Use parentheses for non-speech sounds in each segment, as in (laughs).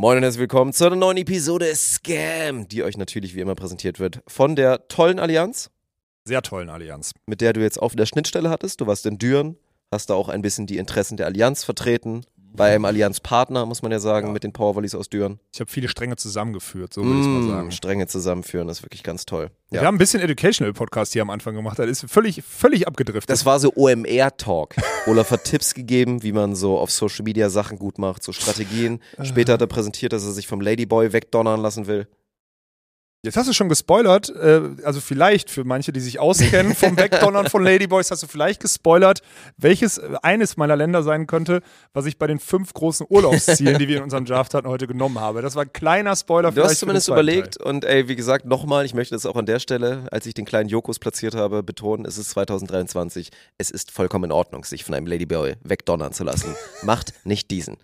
Moin und herzlich willkommen zu einer neuen Episode Scam, die euch natürlich wie immer präsentiert wird von der tollen Allianz, Sehr tollen Allianz. mit der du jetzt auf der Schnittstelle hattest. Du warst in Düren, hast da auch ein bisschen die Interessen der Allianz vertreten. Bei einem Allianz-Partner, muss man ja sagen, Ja. mit den Powervolleys aus Düren. Ich habe viele Stränge zusammengeführt, so würde ich mal Mm, sagen. Stränge zusammenführen, das ist wirklich ganz toll. Wir haben ein bisschen Educational-Podcast hier am Anfang gemacht. Das ist völlig, völlig abgedriftet. Das war so OMR-Talk. Olaf hat Tipps gegeben, wie man so auf Social Media Sachen gut macht, so Strategien. Später hat er präsentiert, dass er sich vom Ladyboy wegdonnern lassen will. Jetzt hast du schon gespoilert, äh, also vielleicht für manche, die sich auskennen vom (laughs) Wegdonnern von Ladyboys, hast du vielleicht gespoilert, welches äh, eines meiner Länder sein könnte, was ich bei den fünf großen Urlaubszielen, die wir in unserem Draft hatten, heute genommen habe. Das war ein kleiner Spoiler. Du hast zumindest überlegt und ey, wie gesagt, nochmal, ich möchte das auch an der Stelle, als ich den kleinen Jokos platziert habe, betonen, es ist 2023. Es ist vollkommen in Ordnung, sich von einem Ladyboy wegdonnern zu lassen. (laughs) Macht nicht diesen.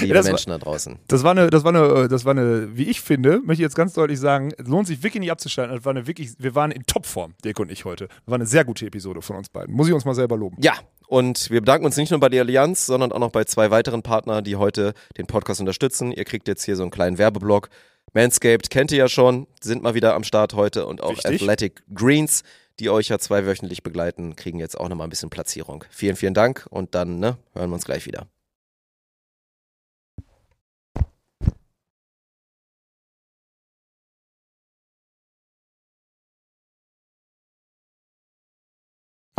Liebe das war- Menschen da draußen. Das war eine, das war eine, das war eine, wie ich finde, möchte ich jetzt ganz deutlich sagen, es lohnt sich wirklich nicht abzuschalten. Das war eine wirklich, wir waren in Topform, Dirk und ich heute. Das war eine sehr gute Episode von uns beiden. Muss ich uns mal selber loben. Ja, und wir bedanken uns nicht nur bei der Allianz, sondern auch noch bei zwei weiteren Partnern, die heute den Podcast unterstützen. Ihr kriegt jetzt hier so einen kleinen Werbeblock. Manscaped kennt ihr ja schon, sind mal wieder am Start heute und auch Richtig. Athletic Greens, die euch ja zweiwöchentlich begleiten, kriegen jetzt auch nochmal ein bisschen Platzierung. Vielen, vielen Dank und dann ne, hören wir uns gleich wieder.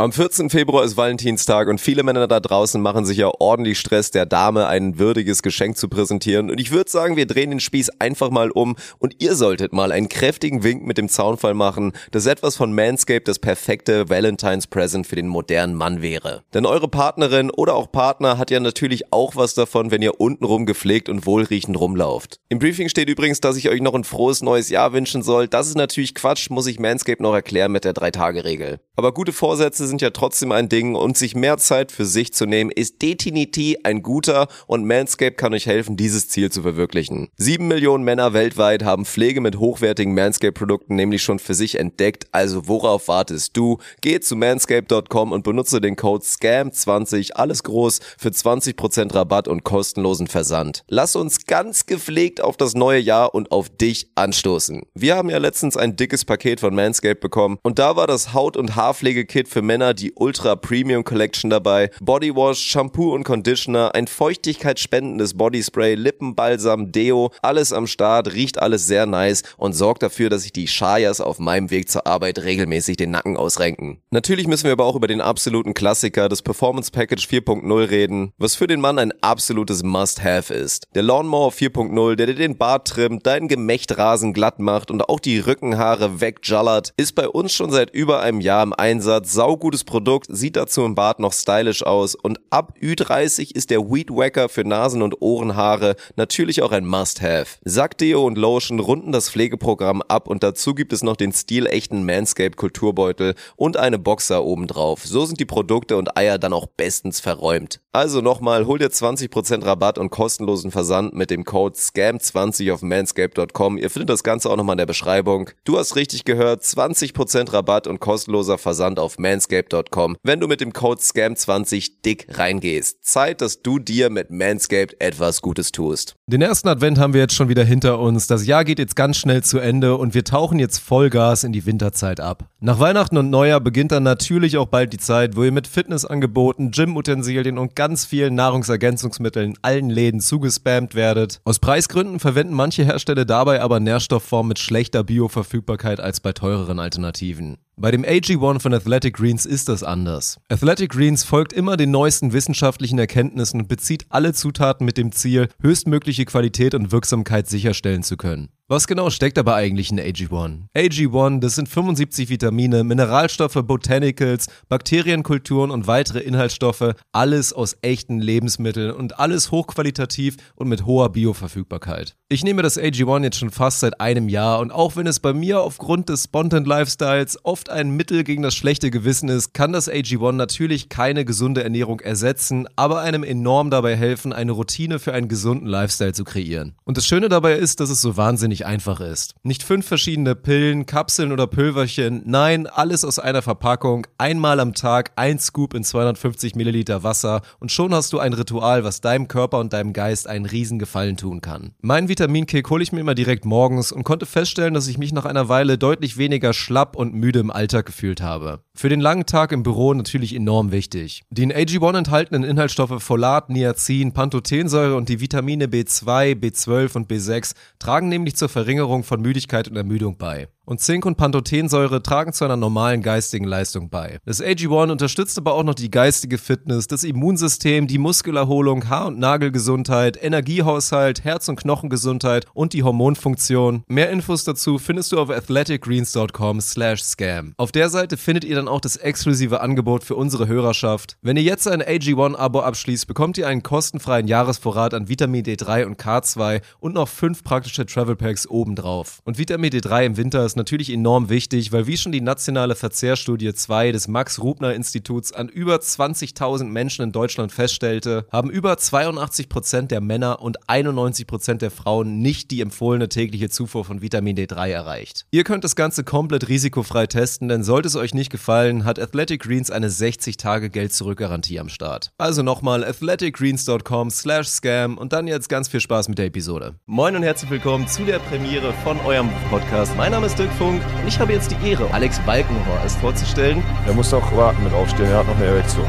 Am 14. Februar ist Valentinstag und viele Männer da draußen machen sich ja ordentlich Stress, der Dame ein würdiges Geschenk zu präsentieren. Und ich würde sagen, wir drehen den Spieß einfach mal um und ihr solltet mal einen kräftigen Wink mit dem Zaunfall machen, dass etwas von Manscaped das perfekte Valentines Present für den modernen Mann wäre. Denn eure Partnerin oder auch Partner hat ja natürlich auch was davon, wenn ihr untenrum gepflegt und wohlriechend rumlauft. Im Briefing steht übrigens, dass ich euch noch ein frohes neues Jahr wünschen soll. Das ist natürlich Quatsch, muss ich Manscaped noch erklären mit der Drei-Tage-Regel. Aber gute Vorsätze sind ja trotzdem ein Ding und sich mehr Zeit für sich zu nehmen ist definitiv ein guter und Manscaped kann euch helfen, dieses Ziel zu verwirklichen. Sieben Millionen Männer weltweit haben Pflege mit hochwertigen Manscaped-Produkten nämlich schon für sich entdeckt, also worauf wartest du? Geh zu manscaped.com und benutze den Code SCAM20, alles groß, für 20% Rabatt und kostenlosen Versand. Lass uns ganz gepflegt auf das neue Jahr und auf dich anstoßen. Wir haben ja letztens ein dickes Paket von Manscaped bekommen und da war das Haut- und Haarpflegekit für Männer die Ultra Premium Collection dabei, Bodywash, Shampoo und Conditioner, ein feuchtigkeitsspendendes Bodyspray, Lippenbalsam, Deo, alles am Start, riecht alles sehr nice und sorgt dafür, dass sich die Shayas auf meinem Weg zur Arbeit regelmäßig den Nacken ausrenken. Natürlich müssen wir aber auch über den absoluten Klassiker, das Performance Package 4.0 reden, was für den Mann ein absolutes Must-Have ist. Der Lawnmower 4.0, der dir den Bart trimmt, deinen Gemechtrasen glatt macht und auch die Rückenhaare wegjallert, ist bei uns schon seit über einem Jahr im Einsatz. Saugutes Produkt, sieht dazu im Bart noch stylisch aus und ab Ü30 ist der Weed Wacker für Nasen- und Ohrenhaare natürlich auch ein Must-Have. Sackdeo und Lotion runden das Pflegeprogramm ab und dazu gibt es noch den stilechten Manscaped Kulturbeutel und eine Boxer obendrauf. So sind die Produkte und Eier dann auch bestens verräumt. Also nochmal, hol dir 20% Rabatt und kostenlosen Versand mit dem Code SCAM20 auf manscaped.com. Ihr findet das Ganze auch nochmal in der Beschreibung. Du hast richtig gehört, 20% Rabatt und kostenloser Versand auf manscaped.com, wenn du mit dem Code SCAM20 dick reingehst. Zeit, dass du dir mit Manscaped etwas Gutes tust. Den ersten Advent haben wir jetzt schon wieder hinter uns. Das Jahr geht jetzt ganz schnell zu Ende und wir tauchen jetzt Vollgas in die Winterzeit ab. Nach Weihnachten und Neujahr beginnt dann natürlich auch bald die Zeit, wo ihr mit Fitnessangeboten, Gymutensilien und ganz vielen Nahrungsergänzungsmitteln in allen Läden zugespammt werdet. Aus Preisgründen verwenden manche Hersteller dabei aber Nährstoffformen mit schlechter Bioverfügbarkeit als bei teureren Alternativen. Bei dem AG1 von Athletic Greens ist das anders. Athletic Greens folgt immer den neuesten wissenschaftlichen Erkenntnissen und bezieht alle Zutaten mit dem Ziel, höchstmögliche Qualität und Wirksamkeit sicherstellen zu können. Was genau steckt aber eigentlich in AG1? AG1, das sind 75 Vitamine, Mineralstoffe, Botanicals, Bakterienkulturen und weitere Inhaltsstoffe, alles aus echten Lebensmitteln und alles hochqualitativ und mit hoher Bioverfügbarkeit. Ich nehme das AG1 jetzt schon fast seit einem Jahr und auch wenn es bei mir aufgrund des Spontan Lifestyles oft ein Mittel gegen das schlechte Gewissen ist, kann das AG1 natürlich keine gesunde Ernährung ersetzen, aber einem enorm dabei helfen, eine Routine für einen gesunden Lifestyle zu kreieren. Und das Schöne dabei ist, dass es so wahnsinnig wirklich einfach ist. Nicht fünf verschiedene Pillen, Kapseln oder Pülverchen, nein, alles aus einer Verpackung, einmal am Tag, ein Scoop in 250 Milliliter Wasser und schon hast du ein Ritual, was deinem Körper und deinem Geist einen riesen Gefallen tun kann. Mein Vitaminkick hole ich mir immer direkt morgens und konnte feststellen, dass ich mich nach einer Weile deutlich weniger schlapp und müde im Alltag gefühlt habe. Für den langen Tag im Büro natürlich enorm wichtig. Die in AG1 enthaltenen Inhaltsstoffe Folat, Niacin, Pantothensäure und die Vitamine B2, B12 und B6 tragen nämlich zur Verringerung von Müdigkeit und Ermüdung bei. Und Zink und Pantothensäure tragen zu einer normalen geistigen Leistung bei. Das AG1 unterstützt aber auch noch die geistige Fitness, das Immunsystem, die Muskelerholung, Haar- und Nagelgesundheit, Energiehaushalt, Herz- und Knochengesundheit und die Hormonfunktion. Mehr Infos dazu findest du auf athleticgreens.com slash scam. Auf der Seite findet ihr dann auch das exklusive Angebot für unsere Hörerschaft. Wenn ihr jetzt ein AG1-Abo abschließt, bekommt ihr einen kostenfreien Jahresvorrat an Vitamin D3 und K2 und noch fünf praktische Travel Packs obendrauf. Und Vitamin D3 im Winter ist natürlich enorm wichtig, weil wie schon die nationale Verzehrstudie 2 des Max-Rubner-Instituts an über 20.000 Menschen in Deutschland feststellte, haben über 82% der Männer und 91% der Frauen nicht die empfohlene tägliche Zufuhr von Vitamin D3 erreicht. Ihr könnt das Ganze komplett risikofrei testen, denn sollte es euch nicht gefallen, hat Athletic Greens eine 60-Tage-Geld-Zurück-Garantie am Start. Also nochmal athleticgreens.com slash scam und dann jetzt ganz viel Spaß mit der Episode. Moin und herzlich willkommen zu der Premiere von eurem Podcast. Mein Name ist Dirk Funk und ich habe jetzt die Ehre, Alex Balkenhorst vorzustellen. Er muss auch warten mit aufstehen, er hat noch eine Erektion.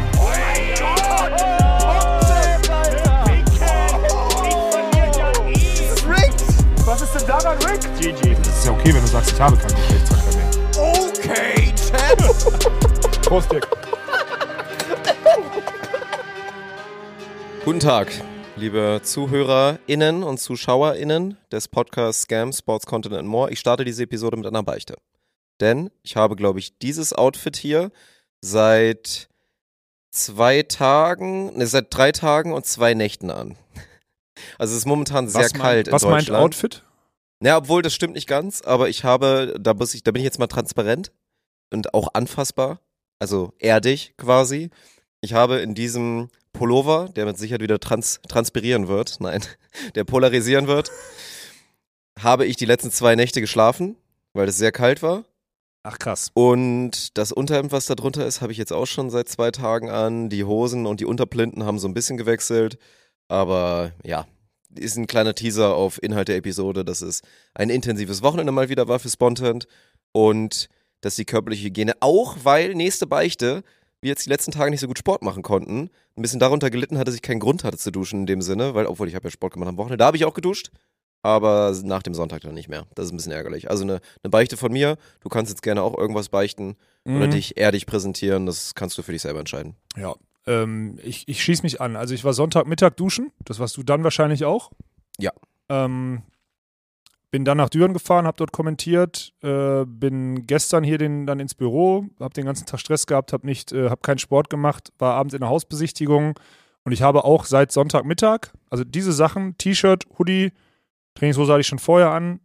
Was ist denn daran, Rick? GG. Das ist ja okay, wenn du sagst, ich habe keinen Geschlechtsverkehr mehr. Okay, Champ. Prost, Dirk. (laughs) Guten Tag, liebe ZuhörerInnen und ZuschauerInnen des Podcasts Scam, Sports, Content and More. Ich starte diese Episode mit einer Beichte. Denn ich habe, glaube ich, dieses Outfit hier seit zwei Tagen, ne, seit drei Tagen und zwei Nächten an. (laughs) Also es ist momentan sehr was kalt mein, was in meint Deutschland. Outfit? Ja, obwohl das stimmt nicht ganz, aber ich habe, da muss ich, da bin ich jetzt mal transparent und auch anfassbar, also erdig quasi. Ich habe in diesem Pullover, der mit Sicherheit wieder trans transpirieren wird, (laughs) nein, der polarisieren wird, habe ich die letzten zwei Nächte geschlafen, weil es sehr kalt war. Ach krass. Und das Unterhemd, was da drunter ist, habe ich jetzt auch schon seit zwei Tagen an. Die Hosen und die Unterplinten haben so ein bisschen gewechselt. Aber ja, ist ein kleiner Teaser auf Inhalt der Episode, dass es ein intensives Wochenende mal wieder war für Spontant und dass die körperliche Hygiene auch, weil nächste Beichte, wir jetzt die letzten Tage nicht so gut Sport machen konnten, ein bisschen darunter gelitten hat, dass ich keinen Grund hatte zu duschen in dem Sinne, weil, obwohl ich habe ja Sport gemacht am Wochenende, da habe ich auch geduscht, aber nach dem Sonntag dann nicht mehr. Das ist ein bisschen ärgerlich. Also eine, eine Beichte von mir, du kannst jetzt gerne auch irgendwas beichten oder Mhm. dich erdig präsentieren, das kannst du für dich selber entscheiden. Ja. Ähm, ich ich schieße mich an. Also ich war Sonntagmittag duschen. Das warst du dann wahrscheinlich auch. Ja. Ähm, bin dann nach Düren gefahren, habe dort kommentiert, äh, bin gestern hier den, dann ins Büro, habe den ganzen Tag Stress gehabt, habe nicht, äh, habe keinen Sport gemacht, war abends in der Hausbesichtigung und ich habe auch seit Sonntagmittag, also diese Sachen, T-Shirt, Hoodie, Trainingshose hatte ich schon vorher an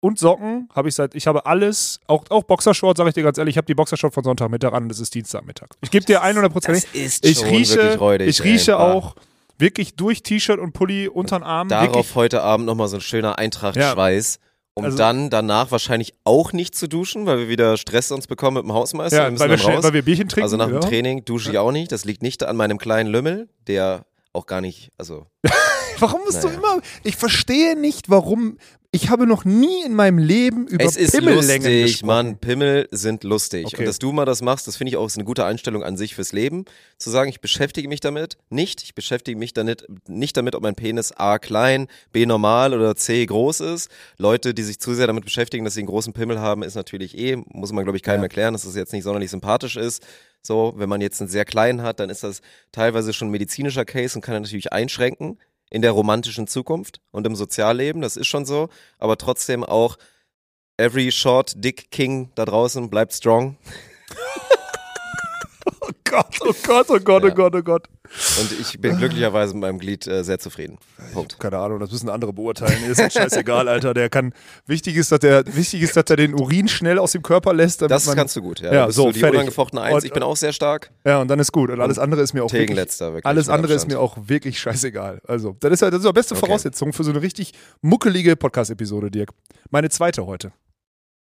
und Socken habe ich seit, ich habe alles, auch, auch Boxershort, sage ich dir ganz ehrlich, ich habe die Boxershort von Sonntagmittag an und es ist Dienstagmittag. Ich gebe dir 100 Prozent ist ich rieche, räudig, ich rieche auch wirklich durch T-Shirt und Pulli unter den Arm. Darauf wirklich, heute Abend nochmal so ein schöner Eintracht-Schweiß, um Also- dann danach wahrscheinlich auch nicht zu duschen, weil wir wieder Stress uns bekommen mit dem Hausmeister. ja, wir weil, wir raus. weil wir Bierchen trinken. also nach dem ja. Training dusche ich auch nicht. Das liegt nicht an meinem kleinen Lümmel, der auch gar nicht, also (laughs) Warum musst Naja. du immer. Ich verstehe nicht, warum. Ich habe noch nie in meinem Leben über es ist Pimmellängen lustig, gesprochen. Mann. Pimmel sind lustig. Okay. Und dass du mal das machst, das finde ich auch ist eine gute Einstellung an sich fürs Leben. Zu sagen, ich beschäftige mich damit nicht. Ich beschäftige mich damit, nicht damit, ob mein Penis A klein, B normal oder C groß ist. Leute, die sich zu sehr damit beschäftigen, dass sie einen großen Pimmel haben, ist natürlich eh, muss man glaube ich keinem erklären, dass das jetzt nicht sonderlich sympathisch ist. So, wenn man jetzt einen sehr kleinen hat, dann ist das teilweise schon ein medizinischer Case und kann er natürlich einschränken in der romantischen Zukunft und im Sozialleben, das ist schon so, aber trotzdem auch every short dick king da draußen bleibt strong. Gott, oh Gott, oh Gott, oh Gott, oh Gott. Und ich bin glücklicherweise mit meinem Glied äh, sehr zufrieden. Punkt. Keine Ahnung, das müssen andere beurteilen. Ist halt scheißegal, Alter. Der kann. Wichtig ist, dass der, wichtig ist, dass er den Urin schnell aus dem Körper lässt. Das man, kannst du gut, ja. Ja, bist so, du die fertig. unangefochtene Eins. Und- ich bin auch sehr stark. Ja, und dann ist gut. Und alles andere ist mir auch wirklich, wirklich. alles andere ist mir auch wirklich scheißegal. Also, das ist ja das ist die beste Okay. Voraussetzung für so eine richtig muckelige Podcast-Episode, Dirk. Meine zweite heute.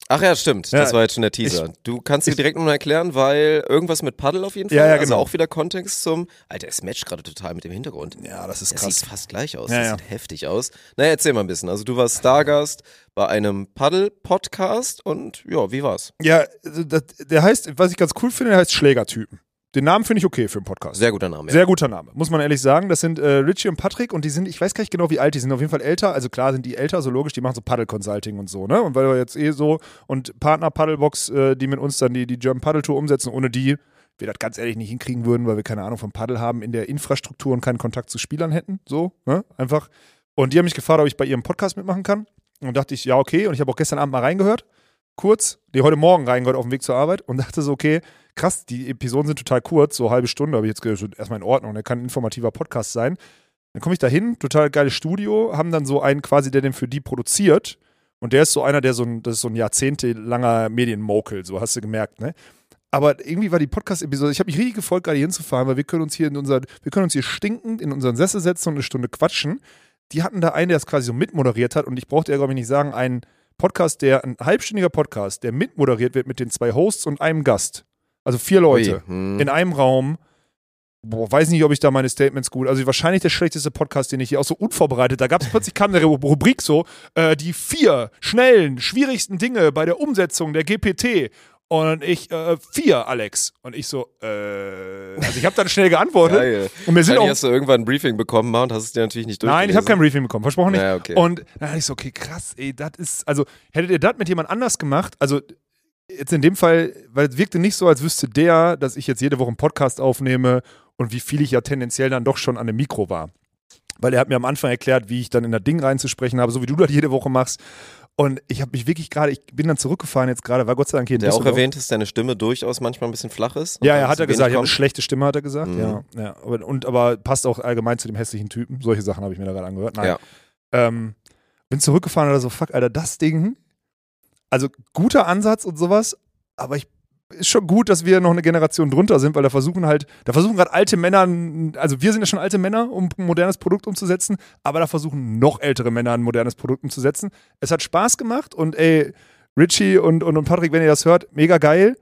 Ach ja, stimmt. Ja, das war jetzt schon der Teaser. du kannst dir ich- direkt nochmal erklären, weil irgendwas mit Paddel auf jeden Fall. Ja, ja, Also genau. auch wieder Kontext zum. Alter, es matcht gerade total mit dem Hintergrund. Ja, das ist Das krass. sieht fast gleich aus. Ja, das ja. sieht heftig aus. Naja, erzähl mal ein bisschen. Also du warst Stargast bei einem Paddel-Podcast und ja, wie war's? Ja, also das, der heißt, was ich ganz cool finde, der heißt Schlägertypen. Den Namen finde ich okay für einen Podcast. Sehr guter Name. Ja. Sehr guter Name, muss man ehrlich sagen. Das sind äh, Richie und Patrick und die sind, ich weiß gar nicht genau, wie alt die sind, auf jeden Fall älter. Also klar sind die älter, so logisch, die machen so Paddle-Consulting und so, ne? Und weil wir jetzt eh so und Partner Paddlebox, äh, die mit uns dann die, die German Paddle Tour umsetzen, ohne die wir das ganz ehrlich nicht hinkriegen würden, weil wir keine Ahnung vom Paddle haben, in der Infrastruktur und keinen Kontakt zu Spielern hätten. So, ne? Einfach. Und die haben mich gefragt, ob ich bei ihrem Podcast mitmachen kann. Und dachte ich, ja, okay. Und ich habe auch gestern Abend mal reingehört. Kurz, die heute Morgen reingehört auf dem Weg zur Arbeit und dachte so, okay, krass, die Episoden sind total kurz, so halbe Stunde, habe ich jetzt gedacht, erstmal in Ordnung, der kann ein informativer Podcast sein. Dann komme ich da hin, total geiles Studio, haben dann so einen quasi, der den für die produziert. Und der ist so einer, der so ein, das ist so ein jahrzehntelanger Medienmokel, so hast du gemerkt, ne? Aber irgendwie war die Podcast-Episode, ich habe mich richtig gefreut, gerade hinzufahren, weil wir können uns hier in unser, wir können uns hier stinkend in unseren Sessel setzen und eine Stunde quatschen. Die hatten da einen, der das quasi so mitmoderiert hat und ich brauchte ja, glaube ich, nicht sagen, einen Podcast, der, ein halbstündiger Podcast, der mitmoderiert wird mit den zwei Hosts und einem Gast. Also vier Leute Ui, hm. in einem Raum. Boah, weiß nicht, ob ich da meine Statements gut. Also wahrscheinlich der schlechteste Podcast, den ich hier auch so unvorbereitet. Da gab es plötzlich kam eine Ru- Rubrik so äh, die vier schnellen, schwierigsten Dinge bei der Umsetzung der GPT. Und ich äh, vier, Alex. Und ich so, äh, also ich habe dann schnell geantwortet. Geil. Und wir sind auch hast du irgendwann ein Briefing bekommen und hast es dir natürlich nicht durchgelesen. Nein, ich habe kein Briefing bekommen, versprochen nicht. Ja, okay. Und dann dachte ich so, okay, krass, ey, das ist, also hättet ihr das mit jemand anders gemacht, also jetzt in dem Fall, weil es wirkte nicht so, als wüsste der, dass ich jetzt jede Woche einen Podcast aufnehme und wie viel ich ja tendenziell dann doch schon an dem Mikro war. Weil er hat mir am Anfang erklärt, wie ich dann in das Ding reinzusprechen habe, so wie du das jede Woche machst. Und ich habe mich wirklich gerade, ich bin dann zurückgefahren jetzt gerade, war Gott sei Dank hier in Der auch erwähnt, dass deine Stimme durchaus manchmal ein bisschen flach ist. Ja, Und ja, hat er gesagt. Ich habe eine schlechte Stimme, hat er gesagt. Mhm. Ja, ja. Aber, und, aber passt auch allgemein zu dem hässlichen Typen. Solche Sachen habe ich mir da gerade angehört. Nein. Ja. Ähm, bin zurückgefahren oder so, fuck, Alter, das Ding. Also guter Ansatz und sowas, aber ich ist schon gut, dass wir noch eine Generation drunter sind, weil da versuchen halt, da versuchen gerade alte Männer, also wir sind ja schon alte Männer, um ein modernes Produkt umzusetzen, aber da versuchen noch ältere Männer ein modernes Produkt umzusetzen. Es hat Spaß gemacht und ey, Richie und, und, und Patrick, wenn ihr das hört, mega geil.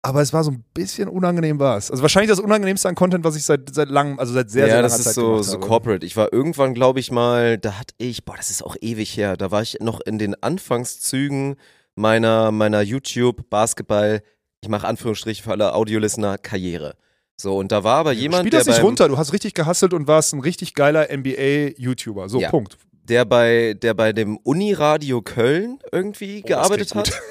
Aber es war so ein bisschen unangenehm war es. Also wahrscheinlich das unangenehmste an Content, was ich seit, seit langem, also seit sehr, ja, sehr langer das ist Zeit so, gemacht so habe. corporate. Ich war irgendwann, glaube ich mal, da hatte ich, boah, das ist auch ewig her, da war ich noch in den Anfangszügen meiner, meiner YouTube, Basketball, ich mache Anführungsstriche für alle Audiolistener, Karriere. So, und da war aber jemand, Spiel der das nicht beim, runter, du hast richtig gehasselt und warst ein richtig geiler NBA-YouTuber. So, Ja. Punkt. der bei, der bei dem Uniradio Köln irgendwie Oh, gearbeitet hat. (laughs)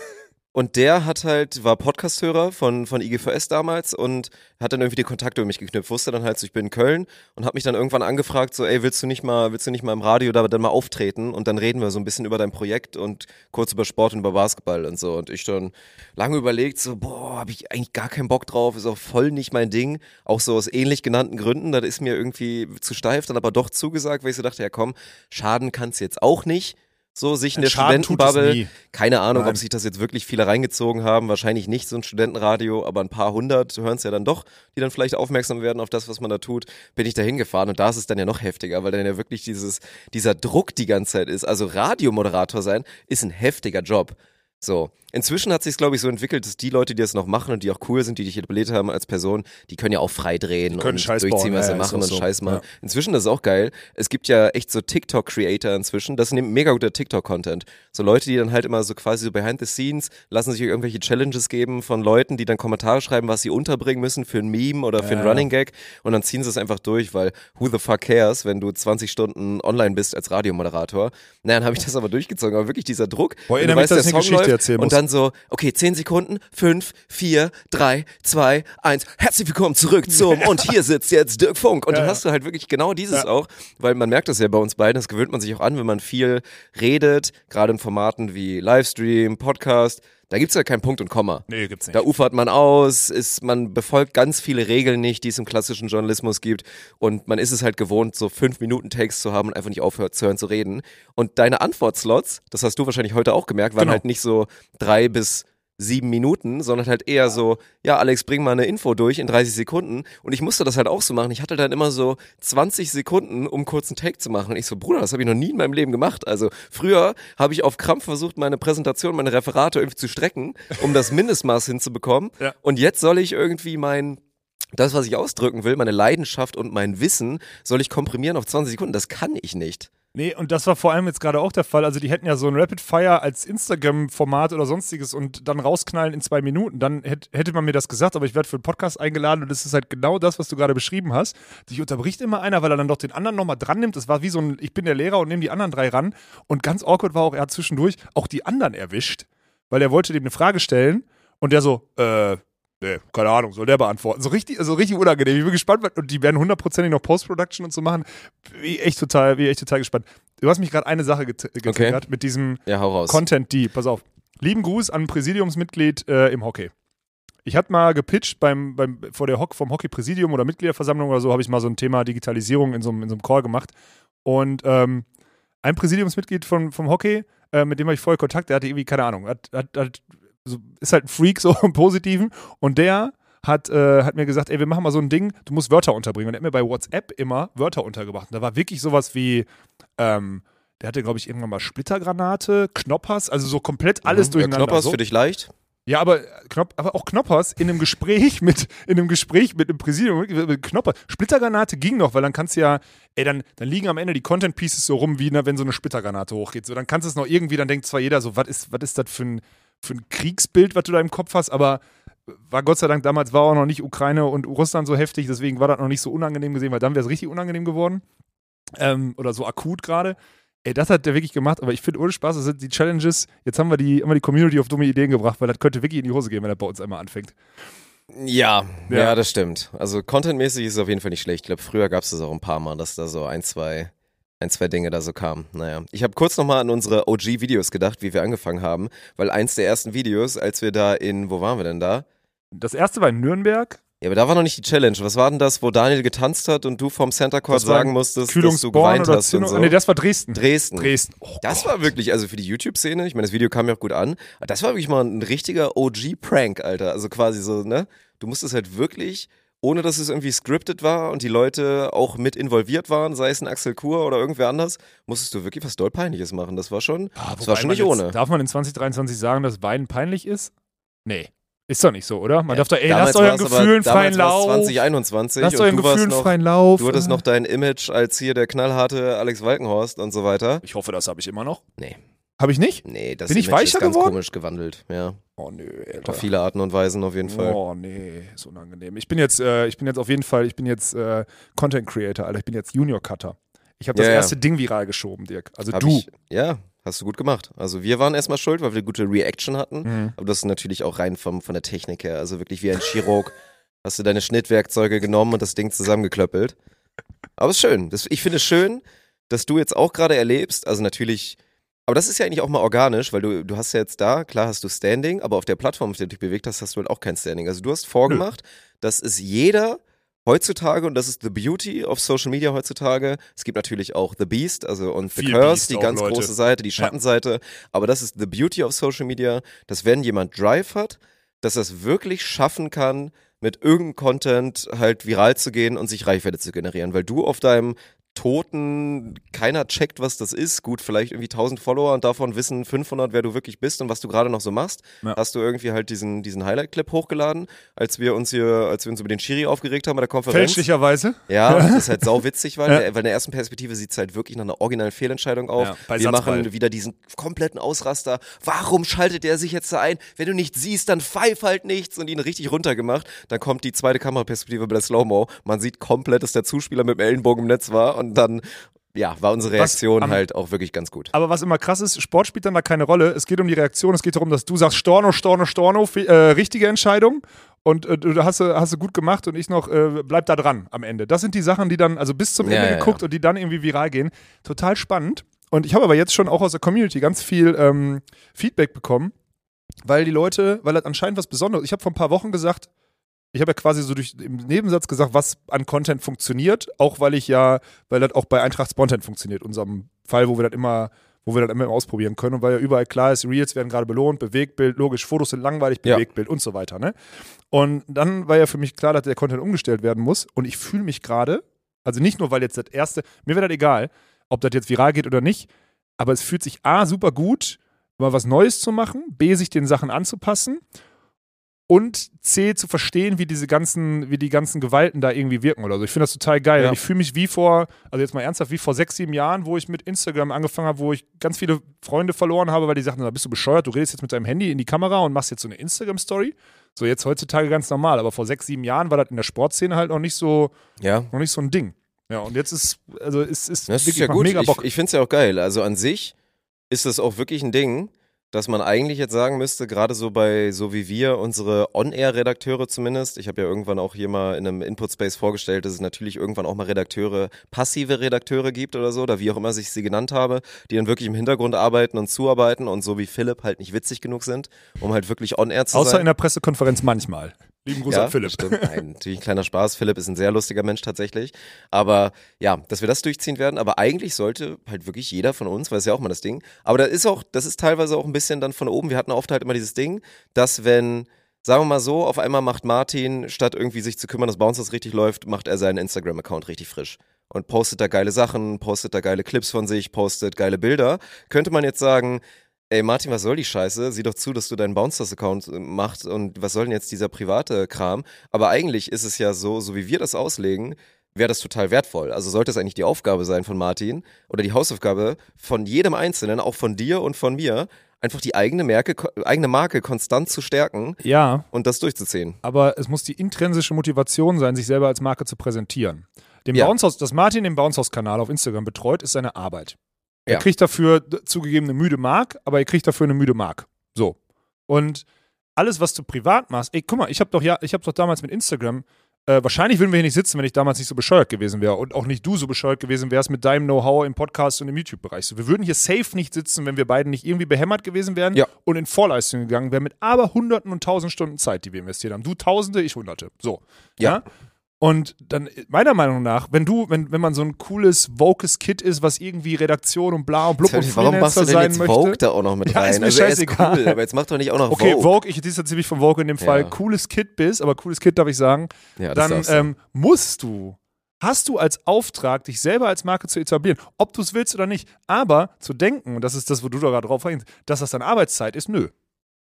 Und der hat halt, war Podcasthörer von, von IGVS damals und hat dann irgendwie die Kontakte über mich geknüpft, wusste dann halt so, ich bin in Köln und hat mich dann irgendwann angefragt, so, ey, willst du nicht mal, willst du nicht mal im Radio da dann mal auftreten und dann reden wir so ein bisschen über dein Projekt und kurz über Sport und über Basketball und so. Und ich dann lange überlegt, so, boah, hab ich eigentlich gar keinen Bock drauf, ist auch voll nicht mein Ding. Auch so aus ähnlich genannten Gründen, das ist mir irgendwie zu steif, dann aber doch zugesagt, weil ich so dachte, ja komm, schaden kann's jetzt auch nicht. So, sich in der Schaden Studentenbubble. Keine Ahnung, Nein. ob sich das jetzt wirklich viele reingezogen haben. Wahrscheinlich nicht so ein Studentenradio, aber ein paar hundert hören es ja dann doch, die dann vielleicht aufmerksam werden auf das, was man da tut. Bin ich da hingefahren und da ist es dann ja noch heftiger, weil dann ja wirklich dieses, dieser Druck die ganze Zeit ist. Also Radiomoderator sein ist ein heftiger Job. So. Inzwischen hat sich glaube ich, so entwickelt, dass die Leute, die das noch machen und die auch cool sind, die dich etabliert haben als Person, die können ja auch frei drehen und Scheiß durchziehen, bauen. was sie ja, machen und so. Scheiß machen. Ja. Inzwischen das ist auch geil. Es gibt ja echt so TikTok-Creator inzwischen. Das ist ein mega guter TikTok-Content. So Leute, die dann halt immer so quasi so behind the scenes lassen sich irgendwelche Challenges geben von Leuten, die dann Kommentare schreiben, was sie unterbringen müssen für ein Meme oder für Ja, ja. Running Gag und dann ziehen sie es einfach durch, weil who the fuck cares, wenn du 20 Stunden online bist als Radiomoderator. Naja, dann habe ich das aber durchgezogen. Aber wirklich dieser Druck. Boah, erinnere mich, dass der ich eine Geschichte erzählen muss. Dann so, okay, 10 Sekunden, 5, 4, 3, 2, 1. Herzlich willkommen zurück zum (laughs) und hier sitzt jetzt Dirk Funk. Und Ja, dann hast du halt wirklich genau dieses Ja. auch, weil man merkt das ja bei uns beiden, das gewöhnt man sich auch an, wenn man viel redet, gerade in Formaten wie Livestream, Podcast, Da gibt's ja keinen Punkt und Komma. Nee, gibt's nicht. Da ufert man aus, ist, man befolgt ganz viele Regeln nicht, die es im klassischen Journalismus gibt. Und man ist es halt gewohnt, so fünf Minuten Takes zu haben und einfach nicht aufhört zu hören zu reden. Und deine Antwortslots, das hast du wahrscheinlich heute auch gemerkt, waren Genau. halt nicht so drei bis sieben Minuten, sondern halt eher so, ja, Alex, bring mal eine Info durch in 30 Sekunden. Und ich musste das halt auch so machen. Ich hatte dann immer so 20 Sekunden, um kurz einen Take zu machen. Und ich so, Bruder, das habe ich noch nie in meinem Leben gemacht. Also früher habe ich auf Krampf versucht, meine Präsentation, meine Referate irgendwie zu strecken, um das Mindestmaß hinzubekommen. Ja. Und jetzt soll ich irgendwie mein das, was ich ausdrücken will, meine Leidenschaft und mein Wissen, soll ich komprimieren auf 20 Sekunden. Das kann ich nicht. Nee, und das war vor allem jetzt gerade auch der Fall. Also die hätten ja so ein Rapid Fire als Instagram-Format oder sonstiges und dann rausknallen in zwei Minuten. Dann hätt, hätte man mir das gesagt, aber ich werde für den Podcast eingeladen und das ist halt genau das, was du gerade beschrieben hast. Dich unterbricht immer einer, weil er dann doch den anderen nochmal dran nimmt. Das war wie so ein, ich bin der Lehrer und nehme die anderen drei ran. Und ganz awkward war auch, er hat zwischendurch auch die anderen erwischt, weil er wollte dem eine Frage stellen und der so, äh, Nee, keine Ahnung, soll der beantworten. So richtig, also richtig unangenehm. Ich bin gespannt, und die werden hundertprozentig noch Post-Production und so machen. Ich echt total, bin ich echt total gespannt. Du hast mich gerade eine Sache get- getriggert mit diesem Ja. Content D. Pass auf. Lieben Gruß an ein Präsidiumsmitglied äh, im Hockey. Ich hatte mal gepitcht beim, beim, vor der Hock, vom Hockey-Präsidium oder Mitgliederversammlung oder so, habe ich mal so ein Thema Digitalisierung in so einem, in so einem Call gemacht. Und ähm, ein Präsidiumsmitglied von, vom Hockey, äh, mit dem habe ich vorher Kontakt, der hatte irgendwie, keine Ahnung, hat, hat, hat, so, ist halt ein Freak (laughs) so im Positiven. Und der hat, äh, hat mir gesagt, ey, wir machen mal so ein Ding, du musst Wörter unterbringen. Und er hat mir bei WhatsApp immer Wörter untergebracht. Und da war wirklich sowas wie, ähm, der hatte, glaube ich, irgendwann mal Splittergranate, Knoppers, also so komplett alles Mhm. durcheinander. Ja, Knoppers so. für dich leicht? Ja, aber, Knop aber auch Knoppers in einem Gespräch (laughs) mit, in einem Gespräch mit einem Präsidium, mit, mit Knoppers. Splittergranate ging noch, weil dann kannst du ja, ey, dann, dann liegen am Ende die Content Pieces so rum, wie na, wenn so eine Splittergranate hochgeht. So, dann kannst du es noch irgendwie, dann denkt zwar jeder so, was ist, was ist das für ein, für ein Kriegsbild, was du da im Kopf hast, aber war Gott sei Dank, damals war auch noch nicht Ukraine und Russland so heftig, deswegen war das noch nicht so unangenehm gesehen, weil dann wäre es richtig unangenehm geworden. Ähm, oder so akut gerade. Ey, das hat der wirklich gemacht, aber ich finde ohne Spaß, das sind die Challenges. Jetzt haben wir die, haben wir die Community auf dumme Ideen gebracht, weil das könnte wirklich in die Hose gehen, wenn er bei uns einmal anfängt. Ja, Ja. ja, das stimmt. Also contentmäßig ist es auf jeden Fall nicht schlecht. Ich glaube, früher gab es das auch ein paar Mal, dass da so ein, zwei, ein, zwei Dinge da so kamen. Naja. Ich habe kurz nochmal an unsere OG-Videos gedacht, wie wir angefangen haben, weil eins der ersten Videos, als wir da in, wo waren wir denn da? Das erste war in Nürnberg. Ja, aber da war noch nicht die Challenge. Was war denn das, wo Daniel getanzt hat und du vom Center Court sagen musstest, dass du geweint hast und so? Nee, das war Dresden. Dresden. Dresden. Oh, Das Gott. war wirklich, also für die YouTube-Szene, ich meine, das Video kam ja auch gut an, das war wirklich mal ein richtiger OG-Prank, Alter. Also quasi so, ne? Du musstest halt wirklich, ohne dass es irgendwie scripted war und die Leute auch mit involviert waren, sei es ein Axel Kur oder irgendwer anders, musstest du wirklich was doll Peinliches machen. Das war schon, Ah, das war schon nicht ohne. Darf man in 2023 sagen, dass Weinen peinlich ist? Nee. Ist doch nicht so, oder? Man Ja, darf doch, ey, lasst euren war's aber- Gefühlen freien Lauf. 2021 Lasst euren Gefühlen noch, freien Lauf. du hattest noch dein Image als hier der knallharte Alex Walkenhorst und so weiter. Ich hoffe, das habe ich immer noch. Nee, Habe ich nicht? nee, das Bin ich Image weicher ist ganz geworden? komisch gewandelt, ja. Oh nö, Alter. Auf viele Arten und Weisen auf jeden Fall. Oh nee, ist unangenehm. Ich bin jetzt, äh, ich bin jetzt auf jeden Fall, ich bin jetzt äh, Content Creator, Alter. Ich bin jetzt Junior Cutter. Ich habe das Ja, ja. erste Ding viral geschoben, Dirk. Also Hab du. Ich, ja, hast du gut gemacht. Also wir waren erstmal schuld, weil wir gute Reaction hatten. Mhm. Aber das ist natürlich auch rein vom, von der Technik her. Also wirklich wie ein Chirurg (laughs) hast du deine Schnittwerkzeuge genommen und das Ding zusammengeklöppelt. Aber es ist schön. Das, ich finde es schön, dass du jetzt auch gerade erlebst. Also natürlich, aber das ist ja eigentlich auch mal organisch, weil du, du hast ja jetzt da, klar hast du Standing, aber auf der Plattform, auf der du dich bewegt hast, hast du halt auch kein Standing. Also du hast vorgemacht, dass es jeder heutzutage, und das ist the beauty of Social Media heutzutage, es gibt natürlich auch The Beast, also und The Viel Curse, Beast die ganz Leute. große Seite, die Schattenseite, aber das ist the beauty of Social Media, dass wenn jemand Drive hat, dass er es wirklich schaffen kann, mit irgendeinem Content halt viral zu gehen und sich Reichweite zu generieren, weil du auf deinem Toten, keiner checkt, was das ist. Gut, vielleicht irgendwie 1000 Follower und davon wissen 500, wer du wirklich bist und was du gerade noch so machst. Ja. Hast du irgendwie halt diesen, diesen Highlight-Clip hochgeladen, als wir uns hier, als wir uns über den Schiri aufgeregt haben bei der Konferenz. Fälschlicherweise. Ja, (laughs) das ist halt sau witzig, weil, Ja. weil in der ersten Perspektive sieht es halt wirklich nach einer originalen Fehlentscheidung auf. Ja, wir Satzball. machen wieder diesen kompletten Ausraster. Warum schaltet der sich jetzt da ein? Wenn du nicht siehst, dann pfeif halt nichts und ihn richtig runtergemacht. Dann kommt die zweite Kameraperspektive bei der Slow-Mo. Man sieht komplett, dass der Zuspieler mit dem Ellenbogen im Netz war und dann, ja, war unsere Was Reaktion am- halt auch wirklich ganz gut. Aber was immer krass ist, Sport spielt dann da keine Rolle. Es geht um die Reaktion. Es geht darum, dass du sagst, Storno, Storno, Storno, äh, richtige Entscheidung. Und äh, du hast, hast du gut gemacht und ich noch, äh, bleib da dran am Ende. Das sind die Sachen, die dann, also bis zum Ja, Ende ja, geguckt ja. und die dann irgendwie viral gehen. Total spannend. Und ich habe aber jetzt schon auch aus der Community ganz viel ähm, Feedback bekommen. weil die Leute, weil das anscheinend was Besonderes Ich habe vor ein paar Wochen gesagt, ich habe ja quasi so durch im Nebensatz gesagt, was an Content funktioniert, auch weil ich ja, weil das auch bei Eintracht Spontan funktioniert, unserem Fall, wo wir das immer, wo wir das immer ausprobieren können und weil ja überall klar ist, Reels werden gerade belohnt, Bewegtbild, logisch, Fotos sind langweilig, Ja. Bewegtbild und so weiter, ne? Und dann war ja für mich klar, dass der Content umgestellt werden muss und ich fühle mich gerade, also nicht nur, weil jetzt das erste, mir wäre das egal, ob das jetzt viral geht oder nicht, aber es fühlt sich A, super gut, mal was Neues zu machen, B, sich den Sachen anzupassen und C, zu verstehen, wie diese ganzen, wie die ganzen Gewalten da irgendwie wirken oder so. Ich finde das total geil. Ja. Ich fühle mich wie vor, also jetzt mal ernsthaft, wie vor sechs, sieben Jahren, wo ich mit Instagram angefangen habe, wo ich ganz viele Freunde verloren habe, weil die sagten, da bist du bescheuert, du redest jetzt mit deinem Handy in die Kamera und machst jetzt so eine Instagram-Story. So jetzt heutzutage ganz normal, aber vor sechs, sieben Jahren war das in der Sportszene halt noch nicht so, Ja. noch nicht so ein Ding. Ja, und jetzt ist, also es ist Das ist ja gut. mega Bock. Ich, ich finde es ja auch geil. Also an sich ist das auch wirklich ein Ding, dass man eigentlich jetzt sagen müsste, gerade so bei, so wie wir, unsere On-Air-Redakteure zumindest, ich habe ja irgendwann auch hier mal in einem Input-Space vorgestellt, dass es natürlich irgendwann auch mal Redakteure, passive Redakteure gibt oder so, oder wie auch immer ich sie genannt habe, die dann wirklich im Hintergrund arbeiten und zuarbeiten und so wie Philipp halt nicht witzig genug sind, um halt wirklich On-Air zu Außer sein. in der Pressekonferenz manchmal. Lieben Gruß an Philipp. Stimmt. Nein, natürlich ein kleiner Spaß. Philipp ist ein sehr lustiger Mensch tatsächlich. Aber ja, dass wir das durchziehen werden. Aber eigentlich sollte halt wirklich jeder von uns, weil es ja auch mal das Ding. Aber da ist auch, das ist teilweise auch ein bisschen dann von oben. Wir hatten oft halt immer dieses Ding, dass wenn, sagen wir mal so, auf einmal macht Martin, statt irgendwie sich zu kümmern, dass Bouncers richtig läuft, macht er seinen Instagram-Account richtig frisch. Und postet da geile Sachen, postet da geile Clips von sich, postet geile Bilder. Könnte man jetzt sagen, Ey, Martin, was soll die Scheiße? Sieh doch zu, dass du deinen Bouncers-Account äh, machst und was soll denn jetzt dieser private Kram? Aber eigentlich ist es ja so, so wie wir das auslegen, wäre das total wertvoll. Also sollte es eigentlich die Aufgabe sein von Martin oder die Hausaufgabe von jedem Einzelnen, auch von dir und von mir, einfach die eigene Marke, eigene Marke konstant zu stärken Ja, und das durchzuziehen. aber es muss die intrinsische Motivation sein, sich selber als Marke zu präsentieren. Dem Ja. Bounce House, dass Martin den Bounce House Kanal auf Instagram betreut, ist seine Arbeit. Er Ja. kriegt dafür zugegeben eine müde Mark, aber er kriegt dafür eine müde Mark. So. Und alles, was du privat machst, ey, guck mal, ich habe doch ja, ich habe doch damals mit Instagram, äh, wahrscheinlich würden wir hier nicht sitzen, wenn ich damals nicht so bescheuert gewesen wäre und auch nicht du so bescheuert gewesen wärst mit deinem Know-how im Podcast und im YouTube-Bereich. So, wir würden hier safe nicht sitzen, wenn wir beiden nicht irgendwie behämmert gewesen wären Ja. und in Vorleistung gegangen wären mit aber Hunderten und Tausend Stunden Zeit, die wir investiert haben. Du Tausende, ich Hunderte. So. Ja. Und dann, meiner Meinung nach, wenn du, wenn, wenn man so ein cooles, vokes Kid ist, was irgendwie Redaktion und bla und blub und Warum machst Freelancer du denn jetzt möchte. Vogue da auch noch mit (laughs) Ja, ist rein? mir also er ist scheißegal. cool, aber jetzt mach doch nicht auch noch Okay, Vogue. Vogue, ich distanziere mich von Vogue in dem Fall, Ja. cooles Kid bist, aber cooles Kid darf ich sagen, Ja, dann ähm, musst du, hast du als Auftrag, dich selber als Marke zu etablieren, ob du es willst oder nicht. Aber zu denken, und das ist das, wo du da gerade drauf hängst, dass das dann Arbeitszeit ist, nö.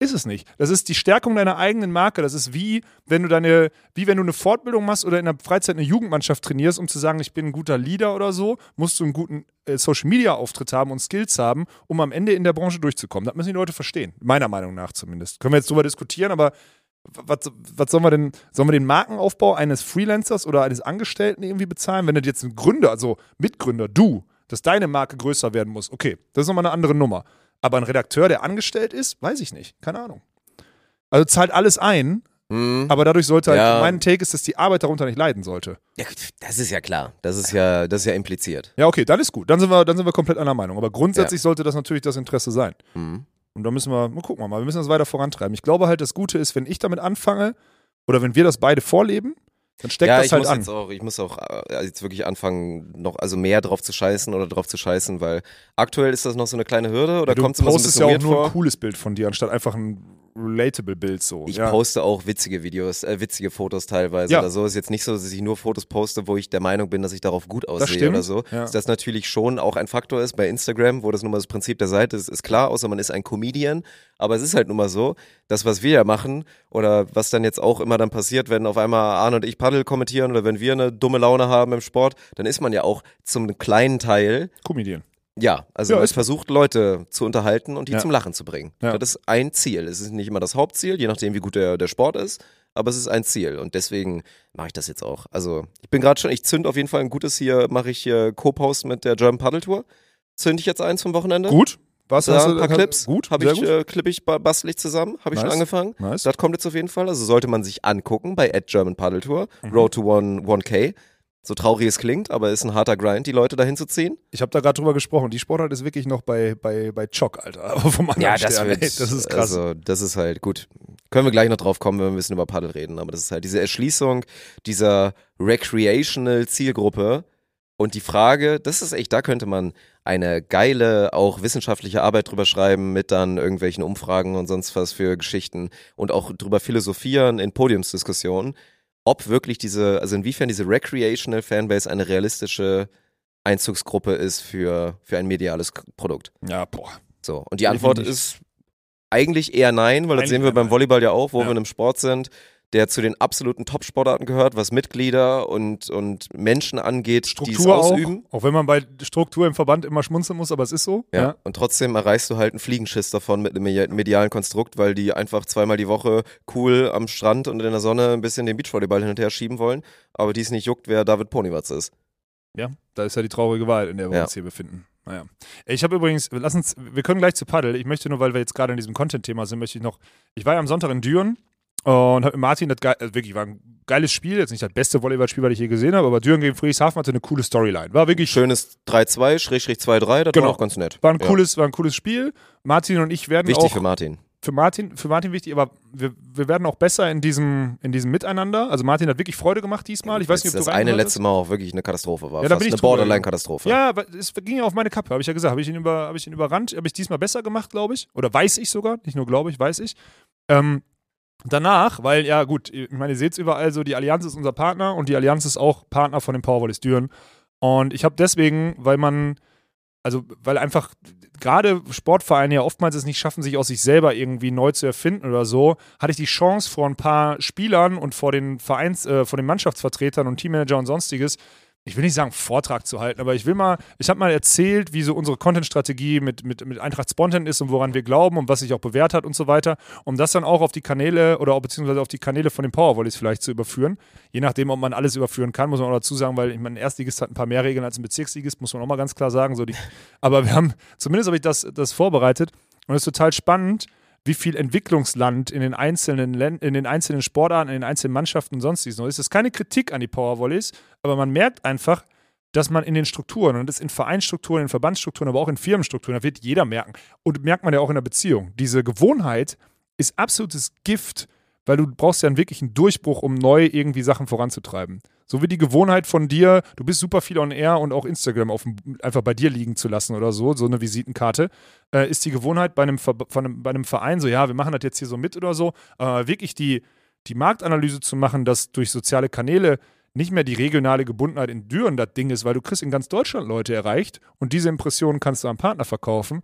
Ist es nicht. Das ist die Stärkung deiner eigenen Marke. Das ist wie, wenn du deine, wie wenn du eine Fortbildung machst oder in der Freizeit eine Jugendmannschaft trainierst, um zu sagen, ich bin ein guter Leader oder so, musst du einen guten äh, Social Media Auftritt haben und Skills haben, um am Ende in der Branche durchzukommen. Das müssen die Leute verstehen. Meiner Meinung nach zumindest. Können wir jetzt drüber diskutieren, aber was, was sollen wir denn, sollen wir den Markenaufbau eines Freelancers oder eines Angestellten irgendwie bezahlen? Wenn du jetzt ein Gründer, also Mitgründer, du, dass deine Marke größer werden muss, okay, das ist nochmal eine andere Nummer. Aber ein Redakteur, der angestellt ist, weiß ich nicht. Keine Ahnung. Also zahlt alles ein, Hm. aber dadurch sollte halt, Ja. mein Take ist, dass die Arbeit darunter nicht leiden sollte. Ja, das ist ja klar. Das ist ja, das ist ja impliziert. Ja, okay, dann ist gut. Dann sind wir, dann sind wir komplett einer Meinung. Aber grundsätzlich sollte das natürlich das Interesse sein. Mhm. Und da müssen wir, mal gucken wir mal, wir müssen das weiter vorantreiben. Ich glaube halt, das Gute ist, wenn ich damit anfange oder wenn wir das beide vorleben, dann steckt ja, das ich halt muss an. jetzt auch, ich muss auch äh, jetzt wirklich anfangen, noch also mehr drauf zu scheißen oder drauf zu scheißen, weil aktuell ist das noch so eine kleine Hürde oder du kommt es immer so ein postest bisschen ja auch nur vor? ein cooles Bild von dir, anstatt einfach ein relatable Bild so. Ich ja. poste auch witzige Videos, äh, witzige Fotos teilweise Ja. oder so. Ist jetzt nicht so, dass ich nur Fotos poste, wo ich der Meinung bin, dass ich darauf gut aussehe oder so. Ja. Dass das natürlich schon auch ein Faktor ist bei Instagram, wo das nun mal das Prinzip der Seite ist, ist klar, außer man ist ein Comedian. Aber es ist halt nun mal so, das, was wir ja machen oder was dann jetzt auch immer dann passiert, wenn auf einmal Arne und ich Paddel kommentieren oder wenn wir eine dumme Laune haben im Sport, dann ist man ja auch zum kleinen Teil Comedian. Ja, also Ja, ist- versucht Leute zu unterhalten und die Ja. zum Lachen zu bringen. Ja. Das ist ein Ziel. Es ist nicht immer das Hauptziel, je nachdem wie gut der, der Sport ist, aber es ist ein Ziel und deswegen mache ich das jetzt auch. Also ich bin gerade schon, ich zünd auf jeden Fall ein gutes hier, mache ich hier Co-Post mit der German Paddle Tour. Zünd ich jetzt eins vom Wochenende? Gut. Was Ja, hast ein du- paar hast- Clips. Gut, Habe ich, gut. äh, klipp ich, ba- bastel ich zusammen. Habe ich schon Nice. angefangen. Nice. Das kommt jetzt auf jeden Fall. Also sollte man sich angucken bei at German Paddle Tour. Mhm. Road to one, 1K. So traurig es klingt, aber ist ein harter Grind, die Leute dahin zu ziehen. Ich habe da gerade drüber gesprochen. Die Sportart ist wirklich noch bei, bei, bei Chock, Alter. (laughs) Aber vom anderen Stern, ey, das ist krass. Also, das ist halt gut. Können wir gleich noch drauf kommen, wenn wir ein bisschen über Paddel reden. Aber das ist halt diese Erschließung dieser recreational Zielgruppe. Und die Frage, das ist echt, da könnte man eine geile, auch wissenschaftliche Arbeit drüber schreiben, mit dann irgendwelchen Umfragen und sonst was für Geschichten und auch drüber philosophieren in Podiumsdiskussionen, ob wirklich diese, also inwiefern diese recreational Fanbase eine realistische Einzugsgruppe ist für, für ein mediales Produkt. ja, boah. So. Und die Antwort ist eigentlich eher nein, weil das Eigentlich sehen wir beim. Volleyball ja auch, wo Ja. wir in einem Sport sind, der zu den absoluten Top-Sportarten gehört, was Mitglieder und, und Menschen angeht, die es Struktur auch. ausüben. Auch wenn man bei Struktur im Verband immer schmunzeln muss, aber es ist so. Ja. Und trotzdem erreichst du halt einen Fliegenschiss davon mit einem media- medialen Konstrukt, weil die einfach zweimal die Woche cool am Strand und in der Sonne ein bisschen den Beachvolleyball hin und her schieben wollen, aber die es nicht juckt, wer David Ponywatz ist. Ja, da ist ja die traurige Wahrheit, in der wir Ja. uns hier befinden. Naja. Ich habe übrigens, lass uns, wir können gleich zu Paddel. Ich möchte nur, weil wir jetzt gerade in diesem Content-Thema sind, möchte ich noch, ich war ja am Sonntag in Düren und habe mit Martin das geil, also wirklich war ein geiles Spiel, jetzt nicht das beste Volleyballspiel, was ich je gesehen habe, aber Düren gegen Friedrichshafen hatte eine coole Storyline. War wirklich Schönes 3-2, Schrägstrich 2-3, das Genau. war auch ganz nett. war ein Ja. cooles, war ein cooles Spiel. Martin und ich werden Wichtig auch für Martin. für Martin, für Martin wichtig, aber wir, wir werden auch besser in diesem, in diesem Miteinander. Also Martin hat wirklich Freude gemacht diesmal. Ich weiß nicht, ob das du eine reingehört letzte Mal auch wirklich eine Katastrophe war. Ja, da bin ich eine Borderline-Katastrophe. Ja, aber es ging ja auf meine Kappe, habe ich ja gesagt. Habe ich ihn, über, habe ich ihn überrannt, habe ich diesmal besser gemacht, glaube ich. Oder weiß ich sogar, nicht nur glaube ich, weiß ich. Ähm, danach, weil, ja gut, ich meine, ihr seht es überall so, die Allianz ist unser Partner und die Allianz ist auch Partner von den Powervolleys Düren. Und ich habe deswegen, weil man, also weil einfach gerade Sportvereine ja oftmals es nicht schaffen, sich aus sich selber irgendwie neu zu erfinden oder so, hatte ich die Chance vor ein paar Spielern und vor den Vereins, äh, vor den Mannschaftsvertretern und Teammanager und sonstiges, ich will nicht sagen Vortrag zu halten, aber ich will mal, ich habe mal erzählt, wie so unsere Content-Strategie mit, mit, mit Eintracht Spontan ist und woran wir glauben und was sich auch bewährt hat und so weiter, um das dann auch auf die Kanäle oder beziehungsweise auf die Kanäle von den Powervolleys vielleicht zu überführen. Je nachdem, ob man alles überführen kann, muss man auch dazu sagen, weil ich meine, ein Erstligist hat ein paar mehr Regeln als ein Bezirksligist, muss man auch mal ganz klar sagen. So die, aber wir haben, zumindest habe ich das, das vorbereitet und es ist total spannend, wie viel Entwicklungsland in den einzelnen Län in den einzelnen Sportarten, in den einzelnen Mannschaften und sonstiges noch ist. Das ist keine Kritik an die Powervolleys, aber man merkt einfach, dass man in den Strukturen und das in Vereinsstrukturen, in Verbandsstrukturen, aber auch in Firmenstrukturen, da wird jeder merken. Und merkt man ja auch in der Beziehung. Diese Gewohnheit ist absolutes Gift, weil du brauchst ja einen wirklichen Durchbruch, um neu irgendwie Sachen voranzutreiben. So wie die Gewohnheit von dir, du bist super viel on air und auch Instagram auf, einfach bei dir liegen zu lassen oder so, so eine Visitenkarte, äh, ist die Gewohnheit bei einem, einem, bei einem Verein so, ja, wir machen das jetzt hier so mit oder so, aber wirklich die, die Marktanalyse zu machen, dass durch soziale Kanäle nicht mehr die regionale Gebundenheit in Düren das Ding ist, weil du kriegst in ganz Deutschland Leute erreicht und diese Impressionen kannst du am Partner verkaufen.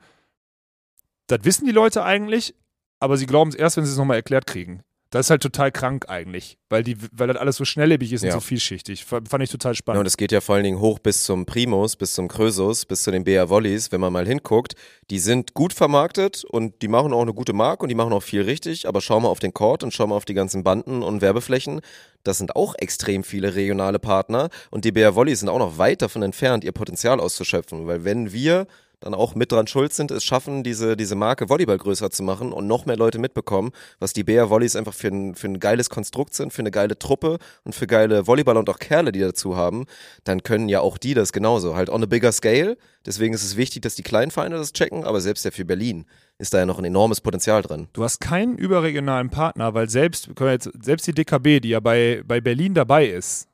Das wissen die Leute eigentlich, aber sie glauben es erst, wenn sie es nochmal erklärt kriegen. Das ist halt total krank eigentlich, weil, die, weil das alles so schnelllebig ist Ja. und so vielschichtig. Fand ich total Ja, und spannend. es geht ja vor allen Dingen hoch bis zum Primus, bis zum Krösus, bis zu den BR Volleys, wenn man mal hinguckt. Die sind gut vermarktet und die machen auch eine gute Mark und die machen auch viel richtig, aber schau mal auf den Court und schau mal auf die ganzen Banden und Werbeflächen. Das sind auch extrem viele regionale Partner und die BR Volleys sind auch noch weit davon entfernt, ihr Potenzial auszuschöpfen, weil wenn wir dann auch mit dran schuld sind, es schaffen, diese, diese Marke Volleyball größer zu machen und noch mehr Leute mitbekommen, was die BR Volleys einfach für ein, für ein geiles Konstrukt sind, für eine geile Truppe und für geile Volleyballer und auch Kerle, die dazu haben, dann können ja auch die das genauso. Halt on a bigger scale. Deswegen ist es wichtig, dass die kleinen Vereine das checken, aber selbst ja für Berlin ist da ja noch ein enormes Potenzial drin. Du hast keinen überregionalen Partner, weil selbst, können wir jetzt, selbst die DKB, die ja bei, bei Berlin dabei ist,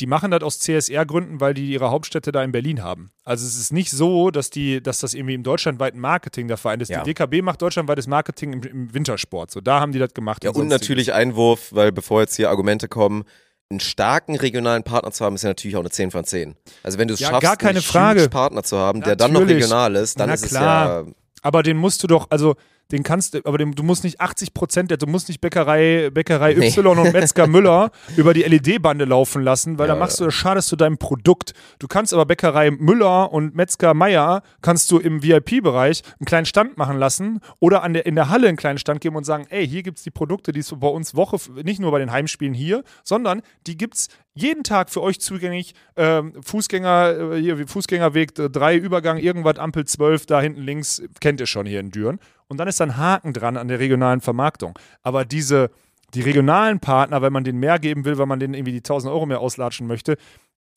die machen das aus CSR-Gründen, weil die ihre Hauptstädte da in Berlin haben. Also es ist nicht so, dass, die, dass das irgendwie im deutschlandweiten Marketing der Verein ist. Ja. Die DKB macht deutschlandweites Marketing im, im Wintersport. So, da haben die das gemacht. Ja, und sonstiges. natürlich Einwurf, weil bevor jetzt hier Argumente kommen, einen starken regionalen Partner zu haben, ist ja natürlich auch eine 10 von 10. Also wenn du es Ja, schaffst, gar keine einen Frage. Partner zu haben, der dann noch Natürlich. regional ist, dann Na ist klar. es ja Aber den musst du doch, also den kannst du, aber den, du musst nicht 80 Prozent, du musst nicht Bäckerei, Bäckerei Nee. Y und Metzger (laughs) Müller über die LED-Bande laufen lassen, weil Ja, da machst du, schadest du deinem Produkt. Du kannst aber Bäckerei Müller und Metzger Meier kannst du im VIP-Bereich einen kleinen Stand machen lassen oder an der, in der Halle einen kleinen Stand geben und sagen, ey, hier gibt's die Produkte, die es bei uns Woche, nicht nur bei den Heimspielen hier, sondern die gibt's jeden Tag für euch zugänglich. Ähm, Fußgänger, äh, hier, Fußgängerweg 3, Übergang, irgendwas, Ampel 12, da hinten links, kennt ihr schon hier in Düren. Und dann ist da ein Haken dran an der regionalen Vermarktung. Aber diese, die regionalen Partner, wenn man denen mehr geben will, weil man denen irgendwie die 1000 Euro mehr auslatschen möchte,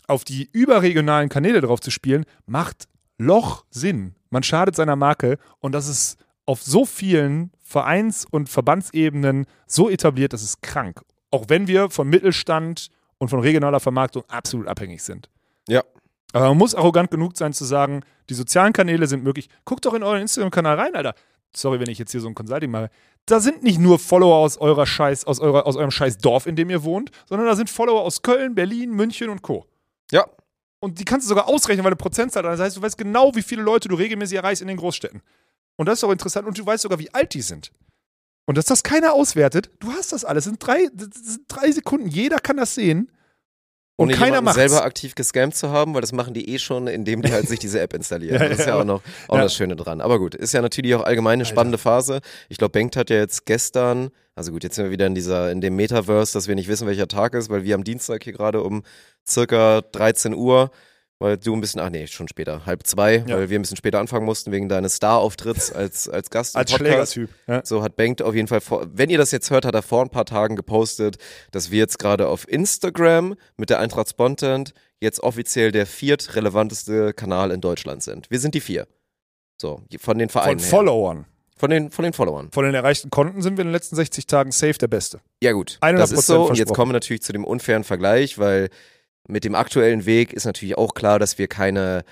auf die überregionalen Kanäle drauf zu spielen, macht Loch Sinn. Man schadet seiner Marke und das ist auf so vielen Vereins- und Verbandsebenen so etabliert, das ist krank. Auch wenn wir von Mittelstand und von regionaler Vermarktung absolut abhängig sind. Ja. Aber man muss arrogant genug sein zu sagen, die sozialen Kanäle sind möglich. Guckt doch in euren Instagram-Kanal rein, Alter. Sorry, wenn ich jetzt hier so ein Consulting mache. Da sind nicht nur Follower aus eurer Scheiß, aus, eurer, aus eurem scheiß Dorf, in dem ihr wohnt, sondern da sind Follower aus Köln, Berlin, München und Co. Ja. Und die kannst du sogar ausrechnen, weil eine Prozentzahl. Das heißt, du weißt genau, wie viele Leute du regelmäßig erreichst in den Großstädten. Und das ist auch interessant. Und du weißt sogar, wie alt die sind. Und dass das keiner auswertet, du hast das alles. Das sind drei, das sind drei Sekunden. Jeder kann das sehen. Und keiner macht selber aktiv gescammt zu haben, weil das machen die eh schon, indem die halt sich diese App installieren. (laughs) Ja, das ist ja, ja auch noch auch ja. das Schöne dran. Aber gut, ist ja natürlich auch allgemein eine spannende Phase. Ich glaube, Bengt hat ja jetzt gestern, also gut, jetzt sind wir wieder in dieser, in dem Metaverse, dass wir nicht wissen, welcher Tag ist, weil wir am Dienstag hier gerade um circa 13 Uhr, weil du ein bisschen, ach nee, schon später, halb zwei, Ja. weil wir ein bisschen später anfangen mussten wegen deines Star-Auftritts als, als Gast als. Schlägertyp. Ja. So hat Bengt auf jeden Fall vor, wenn ihr das jetzt hört, hat er vor ein paar Tagen gepostet, dass wir jetzt gerade auf Instagram mit der Eintracht Spontent jetzt offiziell der viertrelevanteste Kanal in Deutschland sind. Wir sind die vier. So, von den Von Vereinen. her. Followern. Von den, von den Followern. Von den erreichten Konten sind wir in den letzten 60 Tagen safe der Beste. Ja, gut. 100% Das ist so. Und jetzt kommen wir natürlich zu dem unfairen Vergleich, weil mit dem aktuellen Weg ist natürlich auch klar, dass wir keine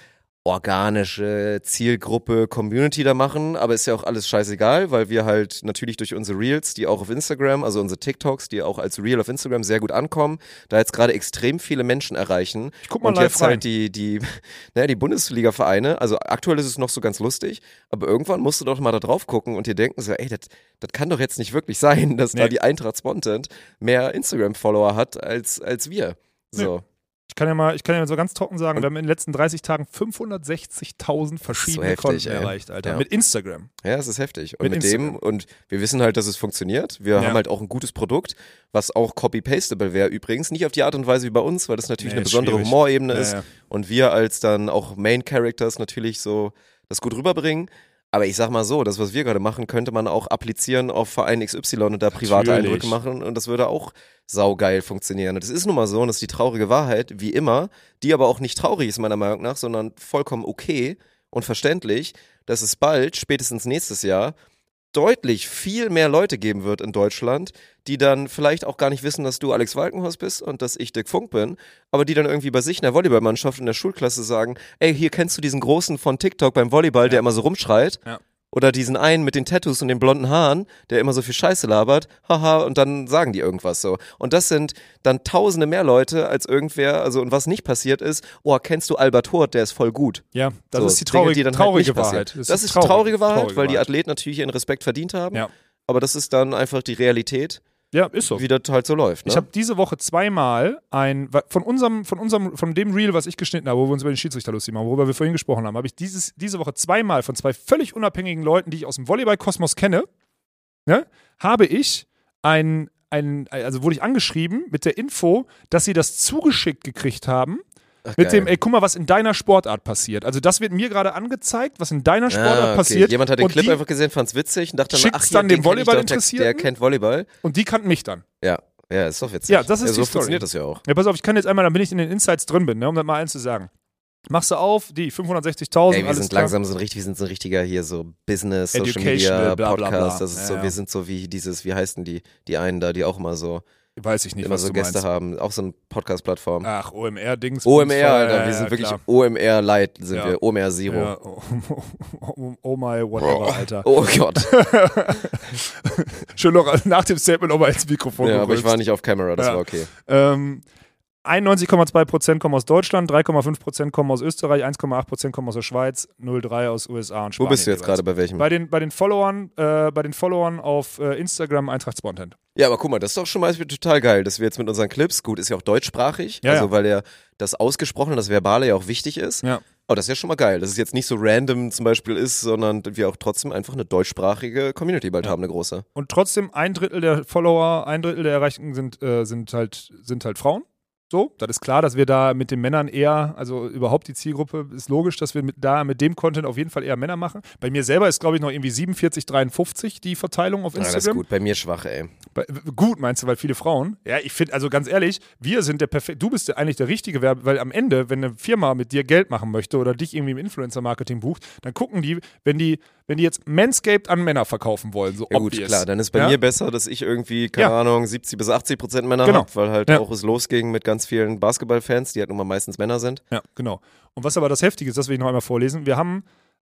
organische Zielgruppe Community da machen, aber ist ja auch alles scheißegal, weil wir halt natürlich durch unsere Reels, die auch auf Instagram, also unsere TikToks, die auch als Reel auf Instagram sehr gut ankommen, da jetzt gerade extrem viele Menschen erreichen. Ich guck mal und jetzt rein. halt die, die, (laughs) naja, die Bundesliga-Vereine, also aktuell ist es noch so ganz lustig, aber irgendwann musst du doch mal da drauf gucken und dir denken so, ey, das das kann doch jetzt nicht wirklich (laughs) sein, dass da Nee. die Eintracht Spontent mehr Instagram-Follower hat als, als wir. So. Ich kann ja mal, ich kann ja mal so ganz trocken sagen, wir haben in den letzten 30 Tagen 560.000 verschiedene heftig, Konten ey. erreicht, Alter. Ja. Mit Instagram. Ja, es ist heftig. Und Mit mit, dem, und wir wissen halt, dass es funktioniert. Wir Ja. haben halt auch ein gutes Produkt, was auch copy-pastable wäre übrigens. Nicht auf die Art und Weise wie bei uns, weil das natürlich Nee, eine besondere schwierig. Humorebene ist. Und wir als dann auch Main Characters natürlich so das gut rüberbringen. Aber ich sag mal so, das, was wir gerade machen, könnte man auch applizieren auf Verein XY und da private Natürlich. Eindrücke machen und das würde auch saugeil funktionieren. Und das ist nun mal so und das ist die traurige Wahrheit, wie immer, die aber auch nicht traurig ist meiner Meinung nach, sondern vollkommen okay und verständlich, dass es bald, spätestens nächstes Jahr, deutlich viel mehr Leute geben wird in Deutschland, die dann vielleicht auch gar nicht wissen, dass du Alex Walkenhorst bist und dass ich Dirk Funk bin, aber die dann irgendwie bei sich in der Volleyballmannschaft in der Schulklasse sagen, ey, hier kennst du diesen Großen von TikTok beim Volleyball, der immer so rumschreit. Ja. Oder diesen einen mit den Tattoos und den blonden Haaren, der immer so viel Scheiße labert, haha, und dann sagen die irgendwas so. Und das sind dann tausende mehr Leute als irgendwer, also und was nicht passiert ist, oh, kennst du Albert Hurt, der ist voll gut. Ja, das So, ist die Dinge, traurige, die dann halt traurige passieren. Wahrheit. Das, ist die traurig. traurige Wahrheit, Traurige weil die Wahrheit. Athleten natürlich ihren Respekt verdient haben. Ja. Aber das ist dann einfach die Realität, Ja, ist so. wie das halt so läuft. Ne? Ich habe diese Woche zweimal ein, von unserem, von unserem, von dem Reel, was ich geschnitten habe, wo wir uns über den Schiedsrichter lustig machen, worüber wir vorhin gesprochen haben, habe ich dieses, diese Woche zweimal von zwei völlig unabhängigen Leuten, die ich aus dem Volleyball-Kosmos kenne, ne, habe ich ein, ein, also wurde ich angeschrieben mit der Info, dass sie das zugeschickt gekriegt haben. Ach, Mit geil. dem, ey, guck mal, was in deiner Sportart passiert. Also, das wird mir gerade angezeigt, was in deiner Sportart Ah, okay. passiert. Jemand hat den und Clip einfach gesehen, fand's witzig und dachte dann, ach, hier, dann den dem kenn ich doch, der- kennt Volleyball. und die kannten mich dann. Ja, ja, ist doch witzig. Ja, das ist ja, so die Story. funktioniert das ja auch. Ja, pass auf, ich kann jetzt einmal, damit ich in den Insights drin bin, ne, um das mal eins zu sagen. Machst du auf, die 560.000, Ey, wir sind klar. langsam so ein richtig, wir sind so ein richtiger hier so Business, Social Educational, Media, bla, bla, bla. Podcast. Das ist Ja, so, ja. wir sind so wie dieses, wie heißen die, die einen da, die auch immer so, Weiß ich nicht, immer was so Gäste meinst. haben, auch so eine Podcast-Plattform. Ach, OMR-Dings. OMR, Alter, wir sind wirklich klar. OMR Light, sind Ja. wir, OMR Zero. Ja, oh, oh, oh my whatever, Alter. Oh Gott. (laughs) Schön noch nach dem Statement nochmal ins Mikrofon ja, aber ich gerülpst. war nicht auf Kamera, das Ja. war okay. Ähm, 91,2% kommen aus Deutschland, 3,5% kommen aus Österreich, 1,8% kommen aus der Schweiz, 0,3% aus USA und Wo Spanien. bist du jetzt jeweils. gerade, bei welchem? Bei den, bei den Followern, äh, bei den Followern auf äh, Instagram Eintracht Spontent. Ja, aber guck mal, das ist doch schon mal total geil, dass wir jetzt mit unseren Clips, gut, ist ja auch deutschsprachig, Ja, also ja. weil der das Ausgesprochene, das Verbale ja auch wichtig ist. Ja. Aber das ist ja schon mal geil, dass es jetzt nicht so random zum Beispiel ist, sondern wir auch trotzdem einfach eine deutschsprachige Community bald haben, eine große. Und trotzdem ein Drittel der Follower, ein Drittel der Erreichten sind, äh, sind, halt, sind halt Frauen. So, das ist klar, dass wir da mit den Männern eher, also überhaupt die Zielgruppe ist logisch, dass wir mit, da mit dem Content auf jeden Fall eher Männer machen. Bei mir selber ist, glaube ich, noch irgendwie 47, 53 die Verteilung auf Ja, das ist Instagram. gut. Bei mir schwach, ey. Bei, gut, meinst du, weil viele Frauen? Ja, ich finde, also ganz ehrlich, wir sind der perfekte, du bist eigentlich der richtige Werbe, weil am Ende, wenn eine Firma mit dir Geld machen möchte oder dich irgendwie im Influencer-Marketing bucht, dann gucken die, wenn die, wenn die jetzt Manscaped an Männer verkaufen wollen, so Ja gut, klar, dann ist bei Ja? mir besser, dass ich irgendwie, keine Ja. Ahnung, 70 bis 80 Prozent Männer Genau. habe, weil halt auch es losging mit ganz vielen Basketballfans, die halt nun mal meistens Männer sind. Ja, genau. Und was aber das Heftige ist, das will ich noch einmal vorlesen. Wir haben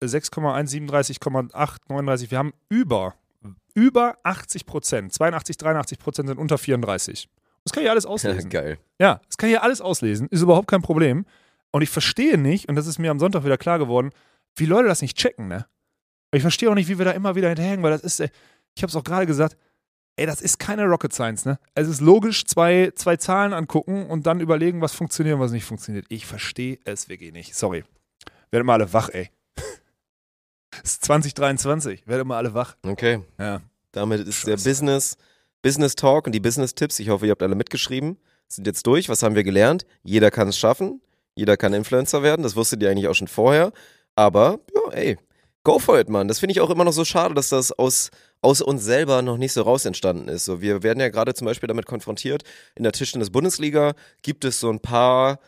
6,137,839. Wir haben über, über 80 Prozent. 82, 83 Prozent sind unter 34. Das kann ich alles (laughs) auslesen. Geil. Ja, das kann ich alles auslesen. Ist überhaupt kein Problem. Und ich verstehe nicht, und das ist mir am Sonntag wieder klar geworden, wie Leute das nicht checken, ne? Ich verstehe auch nicht, wie wir da immer wieder hinterhängen, weil das ist, äh, ich habe es auch gerade gesagt, ey, das ist keine Rocket Science, ne? Es ist logisch, zwei, zwei Zahlen angucken und dann überlegen, was funktioniert und was nicht funktioniert. Ich verstehe es wirklich nicht. Sorry. Werdet mal alle wach, ey. (laughs) Es ist 2023. Werdet mal alle wach. Okay. Ja. Damit ist der Scheiße. Business, Business Talk und die Business Tipps, ich hoffe, ihr habt alle mitgeschrieben, sind jetzt durch. Was haben wir gelernt? Jeder kann es schaffen. Jeder kann Influencer werden. Das wusstet ihr eigentlich auch schon vorher. Aber, ja, ey, go for it, Mann. Das finde ich auch immer noch so schade, dass das aus, aus uns selber noch nicht so raus entstanden ist. So, wir werden ja gerade zum Beispiel damit konfrontiert. In der Tischtennis-Bundesliga gibt es so ein paar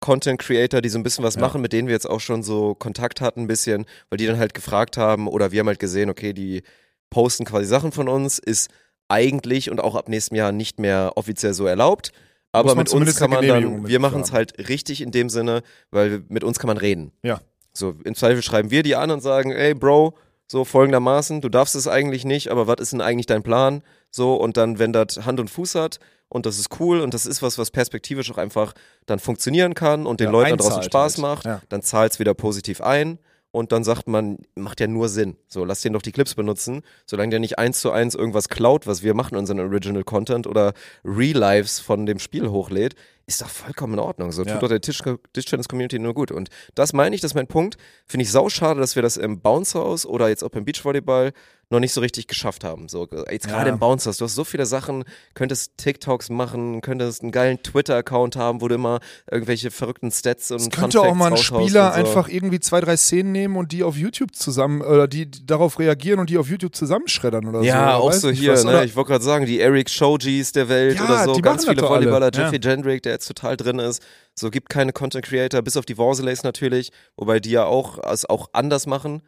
Content Creator, die so ein bisschen was Ja. machen, mit denen wir jetzt auch schon so Kontakt hatten, ein bisschen, weil die dann halt gefragt haben oder wir haben halt gesehen, okay, die posten quasi Sachen von uns, ist eigentlich und auch ab nächstem Jahr nicht mehr offiziell so erlaubt. Aber mit uns kann man dann, wir machen es halt richtig in dem Sinne, weil mit uns kann man reden. Ja. So, im Zweifel schreiben wir die an und sagen, ey Bro, so folgendermaßen, du darfst es eigentlich nicht, aber was ist denn eigentlich dein Plan? So, und dann, wenn das Hand und Fuß hat und das ist cool und das ist was, was perspektivisch auch einfach dann funktionieren kann und den Ja, Leuten draußen einzahlt Spaß halt. macht, Ja. dann zahlt es wieder positiv ein. Und dann sagt man, macht ja nur Sinn. So, lass den doch die Clips benutzen, solange der nicht eins zu eins irgendwas klaut, was wir machen, unseren Original Content oder Relives von dem Spiel hochlädt, ist doch vollkommen in Ordnung. So Ja. tut doch der Tisch- Tischtennis-Community nur gut. Und das meine ich, das ist mein Punkt. Finde ich sauschade, dass wir das im Bounce House oder jetzt auch beim Beachvolleyball noch nicht so richtig geschafft haben. So, jetzt gerade Ja. im Bounce House, du hast so viele Sachen, könntest TikToks machen, könntest einen geilen Twitter-Account haben, wo du immer irgendwelche verrückten Stats und Es könnte auch mal ein Spieler so. einfach irgendwie zwei, drei Szenen nehmen und die auf YouTube zusammen, oder die, darauf reagieren und die auf YouTube zusammenschreddern oder so. Ja, auch so hier, was, ne? Ich wollte gerade sagen, die Eric Shojis der Welt Ja, oder so, die ganz viele. Volleyballer, Ja. Jeffrey Jendrick, der jetzt total drin ist. So gibt keine Content Creator, bis auf die Vorselays natürlich, wobei die ja auch es auch anders machen.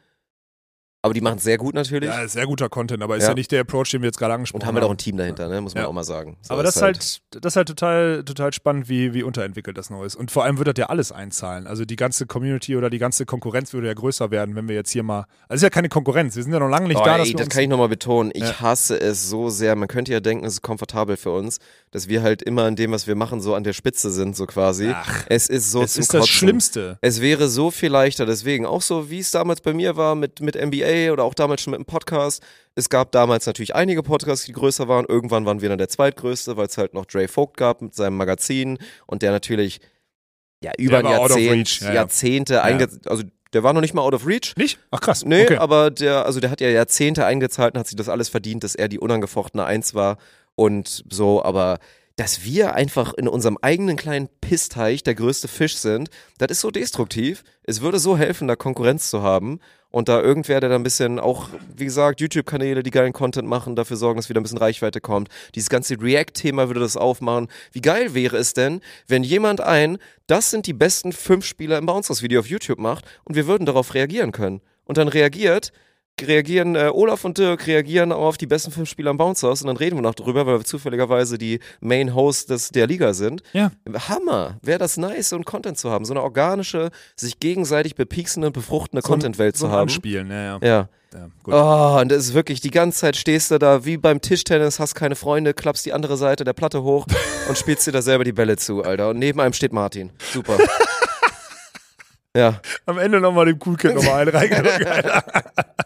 Aber die machen es sehr gut natürlich. Ja, sehr guter Content, aber ist Ja. ja, nicht der Approach, den wir jetzt gerade angesprochen und haben halt auch haben. ein Team dahinter, ne? muss man Ja. auch mal sagen. So aber das ist halt, das ist halt total, total spannend, wie, wie unterentwickelt das noch ist. Und vor allem wird das ja alles einzahlen. Also die ganze Community oder die ganze Konkurrenz würde ja größer werden, wenn wir jetzt hier mal. Also es ist ja keine Konkurrenz, wir sind ja noch lange nicht Oh, da, ey, das kann ich nochmal betonen. Ich Ja. hasse es so sehr. Man könnte ja denken, es ist komfortabel für uns, dass wir halt immer in dem, was wir machen, so an der Spitze sind, so quasi. Ach, es ist so es ist das Kotzen. Schlimmste. Es wäre so viel leichter, deswegen auch so, wie es damals bei mir war mit, mit NBA oder auch damals schon mit dem Podcast. Es gab damals natürlich einige Podcasts, die größer waren. Irgendwann waren wir dann der zweitgrößte, weil es halt noch Dre Vogt gab mit seinem Magazin und der natürlich ja über ein out of Jahrzehnt, ja, ja. Jahrzehnte einge also der war noch nicht mal out of reach. Nicht? Ach krass. Nee, okay. aber der, also der hat ja Jahrzehnte eingezahlt und hat sich das alles verdient, dass er die unangefochtene Eins war und so, aber dass wir einfach in unserem eigenen kleinen Pissteich der größte Fisch sind, das ist so destruktiv. Es würde so helfen, da Konkurrenz zu haben und da irgendwer, der da ein bisschen auch, wie gesagt, YouTube-Kanäle, die geilen Content machen, dafür sorgen, dass wieder ein bisschen Reichweite kommt. Dieses ganze React-Thema würde das aufmachen. Wie geil wäre es denn, wenn jemand ein, das sind die besten fünf Spieler im Bouncers-Video auf YouTube macht und wir würden darauf reagieren können. Und dann reagiert, reagieren äh, Olaf und Dirk reagieren auf die besten fünf Spieler am Bouncehouse und dann reden wir noch drüber, weil wir zufälligerweise die Main Hosts der Liga sind. Ja. Hammer, wäre das nice, so ein Content zu haben, so eine organische, sich gegenseitig bepieksende, befruchtende So Content-Welt so zu haben. Anspielen, ja, ja. Ja. ja gut. Oh, und das ist wirklich, die ganze Zeit stehst du da wie beim Tischtennis, hast keine Freunde, klappst die andere Seite der Platte hoch (laughs) und spielst dir da selber die Bälle zu, Alter. Und neben einem steht Martin. Super. (laughs) ja. Am Ende nochmal dem Cool Kid nochmal einen reingedrückt. (laughs)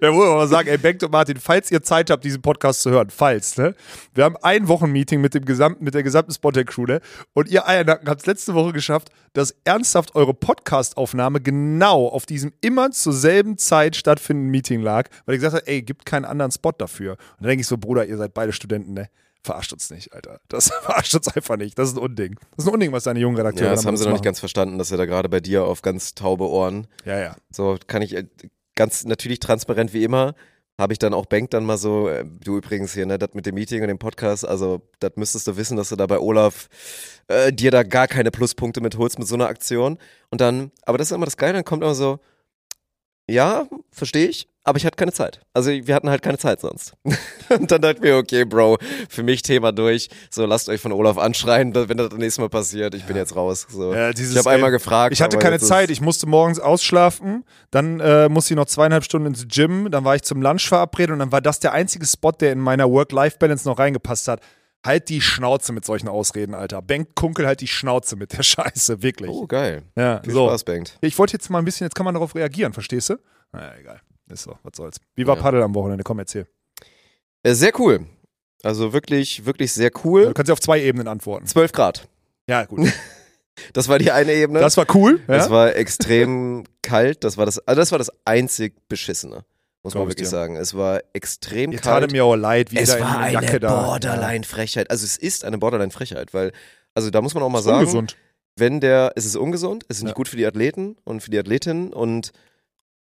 Da muss man mal sagen, ey, Bengt und Martin, falls ihr Zeit habt, diesen Podcast zu hören, falls, ne? Wir haben ein Wochenmeeting mit dem gesamten, mit der gesamten Spontane-Crew, ne? Und ihr Eiernacken habt es letzte Woche geschafft, dass ernsthaft eure Podcast-Aufnahme genau auf diesem immer zur selben Zeit stattfindenden Meeting lag, weil ihr gesagt habt, ey, gibt keinen anderen Spot dafür. Und dann denke ich so, Bruder, ihr seid beide Studenten, ne? verarscht uns nicht, Alter. Das (laughs) verarscht uns einfach nicht. Das ist ein Unding. Das ist ein Unding, was deine jungen Redakteure Ja, das haben sie noch nicht machen. ganz verstanden, dass er da gerade bei dir auf ganz taube Ohren. Ja, ja. So kann ich äh, ganz natürlich transparent wie immer. Habe ich dann auch Bank dann mal so, äh, du übrigens hier, ne, das mit dem Meeting und dem Podcast, also das müsstest du wissen, dass du da bei Olaf äh, dir da gar keine Pluspunkte mitholst mit so einer Aktion. Und dann, aber das ist immer das Geile, dann kommt immer so, ja, verstehe ich, aber ich hatte keine Zeit. Also wir hatten halt keine Zeit sonst. (laughs) und dann dachte ich mir, okay, Bro, für mich Thema durch. So, lasst euch von Olaf anschreien, wenn das das nächste Mal passiert. Ich bin jetzt raus. So. Ja, dieses, ich habe einmal gefragt. Ich hatte keine Zeit, ich musste morgens ausschlafen, dann äh, musste ich noch zweieinhalb Stunden ins Gym, dann war ich zum Lunch verabredet und dann war das der einzige Spot, der in meiner Work-Life-Balance noch reingepasst hat. Halt die Schnauze mit solchen Ausreden, Alter. Bengt Kunkel halt die Schnauze mit der (laughs) Scheiße, wirklich. Oh, geil. ja, Viel so. Spaß, Bengt. Ich wollte jetzt mal ein bisschen, jetzt kann man darauf reagieren, verstehst du? Naja, egal. Ist so, was soll's. Wie war Ja. Paddel am Wochenende? Komm, erzähl. Äh, sehr cool. Also wirklich, wirklich sehr Du cool. kannst ja auf zwei Ebenen antworten. 12 Grad. Ja, gut. (laughs) Das war die eine Ebene. Das war cool. Das Ja? war extrem (laughs) kalt. Das war das, also das war das einzig Beschissene. Muss Glaub man ich wirklich dir. sagen. Es war extrem Ihr kalt. mir auch leid, wie es war eine Jacke. Borderline-Frechheit. Also es ist eine Borderline-Frechheit, weil, also da muss man auch mal sagen, ungesund. wenn der, es ist ungesund, es ist nicht Ja. gut für die Athleten und für die Athletinnen und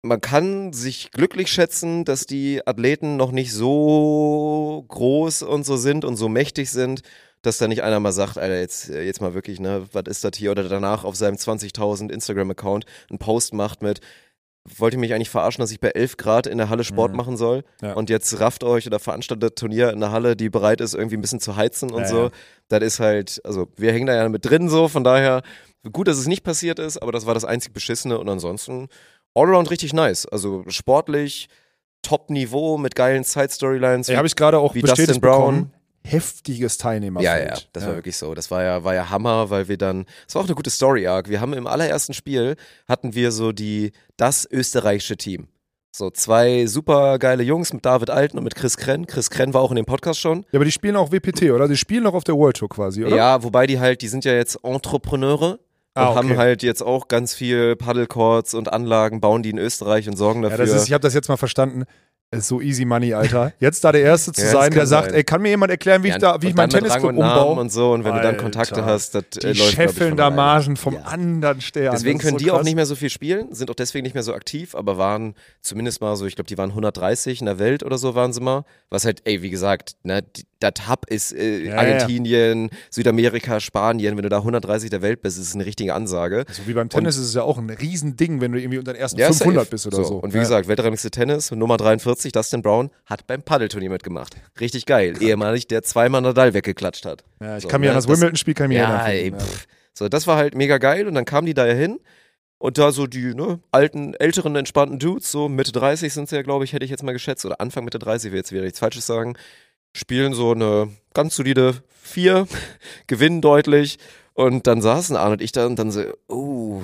man kann sich glücklich schätzen, dass die Athleten noch nicht so groß und so sind und so mächtig sind, dass da nicht einer mal sagt, Alter, jetzt, äh, jetzt mal wirklich, ne, was ist das hier? Oder danach auf seinem 20.000 Instagram-Account einen Post macht mit, wollt ihr mich eigentlich verarschen, dass ich bei 11 Grad in der Halle Sport Mhm. machen soll? Ja. Und jetzt rafft euch oder veranstaltet Turnier in der Halle, die bereit ist, irgendwie ein bisschen zu heizen und Ja, so. ja. Das ist halt, also wir hängen da ja mit drin so, von daher gut, dass es nicht passiert ist, aber das war das einzig Beschissene und ansonsten Allround richtig nice. Also sportlich, Top-Niveau mit geilen Side-Storylines. Ey, habe ich gerade auch wie Dustin Brown. bekommen. Heftiges Teilnehmerfeld. Ja, ja, das war wirklich so. Das war ja, war ja Hammer, weil wir dann, das war auch eine gute Story-Arc. Wir haben im allerersten Spiel, hatten wir so die, das österreichische Team. So zwei super geile Jungs mit David Alten und mit Chris Krenn. Chris Krenn war auch in dem Podcast schon. Ja, aber die spielen auch WPT, oder? Die spielen auch auf der World Tour quasi, oder? Ja, wobei die halt, die sind ja jetzt Entrepreneure. Ah, okay. haben halt jetzt auch ganz viel Paddlecourts und Anlagen, bauen die in Österreich und sorgen Ja, dafür. das ist, ich habe das jetzt mal verstanden. Ist so easy money, Alter. Jetzt da der Erste zu Ja, sein, der sagt, sein. ey, kann mir jemand erklären, wie ich, da, wie ich und meinen Tennisclub und umbaue? und so und wenn du dann Alter, Kontakte hast, das Die äh, läuft glaub ich, scheffeln da. Margen vom Ja. anderen Stern. Deswegen können so die auch krass. nicht mehr so viel spielen, sind auch deswegen nicht mehr so aktiv, aber waren zumindest mal so, ich glaube, die waren 130 in der Welt oder so waren sie mal. Was halt, ey, wie gesagt, ne, die- das Hub ist äh, Ja, Argentinien, Südamerika, Spanien. Wenn du da 130 der Welt bist, ist es eine richtige Ansage. So wie beim Tennis ist es ja auch ein Riesending, wenn du irgendwie unter den ersten Ja, 500 safe. bist oder so. Und wie ja. gesagt, weltranglichste Tennis, Nummer 43, Dustin Brown, hat beim Paddelturnier mitgemacht. Richtig geil. Ehemalig, der zweimal Nadal weggeklatscht hat. ja, ich so, kann mir ne, an das Wimbledon-Spiel kann mir Ja, erinnern. ey, Ja. So, das war halt mega geil und dann kamen die da ja hin und da so die ne, alten, älteren, entspannten Dudes, so Mitte 30 sind sie ja, glaube ich, hätte ich jetzt mal geschätzt, oder Anfang Mitte 30, will jetzt wieder nichts Falsches sagen, spielen so eine ganz solide Vier, (laughs) gewinnen deutlich und dann saßen Arne und ich da und dann so, oh,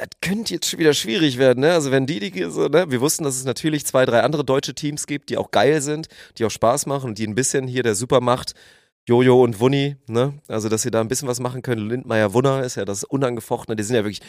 das könnte jetzt schon wieder schwierig werden, ne? Also wenn die, die so, ne? Wir wussten, dass es natürlich zwei, drei andere deutsche Teams gibt, die auch geil sind, die auch Spaß machen und die ein bisschen hier der Supermacht Jojo und Wunni, ne? Also, dass sie da ein bisschen was machen können. Lindmeier Wunner ist ja das Unangefochtene. Die sind ja wirklich,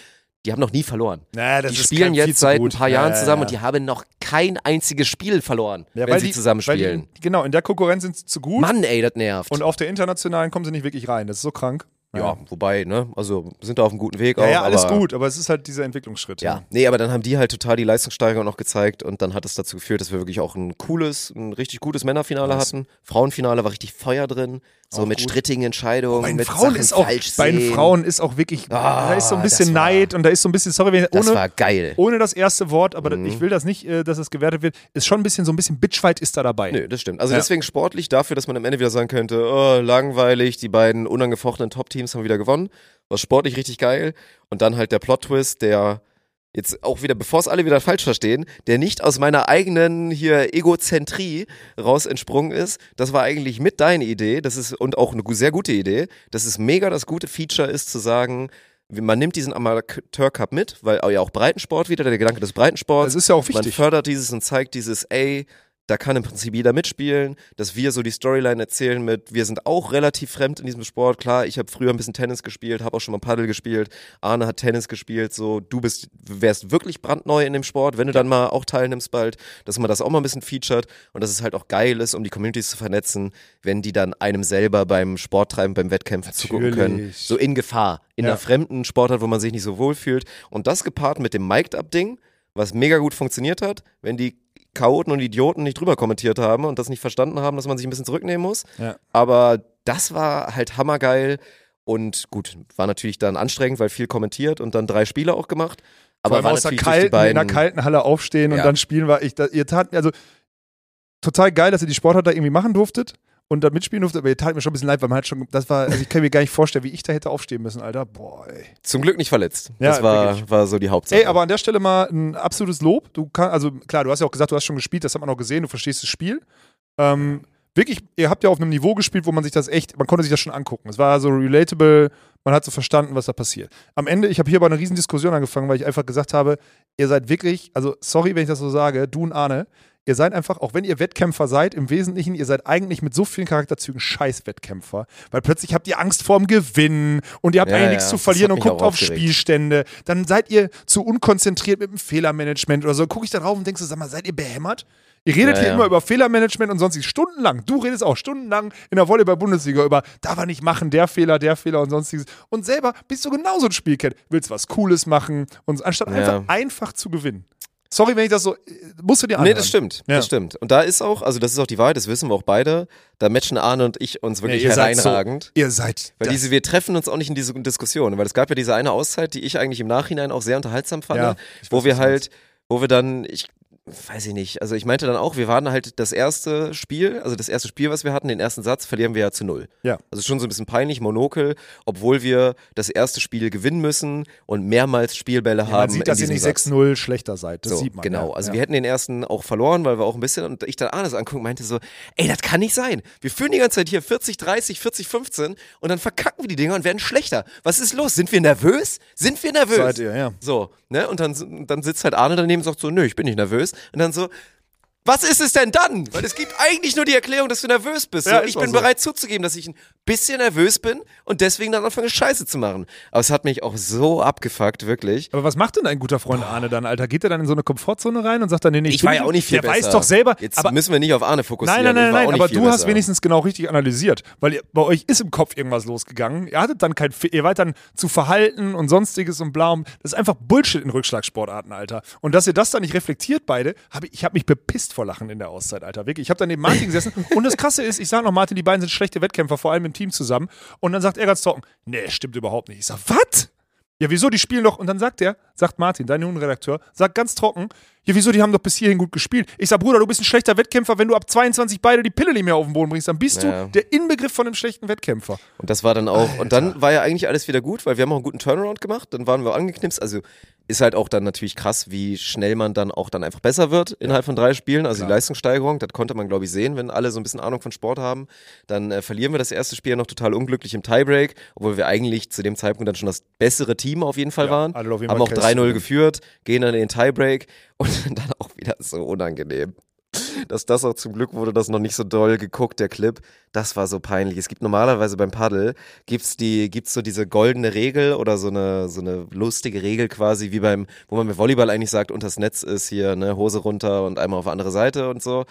die haben noch nie verloren. Naja, das die spielen jetzt seit ein paar Ja, Jahren ja, zusammen ja. und die haben noch kein einziges Spiel verloren, Ja, wenn weil sie die- zusammen weil die- spielen. Genau, in der Konkurrenz sind sie zu gut. Mann, ey, das nervt. Und auf der internationalen kommen sie nicht wirklich rein. Das ist so krank. Ja, wobei, ne? Also, sind da auf einem guten Weg Ja, auch. ja, alles aber, gut, aber es ist halt dieser Entwicklungsschritt. Ja, nee, aber dann haben die halt total die Leistungssteigerung noch gezeigt und dann hat es dazu geführt, dass wir wirklich auch ein cooles, ein richtig gutes Männerfinale Nice. hatten. Frauenfinale war richtig Feuer drin, so Auch mit gut. strittigen Entscheidungen, Bei den mit Frauen Sachen ist auch, falsch bei den. Frauen ist auch wirklich, Ah, da ist so ein das bisschen war- Neid und da ist so ein bisschen, sorry, wenn, Das ohne, war geil. ohne das erste Wort, aber Mhm. ich will das nicht, äh, dass das gewertet wird, ist schon ein bisschen, so ein bisschen Bitchfight ist da dabei. Nö, das stimmt. Also Ja. deswegen sportlich dafür, dass man am Ende wieder sagen könnte, oh, langweilig, die beiden unangefochtenen Top-Teams haben wieder gewonnen. War sportlich richtig geil. Und dann halt der Plot-Twist, der jetzt auch wieder, bevor es alle wieder falsch verstehen, der nicht aus meiner eigenen hier Egozentrie raus entsprungen ist. Das war eigentlich mit deine Idee. Das ist, und auch eine sehr gute Idee. Das ist mega das gute Feature ist zu sagen, man nimmt diesen Amateur Cup mit, weil ja auch Breitensport wieder, der Gedanke des Breitensports. Das ist ja auch Man wichtig. fördert dieses und zeigt dieses, ey, da kann im Prinzip jeder mitspielen, dass wir so die Storyline erzählen mit, wir sind auch relativ fremd in diesem Sport. Klar, ich habe früher ein bisschen Tennis gespielt, habe auch schon mal Paddel gespielt, Arne hat Tennis gespielt, so du bist, wärst wirklich brandneu in dem Sport, wenn du dann mal auch teilnimmst bald, dass man das auch mal ein bisschen featured und dass es halt auch geil ist, um die Communities zu vernetzen, wenn die dann einem selber beim Sporttreiben, beim Wettkämpfen zugucken können. Natürlich. So in Gefahr, in Ja. einer fremden Sportart, wo man sich nicht so wohl fühlt. Und das gepaart mit dem Mic'd-Up-Ding, was mega gut funktioniert hat, wenn die Chaoten und Idioten nicht drüber kommentiert haben und das nicht verstanden haben, dass man sich ein bisschen zurücknehmen muss. Ja. Aber das war halt hammergeil und gut, war natürlich dann anstrengend, weil viel kommentiert und dann drei Spiele auch gemacht. Aber war aus der kalten, in einer kalten Halle aufstehen und Ja. dann spielen war ich, da, ihr tat also total geil, dass ihr die Sportart da irgendwie machen durftet und da mitspielen durftet, aber ihr tat mir schon ein bisschen leid, weil man halt schon, das war, also ich kann mir gar nicht vorstellen, wie ich da hätte aufstehen müssen, Alter. Boah, ey. zum Glück nicht verletzt. Ja, das war, wirklich. war so die Hauptsache. Ey, aber an der Stelle mal ein absolutes Lob. Du kannst, also klar, du hast ja auch gesagt, du hast schon gespielt, das hat man auch gesehen, du verstehst das Spiel. Ähm, wirklich, ihr habt ja auf einem Niveau gespielt, wo man sich das echt, man konnte sich das schon angucken. Es war so relatable, man hat so verstanden, was da passiert. Am Ende, ich habe hier aber eine riesen Diskussion angefangen, weil ich einfach gesagt habe, ihr seid wirklich, also sorry, wenn ich das so sage, du und Arne, ihr seid einfach, auch wenn ihr Wettkämpfer seid, im Wesentlichen, ihr seid eigentlich mit so vielen Charakterzügen scheiß Wettkämpfer, weil plötzlich habt ihr Angst vorm Gewinn und ihr habt Ja, eigentlich ja, nichts zu verlieren und guckt auf. Spielstände. Dann seid ihr zu unkonzentriert mit dem Fehlermanagement oder so. Gucke ich da drauf und denkst so, sag mal, seid ihr behämmert? Ihr redet Ja, hier ja. immer über Fehlermanagement und sonstiges stundenlang. Du redest auch stundenlang in der Volleyball-Bundesliga über, darf er nicht machen, der Fehler, der Fehler und sonstiges. Und selber bist du genauso ein Spielkind. Willst was Cooles machen und anstatt Ja. einfach einfach zu gewinnen. Sorry, wenn ich das so, musst du dir Nee, anhören. das stimmt. Ja. Das stimmt. Und da ist auch, also das ist auch die Wahrheit, das wissen wir auch beide. Da matchen Arne und ich uns wirklich ihr seid so- hereinragend. Ihr seid. Weil diese, wir treffen uns auch nicht in diese Diskussion, weil es gab ja diese eine Auszeit, die ich eigentlich im Nachhinein auch sehr unterhaltsam fand, Ja, wo wir halt, wo wir dann, ich weiß ich nicht, also ich meinte dann auch, wir waren halt das erste Spiel, also das erste Spiel, was wir hatten, den ersten Satz verlieren wir ja zu null. Ja. Also schon so ein bisschen peinlich, Monokel, obwohl wir das erste Spiel gewinnen müssen und mehrmals Spielbälle man haben. sieht, in dass ihr nicht Satz. 6-0 schlechter seid. Das So, sieht man. Genau, ja. also ja. wir hätten den ersten auch verloren, weil wir auch ein bisschen, und ich dann Arnes angucken und meinte so, ey, das kann nicht sein. Wir führen die ganze Zeit hier 40, 30, 40, 15 und dann verkacken wir die Dinger und werden schlechter. Was ist los? Sind wir nervös? Sind wir nervös? Seid ihr, ja. So, ne? Und dann, dann sitzt halt Arne daneben und sagt so, nö, ich bin nicht nervös. Und dann so, was ist es denn dann? Weil es gibt eigentlich nur die Erklärung, dass du nervös bist. Ja, ich bin so. bereit zuzugeben, dass ich ein bisschen nervös bin und deswegen dann anfange, Scheiße zu machen. Aber es hat mich auch so abgefuckt, wirklich. Aber was macht denn ein guter Freund Arne dann, Alter? Geht er dann in so eine Komfortzone rein und sagt dann, nee, nee, Ich bin war ja auch nicht viel Der besser. weiß doch selber. Jetzt aber müssen wir nicht auf Arne fokussieren. Nein, nein, nein, Ich nein, aber du hast besser. wenigstens genau richtig analysiert, weil ihr, bei euch ist im Kopf irgendwas losgegangen. Ihr hattet dann kein, ihr wart dann zu Verhalten und sonstiges und blau. Das ist einfach Bullshit in Rückschlagsportarten, Alter. Und dass ihr das dann nicht reflektiert beide, hab ich, ich habe mich bepisst vor Lachen in der Auszeit, Alter. Wirklich. Ich habe dann neben Martin gesessen und das Krasse ist, ich sage noch, Martin, die beiden sind schlechte Wettkämpfer, vor allem im Team zusammen. Und dann sagt er ganz trocken, nee, stimmt überhaupt nicht. Ich sag, was? Ja, wieso? Die spielen doch. Und dann sagt er, sagt Martin, dein Hundenredakteur, sagt ganz trocken, ja, wieso? Die haben doch bis hierhin gut gespielt. Ich sag, Bruder, du bist ein schlechter Wettkämpfer. Wenn du ab 22 beide die Pille nicht mehr auf den Boden bringst, dann bist Ja. du der Inbegriff von einem schlechten Wettkämpfer. Und das war dann auch, und dann war ja eigentlich alles wieder gut, weil wir haben auch einen guten Turnaround gemacht, dann waren wir angeknipst, also ist halt auch dann natürlich krass, wie schnell man dann auch dann einfach besser wird innerhalb von drei Spielen, also die Leistungssteigerung, das konnte man glaube ich sehen, wenn alle so ein bisschen Ahnung von Sport haben, dann äh, verlieren wir das erste Spiel noch total unglücklich im Tiebreak, obwohl wir eigentlich zu dem Zeitpunkt dann schon das bessere Team auf jeden Fall Ja, waren, alle auf jeden haben auch Case 3-0 gewinnen. geführt, gehen dann in den Tiebreak (laughs) und dann auch wieder so unangenehm dass das auch zum Glück wurde das noch nicht so doll geguckt, der Clip. Das war so peinlich. Es gibt normalerweise beim Paddel, gibt's die, gibt's so diese goldene Regel oder so eine, so eine lustige Regel quasi, wie beim, wo man mit Volleyball eigentlich sagt, unters Netz ist hier, ne, Hose runter und einmal auf andere Seite und so.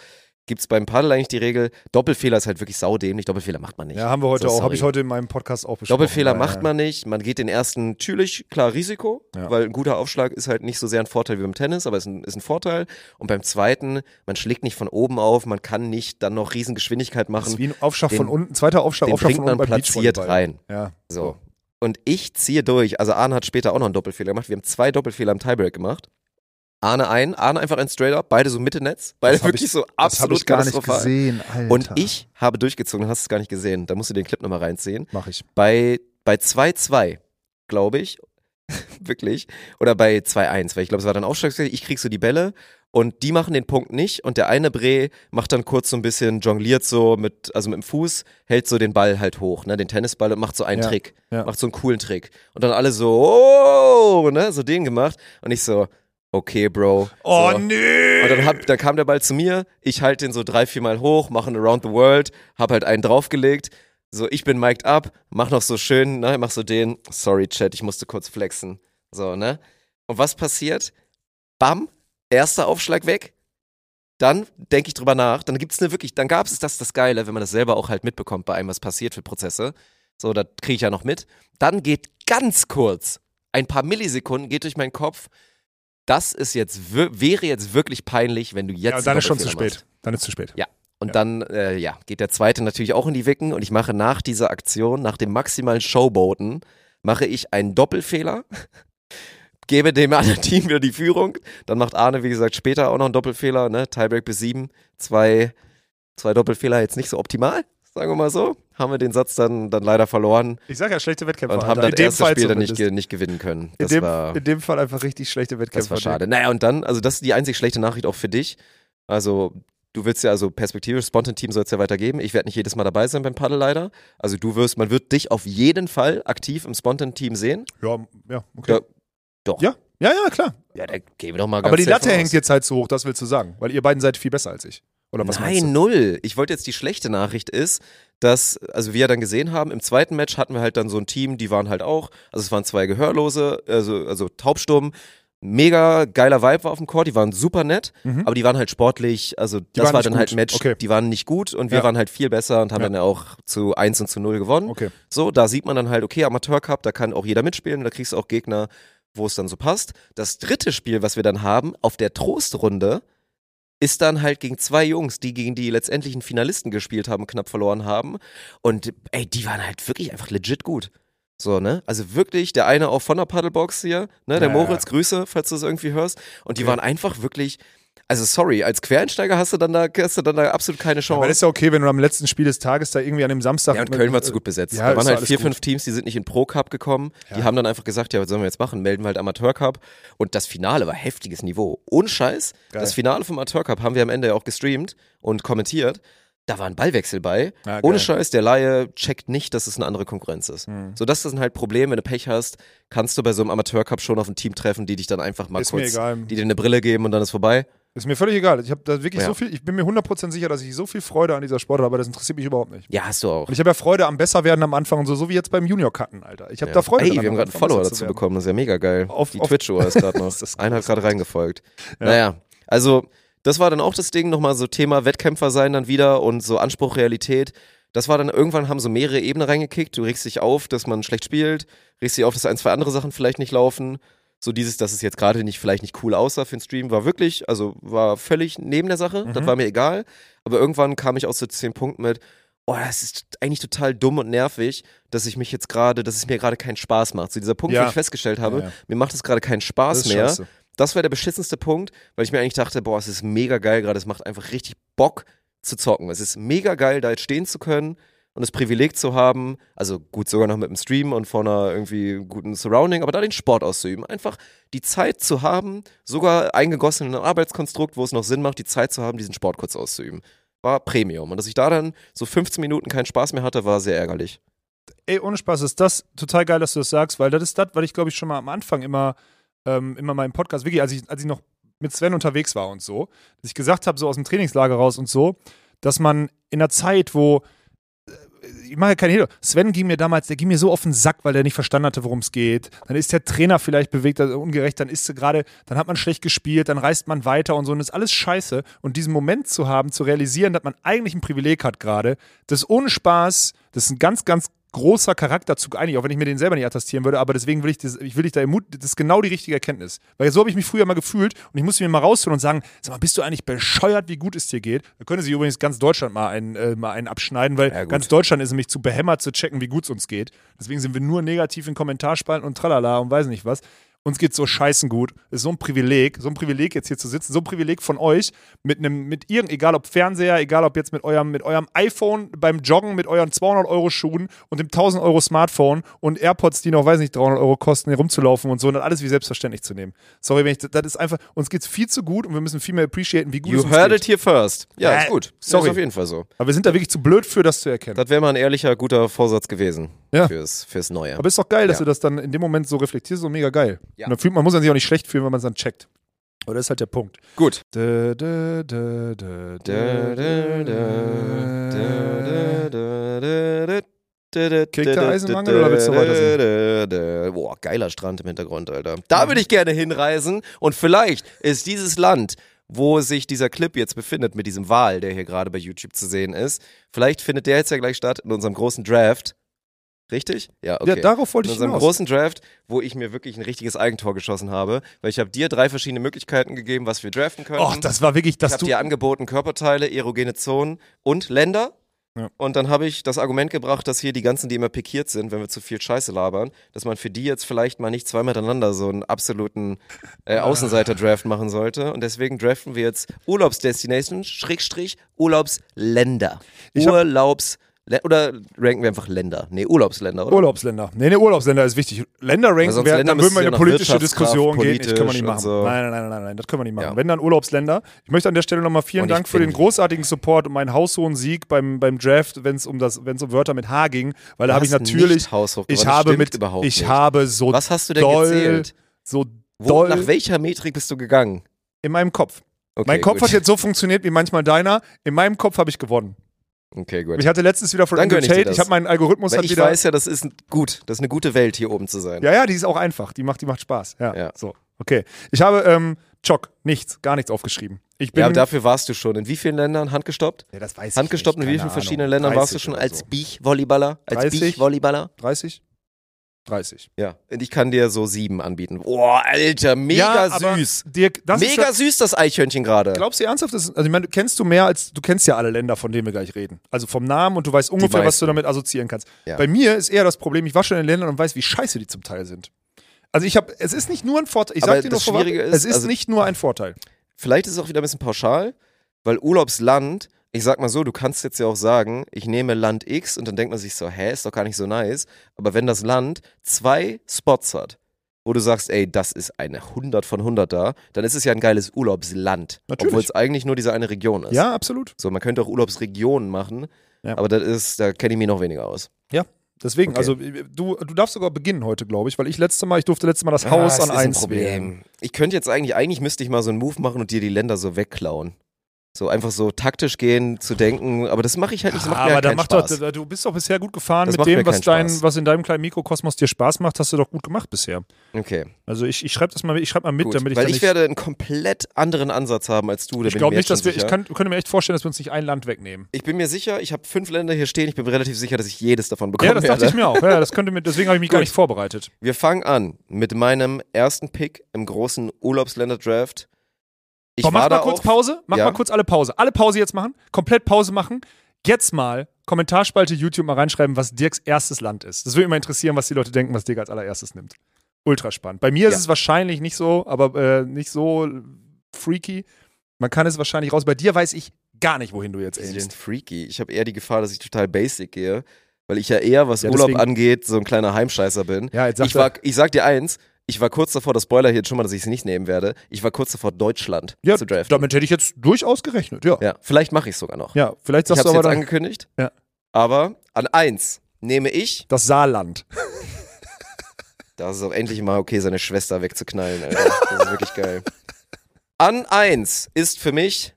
Gibt's beim Paddel eigentlich die Regel, Doppelfehler ist halt wirklich saudämlich, Doppelfehler macht man nicht. Ja, haben wir heute So, auch, habe ich heute in meinem Podcast auch besprochen. Doppelfehler Ja, macht ja. man nicht. Man geht den ersten natürlich, klar, Risiko, Ja. weil ein guter Aufschlag ist halt nicht so sehr ein Vorteil wie beim Tennis, aber ist ein, ist ein Vorteil. Und beim zweiten, man schlägt nicht von oben auf, man kann nicht dann noch Riesengeschwindigkeit Das ist machen. wie ein Aufschlag Den- von unten, zweiter Aufschlag, Den Aufschlag bringt von man unten beim platziert rein. Ja, So. Und ich ziehe durch. Also Arne hat später auch noch einen Doppelfehler gemacht. Wir haben zwei Doppelfehler im Tiebreak gemacht. Arne ein, Arne einfach ein Straight Up, beide so Mitte Netz, beide Das wirklich ich- so Das absolut ich gar nicht gesehen, Alter. Und ich habe durchgezogen, hast es gar nicht gesehen. Da musst du den Clip nochmal reinziehen. Mach ich. Bei bei 2-2, glaube ich, (laughs) wirklich, oder bei 2-1, weil ich glaube, es war dann Aufschlagsfehler, ich krieg so die Bälle und die machen den Punkt nicht und der eine Bre macht dann kurz so ein bisschen, jongliert so mit, also mit dem Fuß, hält so den Ball halt hoch, ne, den Tennisball und macht so einen Ja, Trick, ja. macht so einen coolen Trick und dann alle so, oh, ne, so den gemacht und ich so, okay, Bro. Oh so. nee! Und dann, hab, dann kam der Ball zu mir, ich halte den so drei, vier Mal hoch, mache einen Around the World, hab halt einen draufgelegt. So, ich bin mic'd up, mach noch so schön, ne, mach so den, sorry Chat, ich musste kurz flexen. So, ne? Und was passiert? Bam, erster Aufschlag weg. Dann denke ich drüber nach, dann gibt's eine wirklich, dann gab es das das Geile, wenn man das selber auch halt mitbekommt bei einem, was passiert für Prozesse. So, da kriege ich ja noch mit. Dann geht ganz kurz, ein paar Millisekunden geht durch meinen Kopf, das ist jetzt, wäre jetzt wirklich peinlich, wenn du jetzt ja, dann ist schon zu spät. Dann ist zu spät. Ja. Und Ja. dann, äh, ja, geht der zweite natürlich auch in die Wicken und ich mache nach dieser Aktion, nach dem maximalen Showboaten, mache ich einen Doppelfehler, (laughs) gebe dem anderen (laughs) Team wieder die Führung. Dann macht Arne, wie gesagt, später auch noch einen Doppelfehler, ne? Tiebreak bis sieben. Zwei, zwei Doppelfehler jetzt nicht so optimal, sagen wir mal so. Haben wir den Satz dann, dann leider verloren Ich sag ja, schlechte Wettkämpfe. und haben Alter. das in Fall Spiel dann nicht, zumindest. nicht gewinnen können. in, Das dem, war, in dem Fall einfach richtig schlechte Wettkämpfe. das war schade. Naja, und dann, also das ist die einzig schlechte Nachricht auch für dich. Also, du willst ja, also perspektivisch, Spontan-Team soll es ja weitergeben. Ich werde nicht jedes Mal dabei sein beim Paddle leider. Also du wirst, man wird dich auf jeden Fall aktiv im Spontan-Team sehen. Ja, ja, okay. Ja, doch. Ja, ja, ja, klar. Ja, da gehen wir doch mal ganz Aber die Latte hängt jetzt halt so hoch, das willst du sagen. Weil ihr beiden seid viel besser als ich. Oder was Nein, null. Ich wollte jetzt die schlechte Nachricht ist, dass, also wir ja dann gesehen haben, im zweiten Match hatten wir halt dann so ein Team, die waren halt auch, also es waren zwei Gehörlose, also, also taubstumm, mega geiler Vibe war auf dem Court, die waren super nett, Mhm. aber die waren halt sportlich, also das waren war dann halt gut. ein Match, Okay. die waren nicht gut und wir Ja. waren halt viel besser und haben Ja. dann ja auch zu 1 und zu 0 gewonnen. Okay. So, da sieht man dann halt, okay, Amateur Cup, da kann auch jeder mitspielen, da kriegst du auch Gegner, wo es dann so passt. Das dritte Spiel, was wir dann haben, auf der Trostrunde, ist dann halt gegen zwei Jungs, die gegen die letztendlichen Finalisten gespielt haben, knapp verloren haben. Und ey, die waren halt wirklich einfach legit gut. So, ne? Also wirklich, der eine auch von der Paddlebox hier, ne? Der Ja, Moritz, ja. Grüße, falls du es irgendwie hörst. Und die Okay. waren einfach wirklich, also sorry, als Quereinsteiger hast du dann da, hast du dann da absolut keine Chance. Aber das ist ja okay, wenn du am letzten Spiel des Tages da irgendwie an dem Samstag. Ja, und Köln war zu gut besetzt. Ja, da waren halt vier, gut. fünf Teams, die sind nicht in Pro Cup gekommen. Die Ja. haben dann einfach gesagt, ja, was sollen wir jetzt machen? Melden wir halt Amateur Cup. Und das Finale war heftiges Niveau. Ohne Scheiß. Geil. Das Finale vom Amateur Cup haben wir am Ende ja auch gestreamt und kommentiert. Da war ein Ballwechsel bei. Geil. Ohne Scheiß, der Laie checkt nicht, dass es eine andere Konkurrenz ist. Hm. So, das ist halt Problem, wenn du Pech hast, kannst du bei so einem Amateur Cup schon auf ein Team treffen, die dich dann einfach mal Ist kurz, egal. die dir eine Brille geben und dann ist vorbei. Ist mir völlig egal. Ich habe da wirklich Ja. so viel, ich bin mir 100% sicher, dass ich so viel Freude an dieser Sportart habe, das interessiert mich überhaupt nicht. Ja, hast du auch. Und ich habe ja Freude am Besserwerden am Anfang und so, so wie jetzt beim Junior-Cutten, Alter. Ich habe Ja. da Freude Ey, wir haben gerade einen Follower dazu bekommen, das ist ja mega geil. Auf- die Twitch-Uhr ist gerade (laughs) noch. Das ist Einer hat gerade reingefolgt. Ja. Naja, also das war dann auch das Ding, nochmal so Thema Wettkämpfer sein dann wieder und so Anspruch, Realität. Das war dann, irgendwann haben so mehrere Ebenen reingekickt. Du regst dich auf, dass man schlecht spielt, regst dich auf, dass ein, zwei andere Sachen vielleicht nicht laufen. So dieses, dass es jetzt gerade nicht, vielleicht nicht cool aussah für den Stream, war wirklich, also war völlig neben der Sache. Das Mhm. war mir egal. Aber irgendwann kam ich auch zu zehn Punkten mit, oh, das ist eigentlich total dumm und nervig, dass ich mich jetzt gerade, dass es mir gerade keinen Spaß macht. So dieser Punkt, Ja. wo ich festgestellt habe, Ja, ja. mir macht es gerade keinen Spaß Das mehr. scheiße. Das war der beschissenste Punkt, weil ich mir eigentlich dachte, boah, es ist mega geil gerade, es macht einfach richtig Bock zu zocken. Es ist mega geil, da jetzt stehen zu können und das Privileg zu haben, also gut sogar noch mit dem Stream und vor einer irgendwie guten Surrounding, aber da den Sport auszuüben. Einfach die Zeit zu haben, sogar eingegossen in ein Arbeitskonstrukt, wo es noch Sinn macht, die Zeit zu haben, diesen Sport kurz auszuüben. War Premium. Und dass ich da dann so 15 Minuten keinen Spaß mehr hatte, war sehr ärgerlich. Ey, ohne Spaß ist das total geil, dass du das sagst, weil das ist das, weil ich glaube ich schon mal am Anfang immer, ähm, immer mal im Podcast, wirklich, als ich, als ich noch mit Sven unterwegs war und so, dass ich gesagt habe, so aus dem Trainingslager raus und so, dass man in einer Zeit, wo ich mache ja keine Hehl. Sven ging mir damals, der ging mir so auf den Sack, weil der nicht verstanden hatte, worum es geht. Dann ist der Trainer vielleicht bewegt, also ungerecht, dann ist gerade, dann hat man schlecht gespielt, dann reist man weiter und so und das ist alles scheiße. Und diesen Moment zu haben, zu realisieren, dass man eigentlich ein Privileg hat gerade, das ohne Spaß, das ist ein ganz, ganz großer Charakterzug eigentlich, auch wenn ich mir den selber nicht attestieren würde, aber deswegen will ich, das, ich will dich da ermut, das ist genau die richtige Erkenntnis. Weil so habe ich mich früher mal gefühlt und ich musste mir mal rausholen und sagen, sag mal, bist du eigentlich bescheuert, wie gut es dir geht? Da könnte sich übrigens ganz Deutschland mal einen, äh, mal einen abschneiden, weil Ja, ganz Deutschland ist nämlich zu behämmert zu checken, wie gut es uns geht. Deswegen sind wir nur negativ in Kommentarspalten und tralala und weiß nicht was. Uns geht so scheißen gut. Ist so ein Privileg, so ein Privileg jetzt hier zu sitzen, so ein Privileg von euch mit einem, mit irgend, egal ob Fernseher, egal ob jetzt mit eurem, mit eurem iPhone beim Joggen, mit euren 200 Euro Schuhen und dem 1000 Euro Smartphone und AirPods, die noch, weiß nicht, 300 Euro kosten, hier rumzulaufen und so und das alles wie selbstverständlich zu nehmen. Sorry, wenn ich, das ist einfach, uns geht's viel zu gut und wir müssen viel mehr appreciaten, wie gut es You uns heard geht. it here first. Ja, Äh, ist gut. sorry. Ist auf jeden Fall so. Aber wir sind da wirklich zu blöd für, das zu erkennen. Das wäre mal ein ehrlicher, guter Vorsatz gewesen Ja. fürs, fürs Neue. Aber ist doch geil, dass Ja. du das dann in dem Moment so reflektierst, so mega geil. Ja. Und dann fühlt man, muss man sich auch nicht schlecht fühlen, wenn man es dann checkt. Aber das ist halt der Punkt. Gut. Kriegt der Eisenmangel oder willst du weiter Boah, geiler Strand im Hintergrund, Alter. Da würde ich gerne hinreisen und vielleicht ist dieses Land, wo sich dieser Clip jetzt befindet mit diesem Wal, der hier gerade bei YouTube zu sehen ist, vielleicht findet der jetzt ja gleich statt in unserem großen Draft. Richtig? Ja, okay. Ja, darauf wollte in ich hinaus. großen Draft, wo ich mir wirklich ein richtiges Eigentor geschossen habe, weil ich habe dir drei verschiedene Möglichkeiten gegeben, was wir draften können. Och, das war wirklich, Ich dass habe du. dir angeboten Körperteile, erogene Zonen und Länder. Ja. Und dann habe ich das Argument gebracht, dass hier die ganzen, die immer pikiert sind, wenn wir zu viel Scheiße labern, dass man für die jetzt vielleicht mal nicht zweimal miteinander so einen absoluten äh, Ah. Außenseiter-Draft machen sollte. Und deswegen draften wir jetzt Urlaubsdestination, Schrägstrich, Urlaubsländer. Ich hab- Urlaubs... Oder ranken wir einfach Länder? Nee, Urlaubsländer, oder? Urlaubsländer. Nee, nee, Urlaubsländer ist wichtig. Länder ranken, wär, Länder dann würden wir in eine politische Diskussion gehen. Ich können wir nicht machen. so. Nein, nein, nein, nein, nein, das können wir nicht machen. Ja. Wenn dann Urlaubsländer. Ich möchte an der Stelle nochmal vielen Und Dank für den großartigen Support und meinen haushohen Sieg beim, beim Draft, wenn es um das, um Wörter mit H ging, weil da habe ich natürlich, ich das habe mit, ich habe so Was hast du denn doll, gezählt? so Wo, doll nach welcher Metrik bist du gegangen? in meinem Kopf. Okay, mein Kopf gut. hat jetzt so funktioniert wie manchmal deiner. In meinem Kopf habe ich gewonnen. Okay, gut. Ich hatte letztens wieder von Dann Andrew ich Tate, ich, das. habe meinen Algorithmus Weil hat ich wieder. weiß ja, das ist gut. Das ist eine gute Welt, hier oben zu sein. Ja, ja, die ist auch einfach. Die macht, die macht Spaß. Ja, Ja. so. Okay. Ich habe ähm, Chock, nichts, gar nichts aufgeschrieben. Ich bin. Ja, aber dafür warst du schon. In wie vielen Ländern handgestoppt? ja, das weiß Handgestoppt ich in wie nicht, vielen verschiedenen Ahnung. Ländern warst du 30 schon als so. Beach-Volleyballer? Als 30? Beach-Volleyballer? 30? 30. Ja. Und ich kann dir so sieben anbieten. Boah, Alter, mega ja, süß. Dirk, das Mega ist süß, das Eichhörnchen gerade. Glaubst du ernsthaft, das, also ich meine, kennst du mehr als, du kennst ja alle Länder, von denen wir gleich reden. Also vom Namen und du weißt ungefähr, was du damit assoziieren kannst. Ja. Bei mir ist eher das Problem, ich war schon in Ländern und weiß, wie scheiße die zum Teil sind. Also ich habe, es ist nicht nur ein Vorteil, ich Aber sag dir nur das vorab, ist, es ist also- nicht nur ein Vorteil. Vielleicht ist es auch wieder ein bisschen pauschal, weil Urlaubsland, ich sag mal so, du kannst jetzt ja auch sagen, ich nehme Land X und dann denkt man sich so, hä, ist doch gar nicht so nice. Aber wenn das Land zwei Spots hat, wo du sagst, ey, das ist eine 100 von 100 da, dann ist es ja ein geiles Urlaubsland. Natürlich. Obwohl es eigentlich nur diese eine Region ist. Ja, absolut. So, man könnte auch Urlaubsregionen machen, Ja. aber das ist, da kenne ich mich noch weniger aus. Ja. Deswegen, Okay. also du, du darfst sogar beginnen heute, glaube ich, weil ich letzte Mal, ich durfte letztes Mal das Ah, Haus das an ist ein eins wählen. Ich könnte jetzt eigentlich, eigentlich müsste ich mal so einen Move machen und dir die Länder so wegklauen. So einfach so taktisch gehen, zu denken, aber das mache ich halt nicht, das macht mir aber da keinen macht Spaß. doch, du bist doch bisher gut gefahren Das mit dem, was, dein, Spaß. was in deinem kleinen Mikrokosmos dir Spaß macht, hast du doch gut gemacht bisher. Okay, Also ich, ich schreibe das mal, ich schreibe mal mit, gut. damit ich Weil ich nicht, werde einen komplett anderen Ansatz haben als du. Ich glaube nicht, dass wir, schon ich sicher. kann, könnte mir echt vorstellen, dass wir uns nicht ein Land wegnehmen. Ich bin mir sicher, ich habe fünf Länder hier stehen. Ich bin mir relativ sicher, dass ich jedes davon bekommen Ja, das dachte werde. ich mir auch. Ja, das könnte mir, deswegen habe ich mich gar Gut. nicht vorbereitet. Wir fangen an mit meinem ersten Pick im großen Urlaubsländer-Draft. Ich Komm, mach mal kurz auch, Pause. Mach Ja. mal kurz alle Pause. Alle Pause jetzt machen. Komplett Pause machen. Jetzt mal Kommentarspalte YouTube mal reinschreiben, was Dirks erstes Land ist. Das würde mich mal interessieren, was die Leute denken, was Dirk als allererstes nimmt. Ultra spannend. Bei mir ist Ja. es wahrscheinlich nicht so, aber äh, nicht so freaky. Man kann es wahrscheinlich raus. Bei dir weiß ich gar nicht, wohin du jetzt Sie sind aimst. freaky. Ich habe eher die Gefahr, dass ich total basic gehe, weil ich ja eher, was Ja, Urlaub angeht, so ein kleiner Heimscheißer bin. Ja, jetzt sagt Ich, war, ich sag dir eins, ich war kurz davor, das Spoiler hier jetzt schon mal, dass ich es nicht nehmen werde. Ich war kurz davor, Deutschland ja, zu draften. damit hätte ich jetzt durchaus gerechnet. Ja, ja, Ja, vielleicht mache ich es sogar noch. vielleicht ich sagst habe du es aber jetzt dann angekündigt. Ja. Aber an eins nehme ich, das Saarland. (laughs) da ist es auch endlich mal okay, seine Schwester wegzuknallen, Alter. Das ist wirklich geil. An eins ist für mich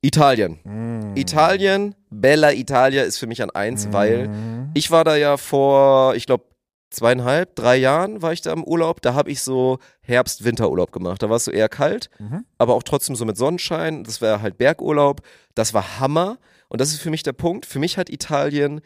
Italien. Mm. Italien, Bella Italia ist für mich an eins, weil Mhm. ich war da ja vor, ich glaube, zweieinhalb, drei Jahren war ich da im Urlaub. Da habe ich so Herbst-Winterurlaub gemacht. Da war es so eher kalt, Mhm. aber auch trotzdem so mit Sonnenschein. Das war halt Bergurlaub. Das war Hammer. Und das ist für mich der Punkt. Für mich hat Italien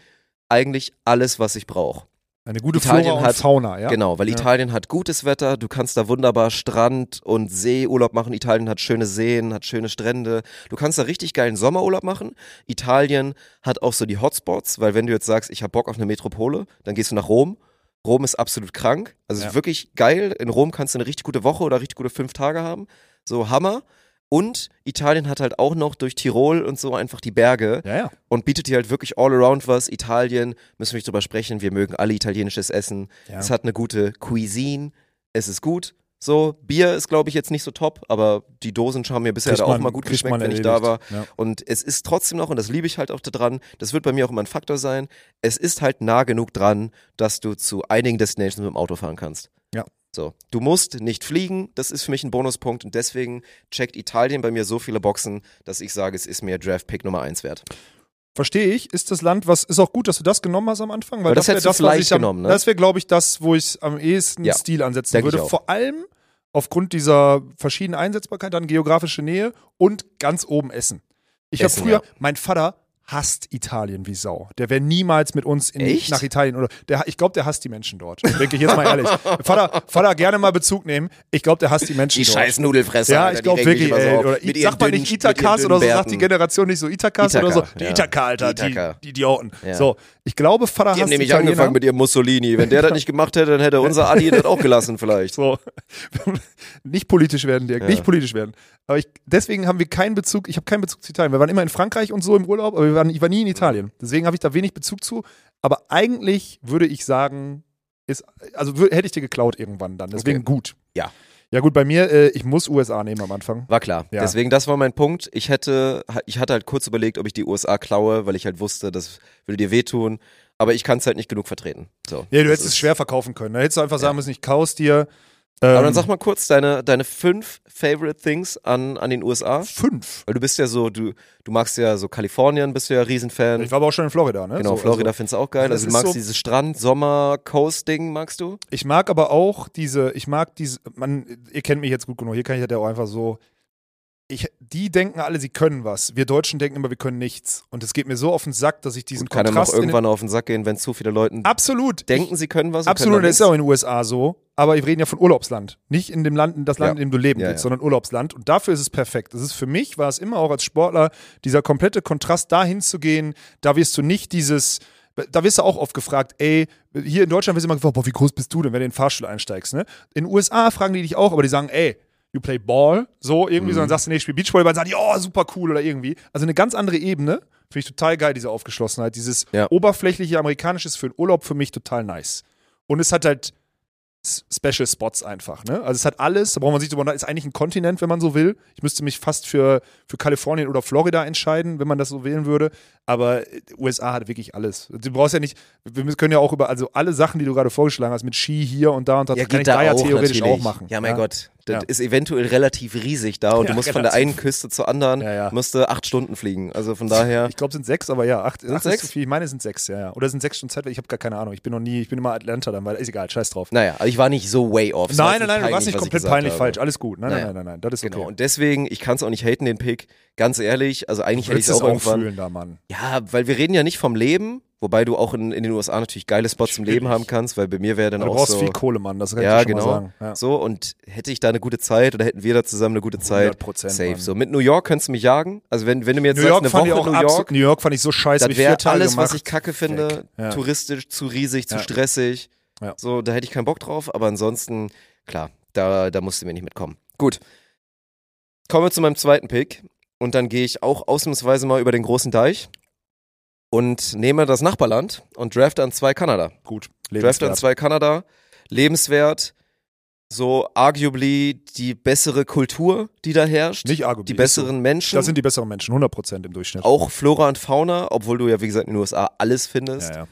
eigentlich alles, was ich brauche. Eine gute Italien Flora und hat- Fauna, ja. Genau, weil Ja. Italien hat gutes Wetter, du kannst da wunderbar Strand und Seeurlaub machen. Italien hat schöne Seen, hat schöne Strände. Du kannst da richtig geilen Sommerurlaub machen. Italien hat auch so die Hotspots, weil wenn du jetzt sagst, ich hab Bock auf eine Metropole, dann gehst du nach Rom. Rom ist absolut krank. Also Ja. ist wirklich geil. In Rom kannst du eine richtig gute Woche oder richtig gute fünf Tage haben. So Hammer. Und Italien hat halt auch noch durch Tirol und so einfach die Berge Ja, ja. und bietet dir halt wirklich all around was. Italien, müssen wir nicht drüber sprechen, wir mögen alle italienisches Essen. Ja. Es hat eine gute Cuisine, es ist gut. So, Bier ist, glaube ich, jetzt nicht so top, aber die Dosen haben mir bisher da auch man- mal gut geschmeckt, man wenn ich da war. erledigt. Ja. Und es ist trotzdem noch, und das liebe ich halt auch daran, das wird bei mir auch immer ein Faktor sein, es ist halt nah genug dran, dass du zu einigen Destinations mit dem Auto fahren kannst. Ja. So, du musst nicht fliegen, das ist für mich ein Bonuspunkt und deswegen checkt Italien bei mir so viele Boxen, dass ich sage, es ist mir Draft Pick Nummer 1 wert. Verstehe ich, ist das Land, was ist auch gut, dass du das genommen hast am Anfang, weil Weil das wär hättest du was vielleicht ich am, genommen, ne? Das wäre, glaube ich, das, wo ich am ehesten Ja, Stil ansetzen würde. Vor allem aufgrund dieser verschiedenen Einsetzbarkeit, dann geografische Nähe und ganz oben Essen. Ich habe früher, ja. mein Vater hasst Italien wie Sau. Der wäre niemals mit uns in, nach Italien oder der, ich glaube, der hasst die Menschen dort. Denke ich jetzt mal ehrlich. (laughs) Vater, Vater gerne mal Bezug nehmen. Ich glaube, der hasst die Menschen Die dort. scheiß Nudelfresser. Ja, Alter, ich die glaube wirklich, so ey. Oder I- sagt man nicht Itakas oder so, sagt die. Generation nicht so Itakas oder so. Die ja. Itaka, Alter, Die die, Ithaka. die Idioten. Ja. So, ich glaube, Vater Die haben hasst nämlich Italiener. angefangen mit ihrem Mussolini. Wenn der das nicht gemacht hätte, dann hätte unser Adi das auch gelassen vielleicht. So. (laughs) nicht politisch werden, Dirk, Ja. nicht politisch werden. Aber ich, deswegen haben wir keinen Bezug, ich habe keinen Bezug zu Italien. Wir waren immer in Frankreich und so im Urlaub, aber wir waren, ich war nie in Italien. Deswegen habe ich da wenig Bezug zu. Aber eigentlich würde ich sagen, ist, also hätte ich dir geklaut irgendwann dann. Deswegen Okay. gut. Ja. Ja, gut, bei mir, äh, ich muss USA nehmen am Anfang. War klar. Ja. Deswegen, das war mein Punkt. Ich hätte, ich hatte halt kurz überlegt, ob ich die USA klaue, weil ich halt wusste, das würde dir wehtun. Aber ich kann es halt nicht genug vertreten. So. Ja, du hättest es schwer verkaufen können. Da hättest du einfach sagen Ja. müssen, ich kaus dir. Ähm, Aber dann sag mal kurz deine, deine fünf Favorite Things an, an den USA. fünf. Weil du bist ja so, du, du magst ja so Kalifornien, bist du ja Riesenfan. Ich war aber auch schon in Florida, ne? Genau, so, Florida Also, findest du auch geil. Also du magst so- dieses Strand, Sommer, Coast-Ding, magst du? ich mag aber auch diese, ich mag diese, man, ihr kennt mich jetzt gut genug, hier kann ich ja auch einfach so. Ich, die denken alle, sie können was. Wir Deutschen denken immer, wir können nichts. Und es geht mir so auf den Sack, dass ich diesen Kann einem auch Kontrast irgendwann auf den Sack gehen, wenn zu viele Leute Absolut. denken, sie können was. Absolut, können das ist auch in den USA so. Aber wir reden ja von Urlaubsland. Nicht in dem Land, das Land, Ja. in dem du leben Ja, willst, ja. sondern Urlaubsland. Und dafür ist es perfekt. Das ist für mich, war es immer auch als Sportler, dieser komplette Kontrast dahin zu gehen. Da wirst du nicht dieses, da wirst du auch oft gefragt, ey, hier in Deutschland wirst du immer gefragt, boah, wie groß bist du denn, wenn du in den Fahrstuhl einsteigst, ne? In den USA fragen die dich auch, aber die sagen, ey, you play ball, so irgendwie, Mhm. sondern sagst du, nee, ich spiel Beachvolleyball, dann sagen die, oh, super cool oder irgendwie. Also eine ganz andere Ebene. Finde ich total geil, diese Aufgeschlossenheit. Dieses oberflächliche Amerikanische ist für den Urlaub für mich total nice. Und es hat halt Special Spots einfach, ne? Also es hat alles, da braucht man sich drüber, ist eigentlich ein Kontinent, wenn man so will. Ich müsste mich fast für, für Kalifornien oder Florida entscheiden, wenn man das so wählen würde. Aber äh, USA hat wirklich alles. Du brauchst ja nicht, wir können ja auch über, also alle Sachen, die du gerade vorgeschlagen hast, mit Ski hier und da und da, Ja, kann ich da da ja theoretisch natürlich. auch machen. Ja, mein Gott. Das Ja. ist eventuell relativ riesig da und Ja, du musst von der einen Küste zur anderen, Ja, ja. musst du acht Stunden fliegen. Also von daher, Ich glaube, es sind sechs, aber ja, acht, acht ist sechs? zu viel. Ich meine, es sind sechs, ja, ja. Oder es sind sechs Stunden Zeit, ich habe gar keine Ahnung. Ich bin noch nie, ich bin immer Atlanta dann, weil ist egal, scheiß drauf. naja, also ich war nicht so way off. Nein, nein, nein, du warst nicht komplett peinlich habe. falsch. Alles gut. Nein, Naja. nein, nein, nein, nein, das ist okay. Genau, und deswegen, ich kann es auch nicht haten, den Pick. Ganz ehrlich, also eigentlich hätte ich es auch auch irgendwann. fühlen da, Mann. Ja, weil wir reden ja nicht vom Leben, wobei du auch in, in den USA natürlich geile Spots zum Leben Schwierig. haben kannst, weil bei mir wäre dann Du auch brauchst so. viel Kohle, Mann, das kann ja, ich schon genau. mal sagen. Ja. So, und hätte ich da eine gute Zeit oder hätten wir da zusammen eine gute Zeit, 100%, safe. Mann. So, mit New York könntest du mich jagen. Also wenn, wenn du mir jetzt New York sagst, fand eine ich Woche auch New absolut, York, New York fand ich so scheiße, hab das ich wäre alles, gemacht. was ich kacke finde. Ja. Touristisch, zu riesig, zu Ja. stressig. Ja. So, da hätte ich keinen Bock drauf, aber ansonsten, klar, da, da musst du mir nicht mitkommen. Gut. Kommen wir zu meinem zweiten Pick. Und dann gehe ich auch ausnahmsweise mal über den großen Deich und nehme das Nachbarland und drafte an zwei Kanada. Gut, Drafte an lebenswert. zwei Kanada. Lebenswert. So arguably die bessere Kultur, die da herrscht. Nicht arguably, die ist so. besseren Menschen. Das sind die besseren Menschen, 100% im Durchschnitt. auch Flora und Fauna, obwohl du ja, wie gesagt, in den USA alles findest, ja,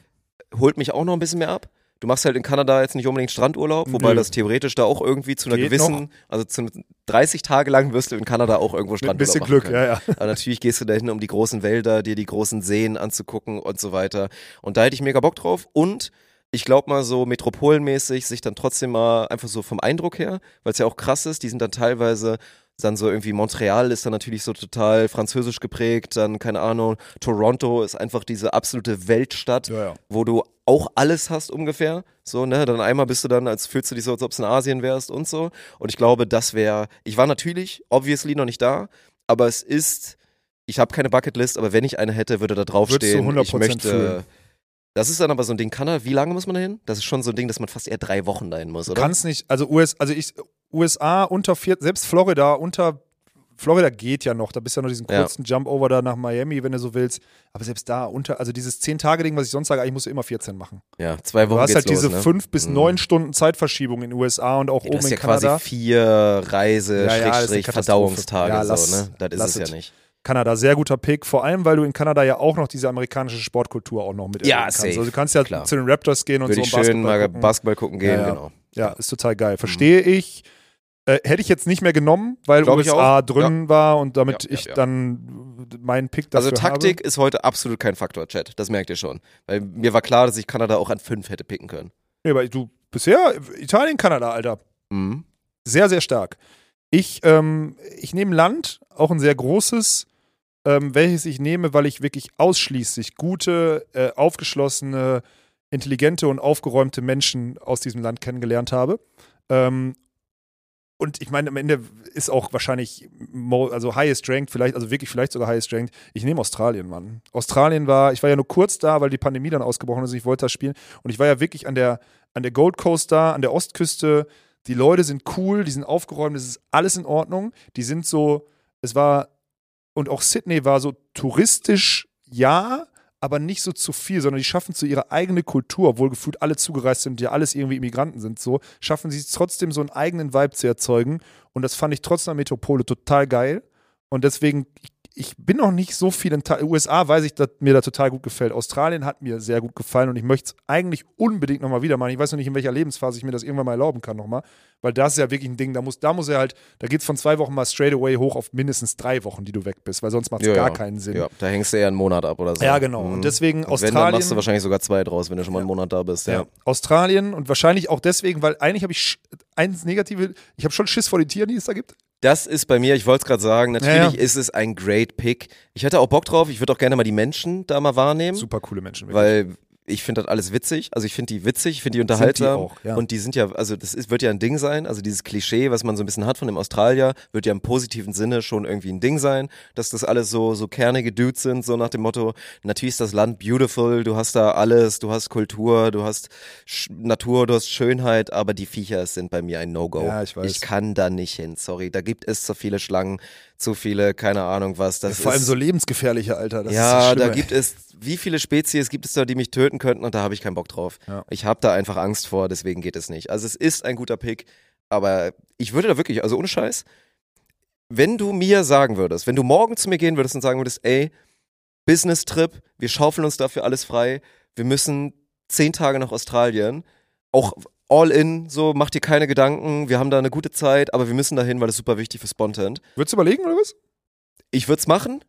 ja. holt mich auch noch ein bisschen mehr ab. Du machst halt in Kanada jetzt nicht unbedingt Strandurlaub, wobei Nö. das theoretisch da auch irgendwie zu einer Geht gewissen, also zu 30 Tage lang wirst du in Kanada auch irgendwo Mit ein Strandurlaub bisschen Glück, können. ja, ja. Aber natürlich gehst du dahin, um die großen Wälder, dir die großen Seen anzugucken und so weiter. Und da hätte ich mega Bock drauf. Und ich glaube mal so metropolenmäßig sich dann trotzdem mal einfach so vom Eindruck her, weil es ja auch krass ist, die sind dann teilweise dann so irgendwie Montreal ist dann natürlich so total französisch geprägt, dann keine Ahnung, Toronto ist einfach diese absolute Weltstadt, Ja, ja. wo du auch alles hast ungefähr, so, ne, dann einmal bist du dann, als fühlst du dich so, als ob es in Asien wärst und so und ich glaube, das wäre, ich war natürlich obviously noch nicht da, aber es ist, ich habe keine Bucketlist, aber wenn ich eine hätte, würde da draufstehen, ich du 100% möchte, fühlen. Das ist dann aber so ein Ding, kann er, wie lange muss man da hin? Das ist schon so ein Ding, dass man fast eher drei Wochen dahin muss, Du oder? kannst nicht, also US, also ich, USA unter vier, selbst Florida unter Florida geht ja noch, da bist du ja noch diesen Ja. kurzen Jump-Over da nach Miami, wenn du so willst. Aber selbst da unter, also dieses 10-Tage-Ding, was ich sonst sage, eigentlich musst du immer 14 machen. ja, zwei Du Wochen hast geht's halt diese los, ne? 5 bis Mhm. 9 Stunden Zeitverschiebung in den USA und auch Ja, oben das ist in ja quasi Kanada. vier Reise, Ja, ja, das ist eine Schrägstrich, Katastrophe. Verdauungstage, Ja, so, lass- ne? Das ist es. ja nicht. Kanada, sehr guter Pick, vor allem, weil du in Kanada ja auch noch diese amerikanische Sportkultur auch noch mit Ja, kannst. safe. Also du kannst ja Klar. zu den Raptors gehen und Würde so ich schön mal gucken. Basketball gucken gehen, Ja, ja. genau. Ja, ist total geil. Verstehe ich. Äh, hätte ich jetzt nicht mehr genommen, weil Glaub ich USA drin war und damit Ja, ja, ich ja. dann meinen Pick dafür Also Taktik habe. ist heute absolut kein Faktor, Chat. Das merkt ihr schon. Weil mir war klar, dass ich Kanada auch an fünf hätte picken können. Nee, aber du bisher Italien, Kanada, Alter. Mhm. Sehr, sehr stark. Ich, ähm, ich nehme Land, auch ein sehr großes, ähm, welches ich nehme, weil ich wirklich ausschließlich gute, äh, aufgeschlossene, intelligente und aufgeräumte Menschen aus diesem Land kennengelernt habe. Ähm, und ich meine, am Ende ist auch wahrscheinlich, also highest ranked, vielleicht, also wirklich vielleicht sogar highest ranked. Ich nehme Australien, Mann. Australien war, ich war ja nur kurz da, weil die Pandemie dann ausgebrochen ist. Ich wollte da spielen. Und ich war ja wirklich an der, an der Gold Coast da, an der Ostküste. Die Leute sind cool, die sind aufgeräumt, es ist alles in Ordnung. Die sind so, es war, und auch Sydney war so touristisch, ja, aber nicht so zu viel, sondern die schaffen so ihre eigene Kultur, obwohl gefühlt alle zugereist sind, ja alles irgendwie Immigranten sind, so, schaffen sie es trotzdem so einen eigenen Vibe zu erzeugen. Und das fand ich trotz einer Metropole total geil. Und deswegen, ich, ich bin noch nicht so viel in Ta USA, weiß ich, dass mir da total gut gefällt. Australien hat mir sehr gut gefallen und ich möchte es eigentlich unbedingt nochmal wieder machen. Ich weiß noch nicht, in welcher Lebensphase ich mir das irgendwann mal erlauben kann nochmal. Weil das ist ja wirklich ein Ding, da muss, da muss er halt, da geht es von zwei Wochen mal straight away hoch auf mindestens drei Wochen, die du weg bist, weil sonst macht es Ja, gar ja. keinen Sinn. Ja, da hängst du eher einen Monat ab oder so. Ja, genau. Mhm. Und deswegen Und wenn, dann Australien. machst du wahrscheinlich sogar zwei draus, wenn du schon mal einen Monat da bist. Ja. Australien und wahrscheinlich auch deswegen, weil eigentlich habe ich eins Negative, ich habe schon Schiss vor den Tieren, die es da gibt. Das ist bei mir, ich wollte es gerade sagen, natürlich Ja, ja. ist es ein great Pick. Ich hätte auch Bock drauf, ich würde auch gerne mal die Menschen da mal wahrnehmen. Super coole Menschen. wirklich. Weil ich finde das alles witzig. Also ich finde die witzig, ich finde die unterhaltsam. auch, ja. Und die sind ja, also das ist, wird ja ein Ding sein. Also dieses Klischee, was man so ein bisschen hat von dem Australier, wird ja im positiven Sinne schon irgendwie ein Ding sein, dass das alles so, so kernige Dudes sind, so nach dem Motto, natürlich ist das Land beautiful, du hast da alles, du hast Kultur, du hast Sch Natur, du hast Schönheit, aber die Viecher sind bei mir ein No-Go. Ja, ich weiß. Ich kann da nicht hin, sorry. Da gibt es zu viele Schlangen, zu viele, keine Ahnung was. Das Vor allem ist, so lebensgefährliche, Alter. Das ja, da gibt es, wie viele Spezies gibt es da, die mich töten könnten und da habe ich keinen Bock drauf. Ja. Ich habe da einfach Angst vor, deswegen geht es nicht. Also es ist ein guter Pick, aber ich würde da wirklich, also ohne Scheiß, wenn du mir sagen würdest, wenn du morgen zu mir gehen würdest und sagen würdest, ey, Business-Trip, wir schaufeln uns dafür alles frei, wir müssen zehn Tage nach Australien, auch all in, so, mach dir keine Gedanken, wir haben da eine gute Zeit, aber wir müssen dahin, weil das ist super wichtig für Spontent Würdest du überlegen oder was? ich würde es machen,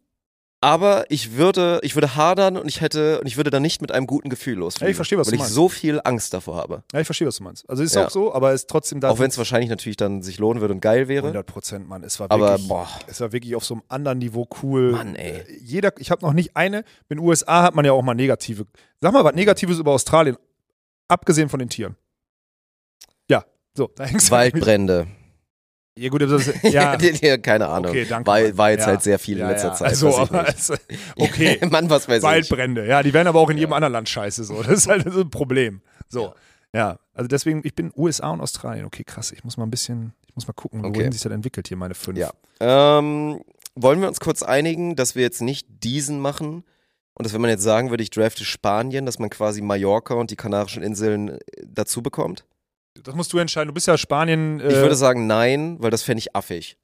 aber ich würde, ich würde hadern und ich hätte und ich würde da nicht mit einem guten Gefühl losfliegen. Ja, ich verstehe, was weil du ich meinst. so viel Angst davor habe. Ja, ich verstehe, was du meinst. Also ist Ja. auch so, aber ist trotzdem da. Auch wenn es wahrscheinlich natürlich dann sich lohnen würde und geil wäre. 100 Prozent, Mann. Es war Aber wirklich, boah, es war wirklich auf so einem anderen Niveau cool. Mann, ey. Äh, Jeder, ich habe noch nicht eine. In den USA hat man ja auch mal negative. Sag mal was Negatives über Australien, abgesehen von den Tieren. So, da hängst du Waldbrände. Ja, gut, das ja. (laughs) keine Ahnung. Okay, danke. war, war jetzt Ja. halt sehr viel in letzter. Zeit. Also, ich also, okay. (laughs) Mann, was weiß ich. Waldbrände, ja, die werden aber auch in jedem anderen Land scheiße so. Das ist halt so ein Problem. So. Ja. also deswegen, ich bin USA und Australien. Okay, krass. Ich muss mal ein bisschen, ich muss mal gucken, Okay. wohin sich das entwickelt hier, meine fünf. Ja. Ähm, wollen wir uns kurz einigen, dass wir jetzt nicht diesen machen? Und dass wenn man jetzt sagen würde, ich drafte Spanien, dass man quasi Mallorca und die Kanarischen Inseln äh, dazu bekommt? Das musst du entscheiden. Du bist ja Spanien. Äh, Ich würde sagen nein, weil das fände ich affig.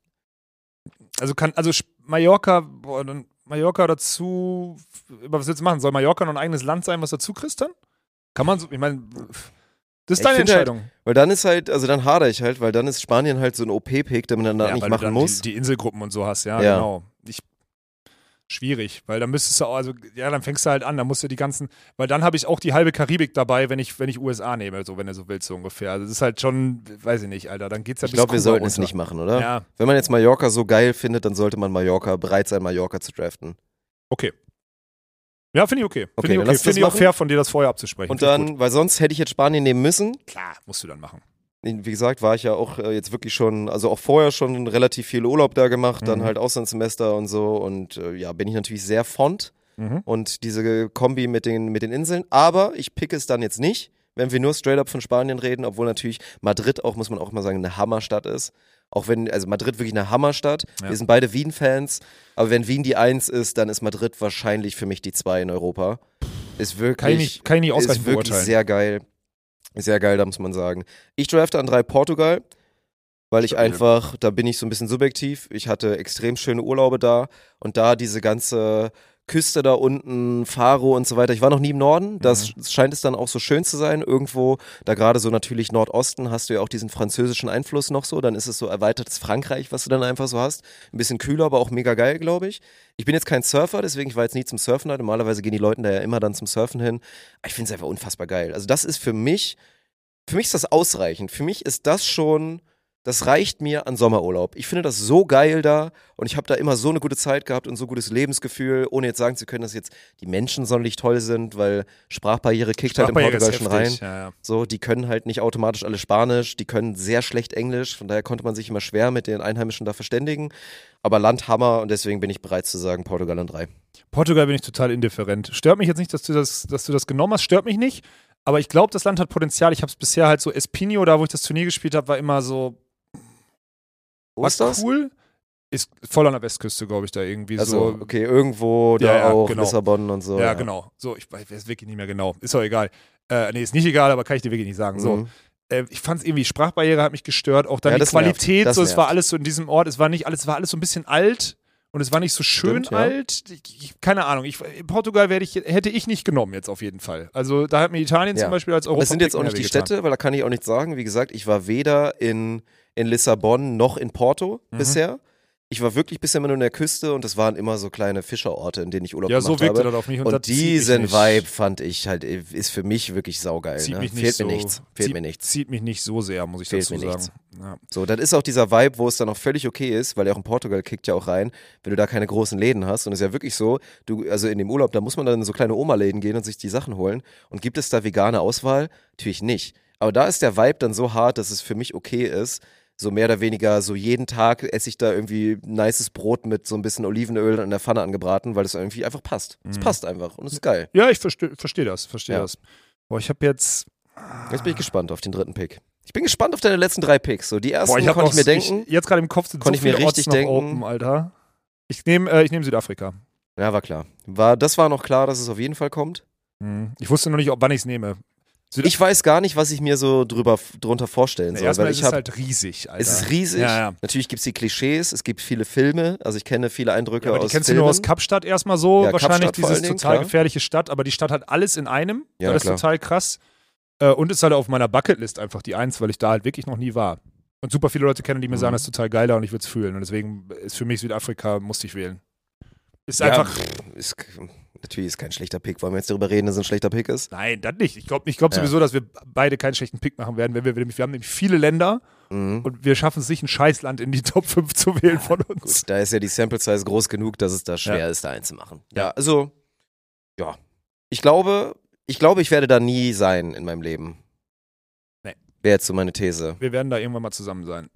also kann, also Mallorca, boah, dann Mallorca dazu, aber was willst du machen? Soll Mallorca noch ein eigenes Land sein, was dazu kriegst dann? Kann man so, ich meine, das ist deine halt, Entscheidung. Weil dann ist halt, also dann hadere ich halt, weil dann ist Spanien halt so ein OP-Pick, den man dann da nicht machen muss. Die, die Inselgruppen und so hast, ja, Ja. genau. Ich, schwierig, weil dann müsstest du auch, also ja, dann fängst du halt an, dann musst du die ganzen, weil dann habe ich auch die halbe Karibik dabei, wenn ich, wenn ich USA nehme, so wenn du so willst, so ungefähr. Also das ist halt schon, weiß ich nicht, Alter, dann geht's ja ich glaube, wir sollten es runter. nicht machen, oder? Ja, Wenn man jetzt Mallorca so geil findet, dann sollte man Mallorca bereit sein, Mallorca zu draften. okay. Ja, finde ich okay. Okay, Finde ich, okay. lass das Finde ich auch fair von dir, das vorher abzusprechen. Und ich dann, weil sonst hätte ich jetzt Spanien nehmen müssen. Klar, musst du dann machen. Wie gesagt, war ich ja auch äh, jetzt wirklich schon, also auch vorher schon relativ viel Urlaub da gemacht, dann Mhm. halt Auslandssemester und so. Und äh, ja, bin ich natürlich sehr fond. Mhm. Und diese Kombi mit den, mit den Inseln. Aber ich picke es dann jetzt nicht, wenn wir nur straight up von Spanien reden, obwohl natürlich Madrid auch, muss man auch mal sagen, eine Hammerstadt ist. Auch wenn, also Madrid wirklich eine Hammerstadt. Ja. Wir sind beide Wien-Fans. Aber wenn Wien die Eins ist, dann ist Madrid wahrscheinlich für mich die Zwei in Europa. Ist wirklich, Kann ich nicht, kann ich nicht ist wirklich sehr geil. Sehr geil, da muss man sagen. Ich drafte an drei Portugal, weil ich Stabil. einfach, da bin ich so ein bisschen subjektiv. Ich hatte extrem schöne Urlaube da und da diese ganze Küste da unten, Faro und so weiter. Ich war noch nie im Norden. Das Mhm. scheint es dann auch so schön zu sein. Irgendwo, da gerade so natürlich Nordosten, hast du ja auch diesen französischen Einfluss noch so. Dann ist es so erweitertes Frankreich, was du dann einfach so hast. Ein bisschen kühler, aber auch mega geil, glaube ich. Ich bin jetzt kein Surfer, deswegen ich war jetzt nie zum Surfen da. Normalerweise gehen die Leute da ja immer dann zum Surfen hin. Ich finde es einfach unfassbar geil. Also das ist für mich, für mich ist das ausreichend. Für mich ist das schon, das reicht mir an Sommerurlaub. Ich finde das so geil da und ich habe da immer so eine gute Zeit gehabt und so gutes Lebensgefühl, ohne jetzt sagen zu können, dass jetzt die Menschen sonderlich toll sind, weil Sprachbarriere kickt halt Sprachbarriere ist Portugal schon rein. Ja, ja. So, die können halt nicht automatisch alle Spanisch, die können sehr schlecht Englisch, von daher konnte man sich immer schwer mit den Einheimischen da verständigen. Aber Landhammer und deswegen bin ich bereit zu sagen, Portugal an drei. Portugal bin ich total indifferent. Stört mich jetzt nicht, dass du das, dass du das genommen hast, stört mich nicht. Aber ich glaube, das Land hat Potenzial. Ich habe es bisher halt so Espinho, da wo ich das Turnier gespielt habe, war immer so Ist das? cool. Ist voll an der Westküste, glaube ich, da irgendwie Also, so. okay, irgendwo da Ja, ja, auch, genau. Lissabon und so. ja, genau. So, ich weiß wirklich nicht mehr genau. Ist auch egal. Äh, nee, ist nicht egal, aber kann ich dir wirklich nicht sagen. So. Mhm. Äh, ich fand es irgendwie, Sprachbarriere hat mich gestört, auch dann Ja, die. Qualität, so, es war alles so in diesem Ort, es war nicht alles, es war alles so ein bisschen alt und es war nicht so schön Stimmt, ja. alt. Ich, ich, keine Ahnung, ich, in Portugal ich, hätte ich nicht genommen jetzt auf jeden Fall. Also da hat mir Italien Ja. zum Beispiel als Europa Das sind jetzt auch nicht die Städte, weil da kann ich auch nichts sagen. Wie gesagt, ich war weder in, in Lissabon noch in Porto Mhm. bisher. Ich war wirklich bisher immer nur in der Küste und das waren immer so kleine Fischerorte, in denen ich Urlaub Ja, so gemacht wirkte habe. das auf mich. Und, Und diesen nicht. Vibe fand ich halt, ist für mich wirklich saugeil. zieht Ne? mich nicht Fehlt so, mir nichts. Fehlt zieht, mir nichts. Zieht mich nicht so sehr, muss ich Fehlt dazu mir sagen. nichts. Ja. So, das ist auch dieser Vibe, wo es dann auch völlig okay ist, weil ja auch in Portugal kickt ja auch rein, wenn du da keine großen Läden hast. Und es ist ja wirklich so, du, also in dem Urlaub, da muss man dann in so kleine Oma-Läden gehen und sich die Sachen holen. Und gibt es da vegane Auswahl? Natürlich nicht. Aber da ist der Vibe dann so hart, dass es für mich okay ist. So mehr oder weniger, so jeden Tag esse ich da irgendwie nices Brot mit so ein bisschen Olivenöl in der Pfanne angebraten, weil es irgendwie einfach passt. Es Mhm. passt einfach und es ist geil. Ja, ich verstehe versteh das, verstehe Ja. das. Boah, ich habe jetzt. Jetzt bin ich gespannt auf den dritten Pick. Ich bin gespannt auf deine letzten drei Picks. So, die ersten Boah, ich konnte ich mir denken. Ich, jetzt gerade im Kopf sind Konnte so ich mir richtig denken. Open, Alter. Ich nehme äh, ich nehm Südafrika. Ja, war klar. War, das war noch klar, dass es auf jeden Fall kommt. Mhm. Ich wusste noch nicht, ob, wann ich es nehme. Ich weiß gar nicht, was ich mir so drüber, drunter vorstellen soll. Weil ist ich hab, halt riesig, Alter. es ist riesig. Ja, ja. Natürlich gibt es die Klischees, es gibt viele Filme. Also ich kenne viele Eindrücke Ja, aber die aus kennst Filmen. du nur aus Kapstadt erstmal so. Ja, Wahrscheinlich Kapstadt dieses Dingen, total klar. gefährliche Stadt, aber die Stadt hat alles in einem. Ja, das ist klar. total krass. Äh, und ist halt auf meiner Bucketlist einfach die Eins, weil ich da halt wirklich noch nie war. Und super viele Leute kennen, die mir Mhm. sagen, das ist total geiler und ich würde es fühlen. Und deswegen ist für mich Südafrika, musste ich wählen. Ist einfach. ist, natürlich ist kein schlechter Pick. Wollen wir jetzt darüber reden, dass es ein schlechter Pick ist? Nein, das nicht. Ich glaube ich glaub Ja. sowieso, dass wir beide keinen schlechten Pick machen werden. Wenn wir, wir haben nämlich viele Länder Mhm. und wir schaffen es nicht, ein Scheißland in die Top 5 zu wählen von uns. Gut, da ist ja die Sample Size groß genug, dass es da schwer Ja. ist, da einzumachen. Ja, also, ja. Ich glaube, ich glaube, ich werde da nie sein in meinem Leben. Nee. Wäre jetzt so meine These. Wir werden da irgendwann mal zusammen sein.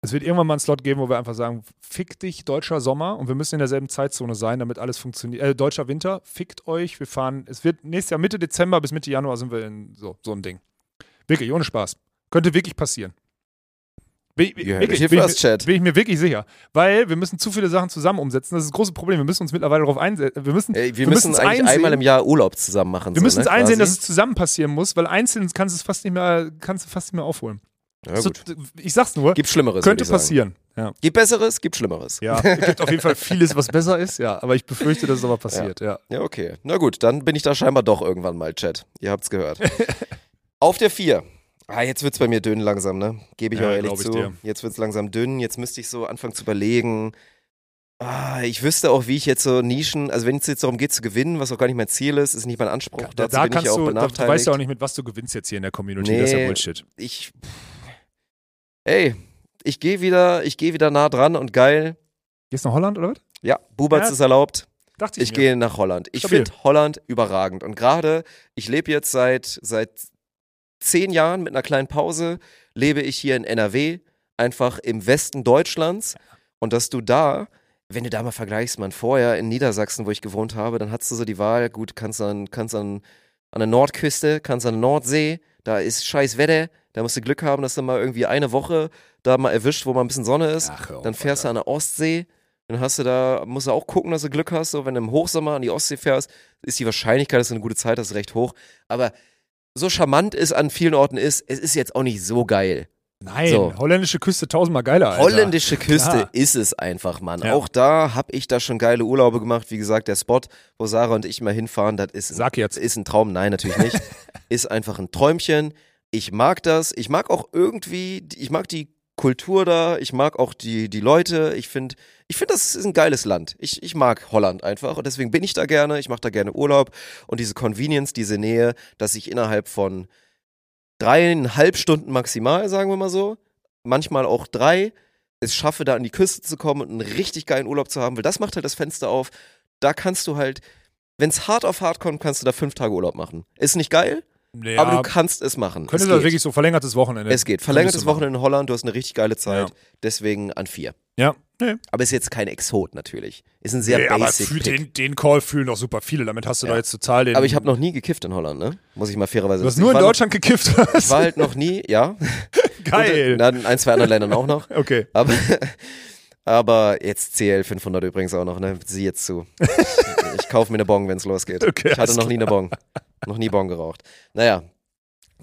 Es wird irgendwann mal einen Slot geben, wo wir einfach sagen, fick dich, deutscher Sommer und wir müssen in derselben Zeitzone sein, damit alles funktioniert. Äh, deutscher Winter, fickt euch, wir fahren, es wird nächstes Jahr Mitte Dezember bis Mitte Januar sind wir in so, so ein Ding. Wirklich, ohne Spaß. Könnte wirklich passieren. Bin, wirklich, bin, ich, Chat. bin ich mir wirklich sicher. Weil wir müssen zu viele Sachen zusammen umsetzen. Das ist das große Problem. Wir müssen uns mittlerweile darauf einsetzen. Wir müssen, Ey, wir, wir müssen eigentlich einsehen. einmal im Jahr Urlaub zusammen machen. wir so, müssen es ne, einsehen, dass es zusammen passieren muss, weil einzeln kannst du es fast nicht mehr, kannst du fast nicht mehr aufholen. Ja, So, gut. ich sag's nur, Gibt Schlimmeres. könnte ich passieren. Ja. Gibt Besseres, gibt Schlimmeres. Ja, es gibt auf jeden Fall vieles, was besser ist, ja. Aber ich befürchte, dass es aber passiert, ja. Ja, okay. Na gut, dann bin ich da scheinbar doch irgendwann mal, Chat. Ihr habt's gehört. (laughs) Auf der 4. Ah, jetzt wird's bei mir dünn langsam, ne? Gebe ich Ja, auch ehrlich ich zu. dir. Jetzt wird's langsam dünn. Jetzt müsste ich so anfangen zu überlegen. Ah, ich wüsste auch, wie ich jetzt so Nischen, also wenn es jetzt darum geht zu gewinnen, was auch gar nicht mein Ziel ist, ist nicht mein Anspruch. Da, Dazu da bin ich kannst ja auch du, da, benachteiligt. du weißt ja auch nicht, mit was du gewinnst jetzt hier in der Community. Das ist ja Nee. Bullshit. ich. Ey, ich gehe wieder, ich gehe wieder nah dran und geil. Gehst du nach Holland oder was? Ja, Bubatz Ja. ist erlaubt. Dachte ich, Ich mir. gehe nach Holland. Ich finde Holland überragend. Und gerade, ich lebe jetzt seit, seit zehn Jahren mit einer kleinen Pause, lebe ich hier in NRW, einfach im Westen Deutschlands. Und dass du da, wenn du da mal vergleichst, man vorher in Niedersachsen, wo ich gewohnt habe, dann hattest du so die Wahl, gut, kannst an, kannst an, an der Nordküste, kannst an der Nordsee, da ist scheiß Wetter, da musst du Glück haben, dass du mal irgendwie eine Woche da mal erwischt, wo mal ein bisschen Sonne ist. Ach, auf, Dann fährst du Alter. an der Ostsee, dann hast du da, musst du auch gucken, dass du Glück hast. So, wenn du im Hochsommer an die Ostsee fährst, ist die Wahrscheinlichkeit, dass du eine gute Zeit hast, recht hoch. Aber so charmant es an vielen Orten ist, es ist jetzt auch nicht so geil. Nein, So. holländische Küste tausendmal geiler, Alter. Holländische Küste Klar. ist es einfach, Mann. Ja. Auch da habe ich da schon geile Urlaube gemacht. Wie gesagt, der Spot, wo Sarah und ich mal hinfahren, das ist, Sag jetzt. ist ein Traum. Nein, natürlich nicht. (laughs) ist einfach ein Träumchen. Ich mag das. Ich mag auch irgendwie, ich mag die Kultur da. Ich mag auch die, die Leute. Ich finde, ich finde, das ist ein geiles Land. Ich, ich mag Holland einfach und deswegen bin ich da gerne. Ich mache da gerne Urlaub und diese Convenience, diese Nähe, dass ich innerhalb von dreieinhalb Stunden maximal, sagen wir mal so, manchmal auch drei, es schaffe, da an die Küste zu kommen und einen richtig geilen Urlaub zu haben, weil das macht halt das Fenster auf. Da kannst du halt, wenn es hart auf hart kommt, kannst du da fünf Tage Urlaub machen. Ist nicht geil, Ja, aber du kannst es machen. könnte es das geht. wirklich so verlängertes Wochenende. es geht. Verlängertes. Wochenende in Holland, du hast eine richtig geile Zeit. Ja. Deswegen an vier. Ja, nee. Aber ist jetzt kein Exot natürlich. Ist ein sehr nee aber basic für Pick. den, den Call fühlen doch super viele. Damit hast du Ja. doch jetzt total den. Aber ich habe noch nie gekifft in Holland, ne? Muss ich mal fairerweise Du hast sagen. nur in Deutschland gekifft. Noch, ich war halt noch nie, ja. (laughs) Geil. Und in ein, zwei anderen Ländern auch noch. (laughs) Okay. Aber, aber jetzt CL 500 übrigens auch noch, ne? Sieh jetzt zu. Ich, ich kaufe mir eine Bong, wenn es losgeht. Okay, ich hatte noch nie eine Bong. Noch nie Bong geraucht. Naja,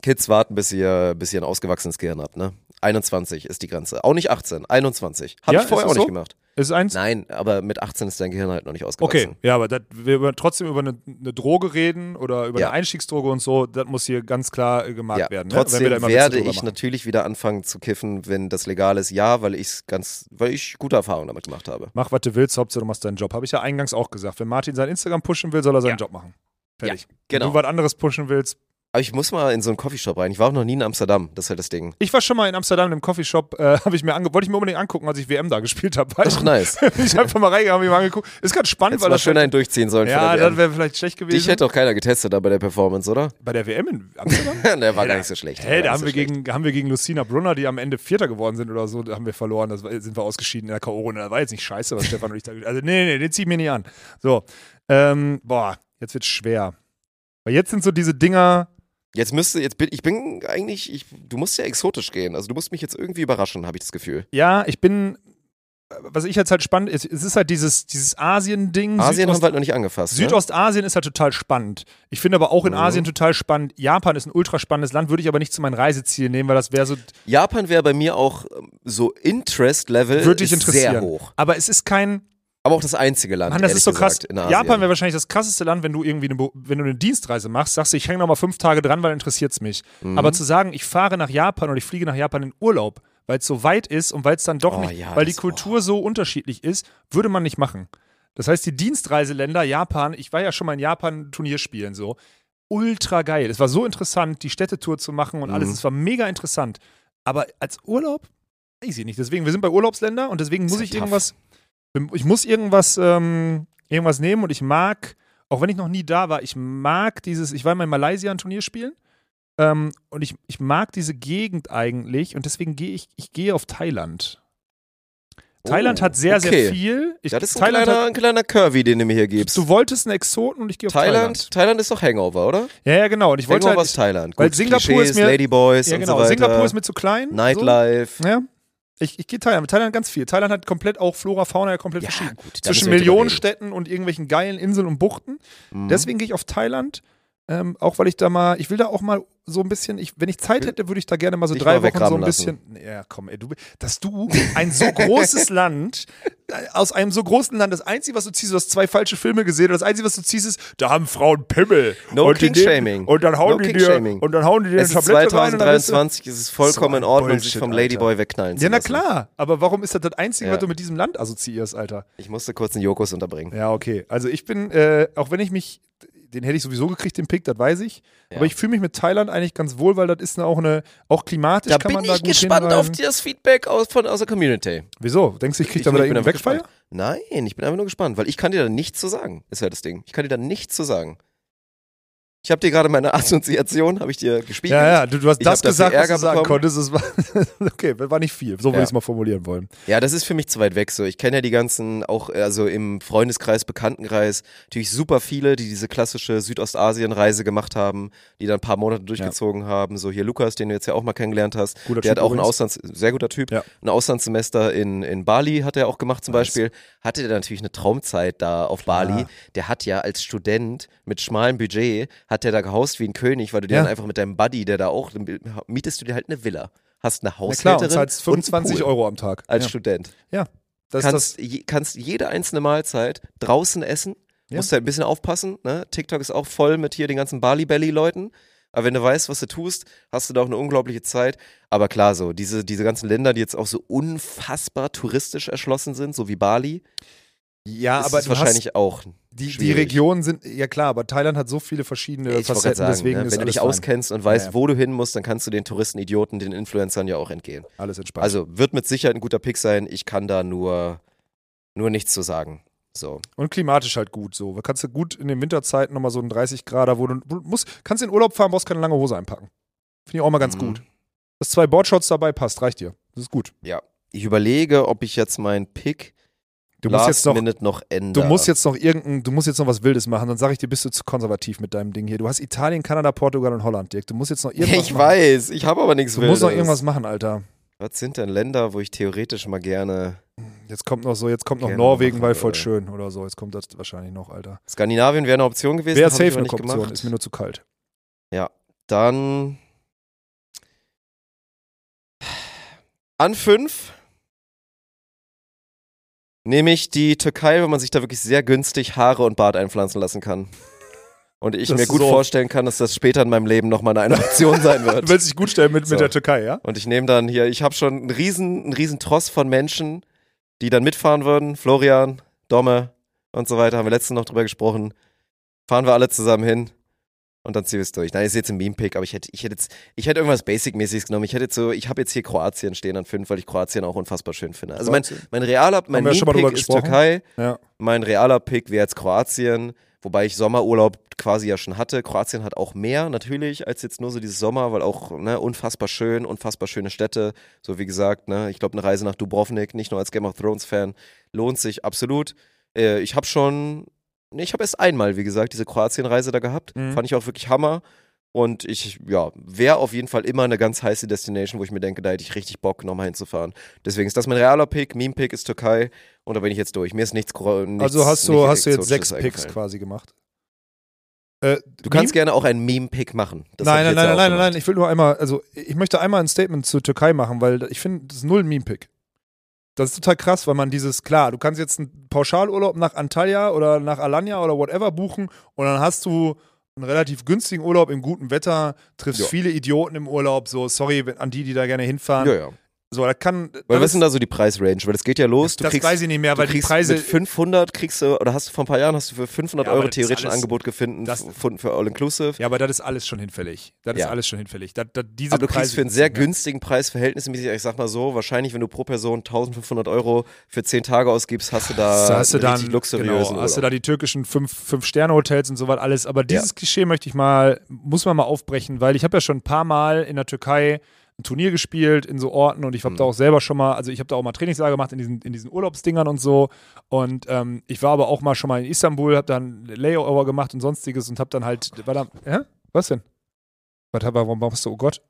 Kids warten, bis ihr, bis ihr ein ausgewachsenes Gehirn habt, ne? 21 ist die Grenze. Auch nicht 18, 21. Habe Ja, ich vorher auch das nicht so? gemacht. Ist eins? Nein, aber mit 18 ist dein Gehirn halt noch nicht ausgewachsen. Okay, ja, aber dat, wir trotzdem über eine, eine Droge reden oder über Ja. eine Einstiegsdroge und so, das muss hier ganz klar äh, gemarkt Ja, werden. Ne? trotzdem werde ich machen. natürlich wieder anfangen zu kiffen, wenn das legal ist. Ja, weil ich ganz, weil ich gute Erfahrungen damit gemacht habe. Mach, was du willst, Hauptsache du machst deinen Job. Habe ich ja eingangs auch gesagt. Wenn Martin sein Instagram pushen will, soll er seinen Ja. Job machen. Fertig. genau. Wenn du was anderes pushen willst. Aber ich muss mal in so einen Coffeeshop rein. Ich war auch noch nie in Amsterdam. Das ist halt das Ding. Ich war schon mal in Amsterdam im Coffeeshop, äh, (laughs) habe ich mir ange wollte ich mir unbedingt angucken, als ich WM da gespielt habe. Ach, nice. (laughs) Bin ich einfach mal reingegangen, habe mir mal angeguckt. Ist ganz spannend, Jetzt weil mal das schön einen durchziehen sollen ja, das wäre vielleicht schlecht gewesen. Dich hätte auch keiner getestet da bei der Performance, oder? bei der WM in Amsterdam? (laughs) der war Hä, gar da- nicht so schlecht. Hä, da haben wir, so schlecht. gegen, haben wir gegen Lucina Brunner, die am Ende Vierter geworden sind oder so, da haben wir verloren. War, sind wir ausgeschieden in der K.O.-Runde. Das war jetzt nicht scheiße, was Stefan und ich da Also, nee, nee, den zieh ich mir nicht an. So. Ähm, boah, jetzt wird's schwer. Weil jetzt sind so diese Dinger. Jetzt müsste, jetzt bin, ich bin eigentlich, ich, du musst ja exotisch gehen. Also du musst mich jetzt irgendwie überraschen, habe ich das Gefühl. Ja, ich bin. Was ich jetzt halt spannend ist, es ist halt dieses, dieses Asien-Ding. Asien haben Südost- wir halt noch nicht angefasst. ne? Südostasien ist halt total spannend. Ich finde aber auch in Mhm. Asien total spannend. Japan ist ein ultra spannendes Land, würde ich aber nicht zu meinem Reiseziel nehmen, weil das wäre so, Japan wäre bei mir auch ähm, so Interest-Level sehr hoch. Aber es ist kein, Aber auch das einzige Land, Mann, das ist so krass. gesagt, Asien. Japan wäre wahrscheinlich das krasseste Land, wenn du irgendwie eine, wenn du eine Dienstreise machst, sagst du, ich hänge noch mal fünf Tage dran, weil interessiert es mich. Mhm. Aber zu sagen, ich fahre nach Japan oder ich fliege nach Japan in Urlaub, weil es so weit ist und weil es dann doch Oh nicht, ja, weil die das- Kultur so unterschiedlich ist, würde man nicht machen. Das heißt, die Dienstreiseländer, Japan, ich war ja schon mal in Japan Turnierspielen so, ultra geil. Es war so interessant, die Städtetour zu machen und alles. Mhm. Es war mega interessant. Aber als Urlaub, weiß ich nicht. Deswegen, wir sind bei Urlaubsländer und deswegen muss ich tough. irgendwas, ich muss irgendwas, ähm, irgendwas nehmen und ich mag, auch wenn ich noch nie da war, ich mag dieses, ich war mal in Malaysia ein Turnier spielen ähm, und ich, ich mag diese Gegend eigentlich und deswegen gehe ich, ich gehe auf Thailand. Thailand hat sehr, Oh, okay. sehr viel. Ich, Das ist ein Thailand kleiner, hat, ein kleiner Curvy, den du mir hier gibst. du wolltest einen Exoten und ich gehe auf Thailand. Thailand, Thailand ist doch Hangover, oder? Ja, ja, genau. Und ich wollte Hangover halt, ist Thailand. weil Gut, Singapur Klischees, ist mir- Ladyboys ja, und genau. so weiter. Singapur ist mir zu klein. Nightlife. So. Ja. Ich, ich gehe Thailand. Thailand ganz viel. Thailand hat komplett auch Flora, Fauna ja komplett Ja, verschieden. gut, Zwischen wir nicht drüber Millionen reden. Städten und irgendwelchen geilen Inseln und Buchten. Mhm. Deswegen gehe ich auf Thailand. Ähm, auch weil ich da mal, ich will da auch mal so ein bisschen, ich, wenn ich Zeit hätte, würde ich da gerne mal so Dich drei mal Wochen so ein bisschen. Ja, komm, ey, du, dass du ein so großes (laughs) Land, äh, aus einem so großen Land, das Einzige, was du ziehst, du hast zwei falsche Filme gesehen, und das Einzige, was du ziehst, ist, da haben Frauen Pimmel. No und die King-Shaming. nehmen- Und dann hauen No die dir, und dann hauen die dir Es eine ist Tablette rein 2023, es ist vollkommen So in Ordnung, sich Bullshit, vom Alter. Ladyboy wegknallen zu Ja, na lassen. klar. Aber warum ist das das Einzige, Ja. was du mit diesem Land assoziierst, Alter? Ich musste kurz einen Jokos unterbringen. Ja, okay. Also ich bin, äh, auch wenn ich mich, den hätte ich sowieso gekriegt, den Pick, das weiß ich. Ja. Aber ich fühle mich mit Thailand eigentlich ganz wohl, weil das ist auch eine, auch klimatisch Da kann bin man da ich gut gespannt hinreisen. auf das Feedback aus, von, aus der Community. Wieso? Denkst du, ich krieg da Ich- wieder ich bin irgendeinen gespannt. Nein, ich bin einfach nur gespannt, weil ich kann dir da nichts zu sagen, ist ja das Ding. Ich kann dir da nichts zu sagen. Ich habe dir gerade meine Assoziation, habe ich dir gespiegelt. Ja, ja, du, du hast Ich das gesagt, was du sagen bekommen. konntest. Es war, (laughs) okay, war nicht viel. So würde Ja. ich es mal formulieren wollen. Ja, das ist für mich zu weit weg. So, ich kenne ja die ganzen, auch also im Freundeskreis, Bekanntenkreis, natürlich super viele, die diese klassische Südostasien-Reise gemacht haben, die dann ein paar Monate durchgezogen haben. So hier Lukas, den du jetzt ja auch mal kennengelernt hast, Guter der Typ hat auch ein übrigens. Auslands, sehr guter Typ, Ja. ein Auslandssemester in in Bali hat er auch gemacht zum Nice. Beispiel. Hatte der natürlich eine Traumzeit da auf Bali. Der hat ja als Student mit schmalem Budget hat der da gehaust wie ein König, weil du dir Ja. dann einfach mit deinem Buddy, der da auch mietest du dir halt eine Villa. hast eine Na klar, Haushälterin und zahlst und einen 25 Pool Euro am Tag. als ja. Student. Das, das, kannst, je, kannst jede einzelne Mahlzeit draußen essen. Ja. Musst halt ein bisschen aufpassen. Ne? TikTok ist auch voll mit hier den ganzen Bali Belly Leuten. Aber wenn du weißt, was du tust, hast du da auch eine unglaubliche Zeit. Aber klar, so diese, diese ganzen Länder, die jetzt auch so unfassbar touristisch erschlossen sind, so wie Bali, ja, ist aber es du hast wahrscheinlich auch die, die schwierig. Regionen sind, ja klar, aber Thailand hat so viele verschiedene Ich Facetten, sagen, deswegen ne? wenn du dich fein. auskennst und weißt, Ja, ja. wo du hin musst, dann kannst du den Touristen, Idioten, den Influencern ja auch entgehen. Alles entspannt. Also wird mit Sicherheit ein guter Pick sein. Ich kann da nur, nur nichts zu sagen. So. Und klimatisch halt gut so. Da kannst du gut in den Winterzeiten nochmal so einen 30 Grad, wo du, wo du musst, kannst in Urlaub fahren, brauchst keine lange Hose einpacken. Finde ich auch mal ganz Mhm. gut. Dass zwei Boardshots dabei passt, reicht dir. Das ist gut. Ja. Ich überlege, ob ich jetzt meinen Pick Du musst jetzt noch, minute noch du musst jetzt noch irgendein, du musst jetzt noch was Wildes machen, dann sage ich dir, bist du zu konservativ mit deinem Ding hier. Du hast Italien, Kanada, Portugal und Holland, Dirk. Du musst jetzt noch (laughs) irgendwas Ich machen. weiß, ich habe aber nichts Du musst noch Wildes. irgendwas machen, Alter. Was sind denn Länder, wo ich theoretisch mal gerne. Jetzt kommt noch so, jetzt kommt noch Norwegen, machen, weil voll oder? schön oder so. Jetzt kommt das wahrscheinlich noch, Alter. Skandinavien wäre eine Option gewesen. Wäre safe eine Option, gemacht. ist mir nur zu kalt. Dann an fünf nehme ich die Türkei, wo man sich da wirklich sehr günstig Haare und Bart einpflanzen lassen kann. Und ich Das mir gut so- vorstellen kann, dass das später in meinem Leben nochmal eine (laughs) Option sein Du wird. willst dich gut stellen mit, So. mit der Türkei, ja? Und ich nehme dann hier, ich habe schon einen riesen, einen riesen Tross von Menschen, die dann mitfahren würden. Florian, Domme und so weiter, haben wir letztens noch drüber gesprochen. Fahren wir alle zusammen hin und dann ziehen wir es durch. Nein, ist jetzt ein Meme-Pick, aber ich hätte, ich hätte jetzt, ich hätte irgendwas Basic-mäßiges genommen. Ich hätte jetzt so, ich habe jetzt hier Kroatien stehen an fünf, weil ich Kroatien auch unfassbar schön finde. Also mein, mein realer, mein Meme-Pick ist. Türkei. Ja. Mein realer Pick wäre jetzt Kroatien, wobei ich Sommerurlaub quasi ja schon hatte. Kroatien hat auch mehr natürlich als jetzt nur so dieses Sommer, weil auch ne, unfassbar schön, unfassbar schöne Städte. So wie gesagt, ne, ich glaube eine Reise nach Dubrovnik, nicht nur als Game of Thrones Fan, lohnt sich absolut. Äh, ich habe schon, nee, ich habe erst einmal, wie gesagt, diese Kroatien-Reise da gehabt. Mhm. Fand ich auch wirklich Hammer. Und ich, ja, wäre auf jeden Fall immer eine ganz heiße Destination, wo ich mir denke, da hätte ich richtig Bock, nochmal hinzufahren. Deswegen ist das mein realer Pick. Meme-Pick ist Türkei. Und da bin ich jetzt durch. Mir ist nichts, nichts Also hast du, hast du jetzt sechs Picks quasi gemacht. Äh, Du kannst Meme? gerne auch einen Meme-Pick machen. Das nein, nein, nein, nein, nein, nein, ich will nur einmal, also ich möchte einmal ein Statement zur Türkei machen, weil ich finde, das ist null ein Meme-Pick. Das ist total krass, weil man dieses, klar, du kannst jetzt einen Pauschalurlaub nach Antalya oder nach Alanya oder whatever buchen und dann hast du einen relativ günstigen Urlaub im guten Wetter, triffst Ja. viele Idioten im Urlaub, so, sorry an die, die da gerne hinfahren. Ja, ja. So, da kann. Weil was ist denn da so die Preisrange? Weil das geht ja los. Du das kriegst, weiß ich nicht mehr, weil die kriegst Preise. mit 500 kriegst du, oder hast du vor ein paar Jahren hast du für 500 Ja, Euro ist theoretisch ein Angebot gefunden, das- gefunden für All-Inclusive. Ja, aber das ist alles schon hinfällig. Das ist Ja. alles schon hinfällig. Das, das, diese Aber du kriegst Preise für einen sehr günstigen Preis verhältnismäßig, ich sag mal so, wahrscheinlich, wenn du pro Person 1500 Euro für 10 Tage ausgibst, hast du da So hast du dann, luxuriösen genau, hast du da die türkischen fünf, fünf Sterne Hotels und so was alles. Aber dieses Klischee möchte ich mal, muss man mal aufbrechen, weil ich habe ja schon ein paar Mal in der Türkei ein Turnier gespielt in so Orten und ich habe Mhm. da auch selber schon mal, also ich habe da auch mal Trainingslager gemacht in diesen, in diesen Urlaubsdingern und so. Und ähm, ich war aber auch mal schon mal in Istanbul, habe dann Layover gemacht und sonstiges und habe dann halt, war da, hä? Was denn? Was, warum machst du, oh Gott?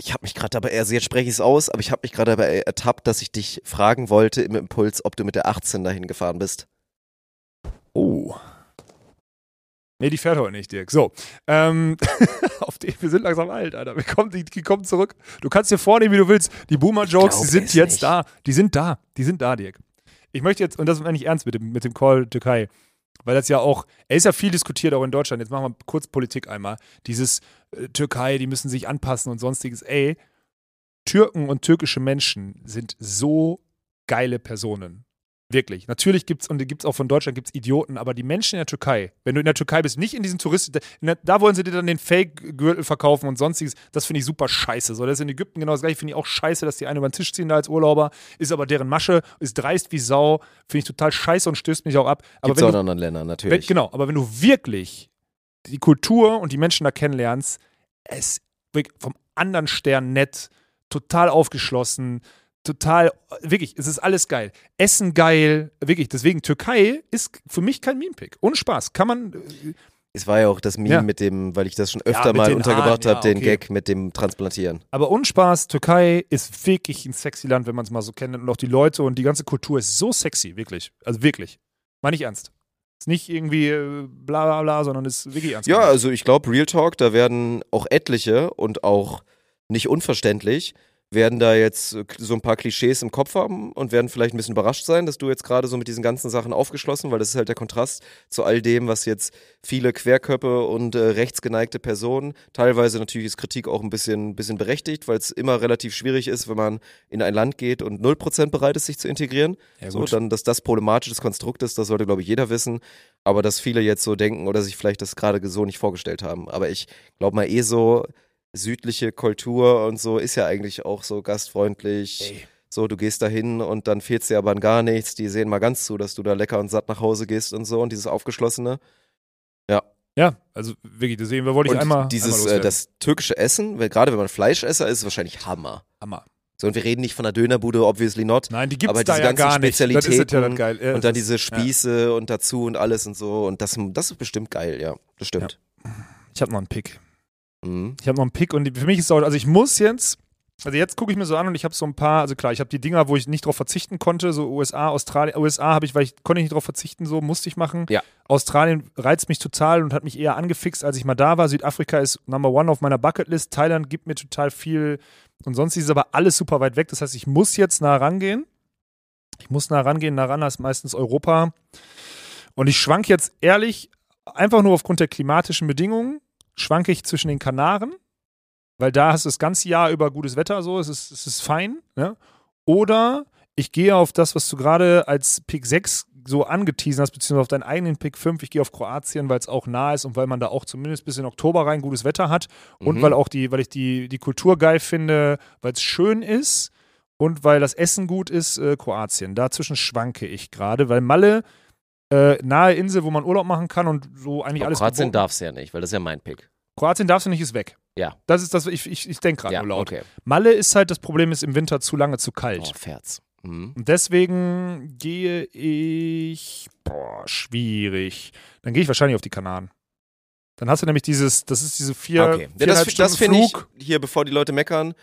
Ich habe mich gerade dabei, also jetzt spreche ich es aus, aber ich habe mich gerade dabei ertappt, dass ich dich fragen wollte im Impuls, ob du mit der 18 dahin gefahren bist. Oh. Nee, die fährt heute nicht, Dirk. So. Ähm, (laughs) auf die, wir sind langsam alt, Alter. Wir kommen, die, die kommen zurück. Du kannst dir vornehmen, wie du willst. Die Boomer-Jokes, die sind jetzt nicht. da. Die sind da. Die sind da, Dirk. Ich möchte jetzt, und das ist eigentlich ernst mit dem, mit dem Call Türkei, weil das ja auch, er ist ja viel diskutiert, auch in Deutschland. Jetzt machen wir kurz Politik einmal. Dieses äh, Türkei, die müssen sich anpassen und sonstiges. Ey, Türken und türkische Menschen sind so geile Personen. Wirklich. Natürlich gibt es, und gibt es auch von Deutschland, gibt es Idioten, aber die Menschen in der Türkei, wenn du in der Türkei bist, nicht in diesen Touristen, der, da wollen sie dir dann den Fake-Gürtel verkaufen und sonstiges, das finde ich super scheiße. So, das ist in Ägypten genau das gleiche, finde ich auch scheiße, dass die einen über den Tisch ziehen da als Urlauber, ist aber deren Masche, ist dreist wie Sau, finde ich total scheiße und stößt mich auch ab. Aber Gibt's wenn auch du, in anderen Ländern, wenn, natürlich. genau, aber wenn du wirklich die Kultur und die Menschen da kennenlernst, es vom anderen Stern nett, total aufgeschlossen, total, wirklich, es ist alles geil. Essen geil, wirklich. Deswegen, Türkei ist für mich kein Meme-Pick. Ohne Spaß. Kann man, äh, Es war ja auch das Meme Ja. mit dem, weil ich das schon Ja, öfter mit mal den untergebracht habe, ja, den okay. Gag mit dem Transplantieren. aber ohne Spaß, Türkei ist wirklich ein sexy Land, wenn man es mal so kennt. Und auch die Leute und die ganze Kultur ist so sexy, wirklich. Also wirklich. Meine ich ernst. Ist nicht irgendwie äh, bla bla bla, sondern ist wirklich ernst. Ja, also ich glaube, Real Talk, da werden auch etliche und auch nicht unverständlich, werden da jetzt so ein paar Klischees im Kopf haben und werden vielleicht ein bisschen überrascht sein, dass du jetzt gerade so mit diesen ganzen Sachen aufgeschlossen, weil das ist halt der Kontrast zu all dem, was jetzt viele Querköpfe und äh, rechtsgeneigte Personen, teilweise natürlich ist Kritik auch ein bisschen, bisschen berechtigt, weil es immer relativ schwierig ist, wenn man in ein Land geht und 0% bereit ist, sich zu integrieren. Ja, so, dann, dass das problematisch des Konstrukt ist, das sollte, glaube ich, jeder wissen. Aber dass viele jetzt so denken oder sich vielleicht das gerade so nicht vorgestellt haben. Aber ich glaube mal eh so, südliche Kultur und so ist ja eigentlich auch so gastfreundlich. So, du gehst da hin und dann fehlt dir aber an gar nichts. Die sehen mal ganz zu, dass du da lecker und satt nach Hause gehst und so und dieses Aufgeschlossene. Ja, also wirklich, deswegen wollte ich und einmal. dieses, einmal äh, loswerden. das türkische Essen, weil gerade wenn man Fleischesser ist, ist wahrscheinlich Hammer. Hammer. So, und wir reden nicht von einer Dönerbude, obviously not. Nein, die gibt's aber da diese ja ganzen gar nicht. Das ist ja Spezialitäten dann geil. Ja, und dann das diese Spieße und dazu und alles und so. Und das, das ist bestimmt geil, ja. Das stimmt. Ich habe noch einen Pick. Mhm. Ich habe noch einen Pick und für mich ist es auch, also ich muss jetzt, also jetzt gucke ich mir so an und ich habe so ein paar, also klar, ich habe die Dinger, wo ich nicht drauf verzichten konnte, so USA, Australien, USA habe ich, weil ich konnte nicht drauf verzichten, so musste ich machen. Ja. Australien reizt mich total und hat mich eher angefixt, als ich mal da war. Südafrika ist Number One auf meiner Bucketlist. Thailand gibt mir total viel und sonst ist aber alles super weit weg. Das heißt, ich muss jetzt nah rangehen. Ich muss nah rangehen, nah ran ist meistens Europa. Und ich schwank jetzt ehrlich, einfach nur aufgrund der klimatischen Bedingungen, schwanke ich zwischen den Kanaren, weil da hast du das ganze Jahr über gutes Wetter, so, es ist, es ist fein. Ne? Oder ich gehe auf das, was du gerade als Pick 6 so angeteasert hast, beziehungsweise auf deinen eigenen Pick 5. Ich gehe auf Kroatien, weil es auch nah ist und weil man da auch zumindest bis in Oktober rein gutes Wetter hat. Und Mhm. weil auch die, weil ich die, die Kultur geil finde, weil es schön ist und weil das Essen gut ist, äh, Kroatien. Dazwischen schwanke ich gerade, weil Malle, äh, nahe Insel, wo man Urlaub machen kann und so eigentlich Aber alles Kroatien geboten- darf's ja nicht, weil das ist ja mein Pick. Kroatien darfst du nicht, ist weg. Ja. Das ist das, ich, ich, ich denke gerade Ja, nur laut. okay. Malle ist halt, das Problem ist im Winter zu lange zu Oh, kalt. Ferz. Mhm. Und deswegen gehe ich, boah, schwierig. Dann gehe ich wahrscheinlich auf die Kanaren. Dann hast du nämlich dieses, das ist diese vier, Okay. Ja, das das finde ich, Flug. hier, bevor die Leute meckern,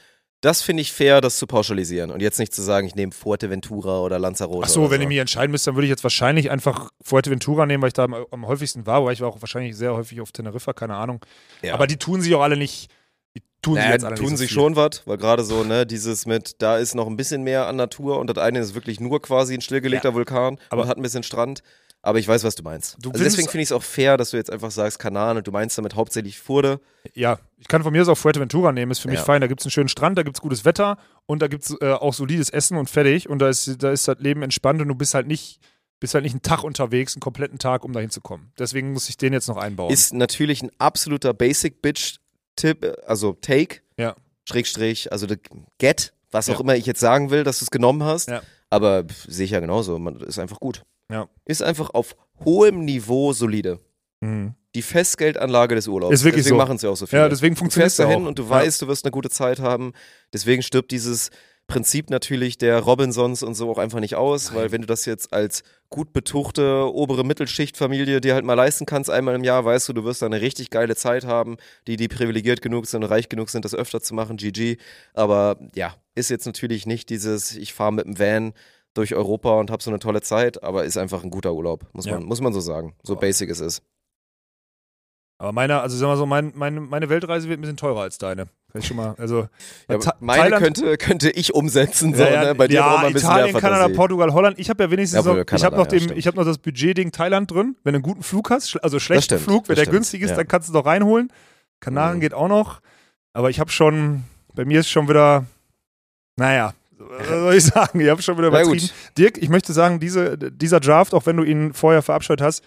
das finde ich fair, das zu pauschalisieren. Und jetzt nicht zu sagen, ich nehme Fuerteventura oder Lanzarote. Ach so, oder wenn ich mich entscheiden müsste, dann würde ich jetzt wahrscheinlich einfach Fuerteventura nehmen, weil ich da am, am häufigsten war, weil ich war auch wahrscheinlich sehr häufig auf Teneriffa, keine Ahnung. Ja. Aber die tun sich auch alle nicht, die tun sich Naja, jetzt alle tun nicht so sich viel. schon was, weil gerade so, ne, dieses mit, da ist noch ein bisschen mehr an Natur und das eine ist wirklich nur quasi ein stillgelegter Vulkan Aber- und hat ein bisschen Strand. Aber ich weiß, was du meinst. Du also deswegen finde ich es auch fair, dass du jetzt einfach sagst Kanaren und du meinst damit hauptsächlich Furde. Ja, ich kann von mir aus auch Fuerteventura nehmen, ist für mich Ja. fein. Da gibt es einen schönen Strand, da gibt es gutes Wetter und da gibt es äh, auch solides Essen und fertig. Und da ist, da ist das Leben entspannt und du bist halt nicht, bist halt nicht einen Tag unterwegs, einen kompletten Tag, um da hinzukommen. Deswegen muss ich den jetzt noch einbauen. Ist natürlich ein absoluter Basic-Bitch-Tipp, äh, also Take, Ja. Schrägstrich, also Get, was Ja. auch immer ich jetzt sagen will, dass du es genommen hast. Ja. Aber sehe ich ja genauso, man ist einfach gut. Ja. Ist einfach auf hohem Niveau solide. Mhm. Die Festgeldanlage des Urlaubs. Ist wirklich Deswegen so. machen es ja auch so viele. Ja, deswegen Du funktioniert fährst es dahin auch. und du Ja. weißt, du wirst eine gute Zeit haben. Deswegen stirbt dieses Prinzip natürlich der Robinsons und so auch einfach nicht aus, weil wenn du das jetzt als gut betuchte obere Mittelschichtfamilie dir halt mal leisten kannst, einmal im Jahr, weißt du, du wirst da eine richtig geile Zeit haben, die, die privilegiert genug sind und reich genug sind, das öfter zu machen, GG. Aber ja, ist jetzt natürlich nicht dieses, ich fahre mit dem Van durch Europa und habe so eine tolle Zeit, aber ist einfach ein guter Urlaub, muss, Ja. man, muss man so sagen. So Boah. basic es ist. Aber meine, also sagen wir so, mein, meine, meine Weltreise wird ein bisschen teurer als deine. Ich schon mal, also Ja, meine Thailand- könnte, könnte ich umsetzen, so, Ja, ja, ne? Bei dir ja, ein bisschen Italien, mehr Kanada. Portugal, Holland. Ich habe ja wenigstens Jawohl, noch, ich habe Kanada, noch, ja, dem, ich hab noch das Budget-Ding Thailand drin. Wenn du einen guten Flug hast, also schlechten stimmt, Flug, wenn der stimmt, günstig ist, ja. dann kannst du doch reinholen. Kanaren Mhm. geht auch noch. Aber ich habe schon, bei mir ist schon wieder, naja, was soll ich sagen? Ich habe schon wieder übertrieben. Dirk, ich möchte sagen, diese, dieser Draft, auch wenn du ihn vorher verabscheut hast,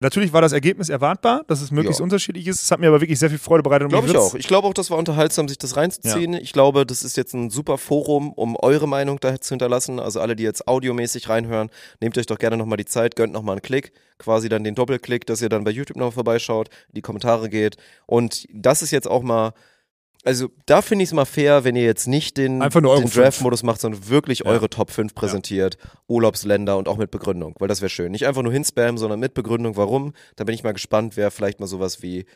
natürlich war das Ergebnis erwartbar, dass es möglichst Ja. unterschiedlich ist. Es hat mir aber wirklich sehr viel Freude bereitet. und Glaube ich wird's- auch. Ich glaube auch, das war unterhaltsam, sich das reinzuziehen. Ich glaube, das ist jetzt ein super Forum, um eure Meinung da zu hinterlassen. Also alle, die jetzt audiomäßig reinhören, nehmt euch doch gerne nochmal die Zeit, gönnt nochmal einen Klick, quasi dann den Doppelklick, dass ihr dann bei YouTube noch vorbeischaut, die Kommentare geht. Und das ist jetzt auch mal, also da finde ich es mal fair, wenn ihr jetzt nicht den, den. Draft-Modus macht, sondern wirklich Ja. eure Top 5 präsentiert, Urlaubsländer und auch mit Begründung, weil das wäre schön. Nicht einfach nur hinspammen, sondern mit Begründung, warum. Da bin ich mal gespannt, wer vielleicht mal sowas wie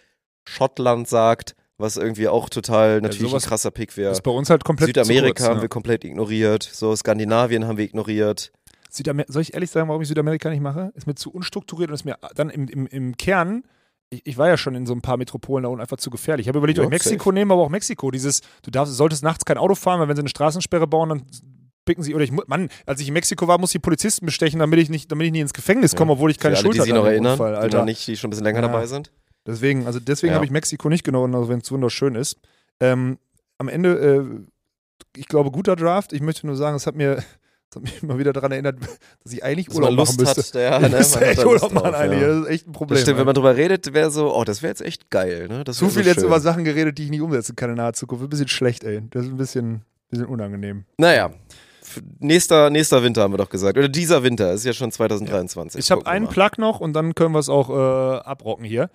Schottland sagt, was irgendwie auch total natürlich sowas ein krasser Pick wäre. Das ist bei uns halt komplett Südamerika kurz, haben ja. wir komplett ignoriert, so Skandinavien haben wir ignoriert. Südamer Soll ich ehrlich sagen, warum ich Südamerika nicht mache? Ist mir zu unstrukturiert und ist mir dann im, im, im Kern ich, ich war ja schon in so ein paar Metropolen da unten einfach zu gefährlich. Ich habe überlegt, Ja, ob ich Mexiko nehme, aber auch Mexiko. Dieses, du darfst, solltest nachts kein Auto fahren, weil wenn sie eine Straßensperre bauen, dann picken sie, oder ich, Mann, als ich in Mexiko war, muss ich Polizisten bestechen, damit ich nicht, damit ich nicht ins Gefängnis komme, obwohl ich keine Schuld die hatte sich an noch erinnern, Unfall, die Alter. noch nicht, die schon ein bisschen länger Ja. dabei sind. Deswegen, also deswegen Ja. habe ich Mexiko nicht genommen, also wenn es wunderschön ist. Ähm, am Ende, äh, ich glaube, guter Draft. Ich möchte nur sagen, es hat mir, es hat mich immer wieder daran erinnert, (laughs) dass ich eigentlich Dass Urlaub machen müsste. hat, ja, ne, (laughs) müsste hat echt Urlaub machen drauf, ja. Das ist echt ein Problem. Das stimmt, wenn man drüber redet, wäre so, oh, das wäre jetzt echt geil, ne? Das Zu viel so jetzt schön. über Sachen geredet, die ich nicht umsetzen kann in naher Zukunft. Ein bisschen schlecht, ey. Das ist ein bisschen, bisschen unangenehm. Naja, nächster, nächster Winter haben wir doch gesagt. Oder dieser Winter, ist ja schon 2023. Ich habe einen. Plug noch und dann können wir es auch äh, abrocken hier.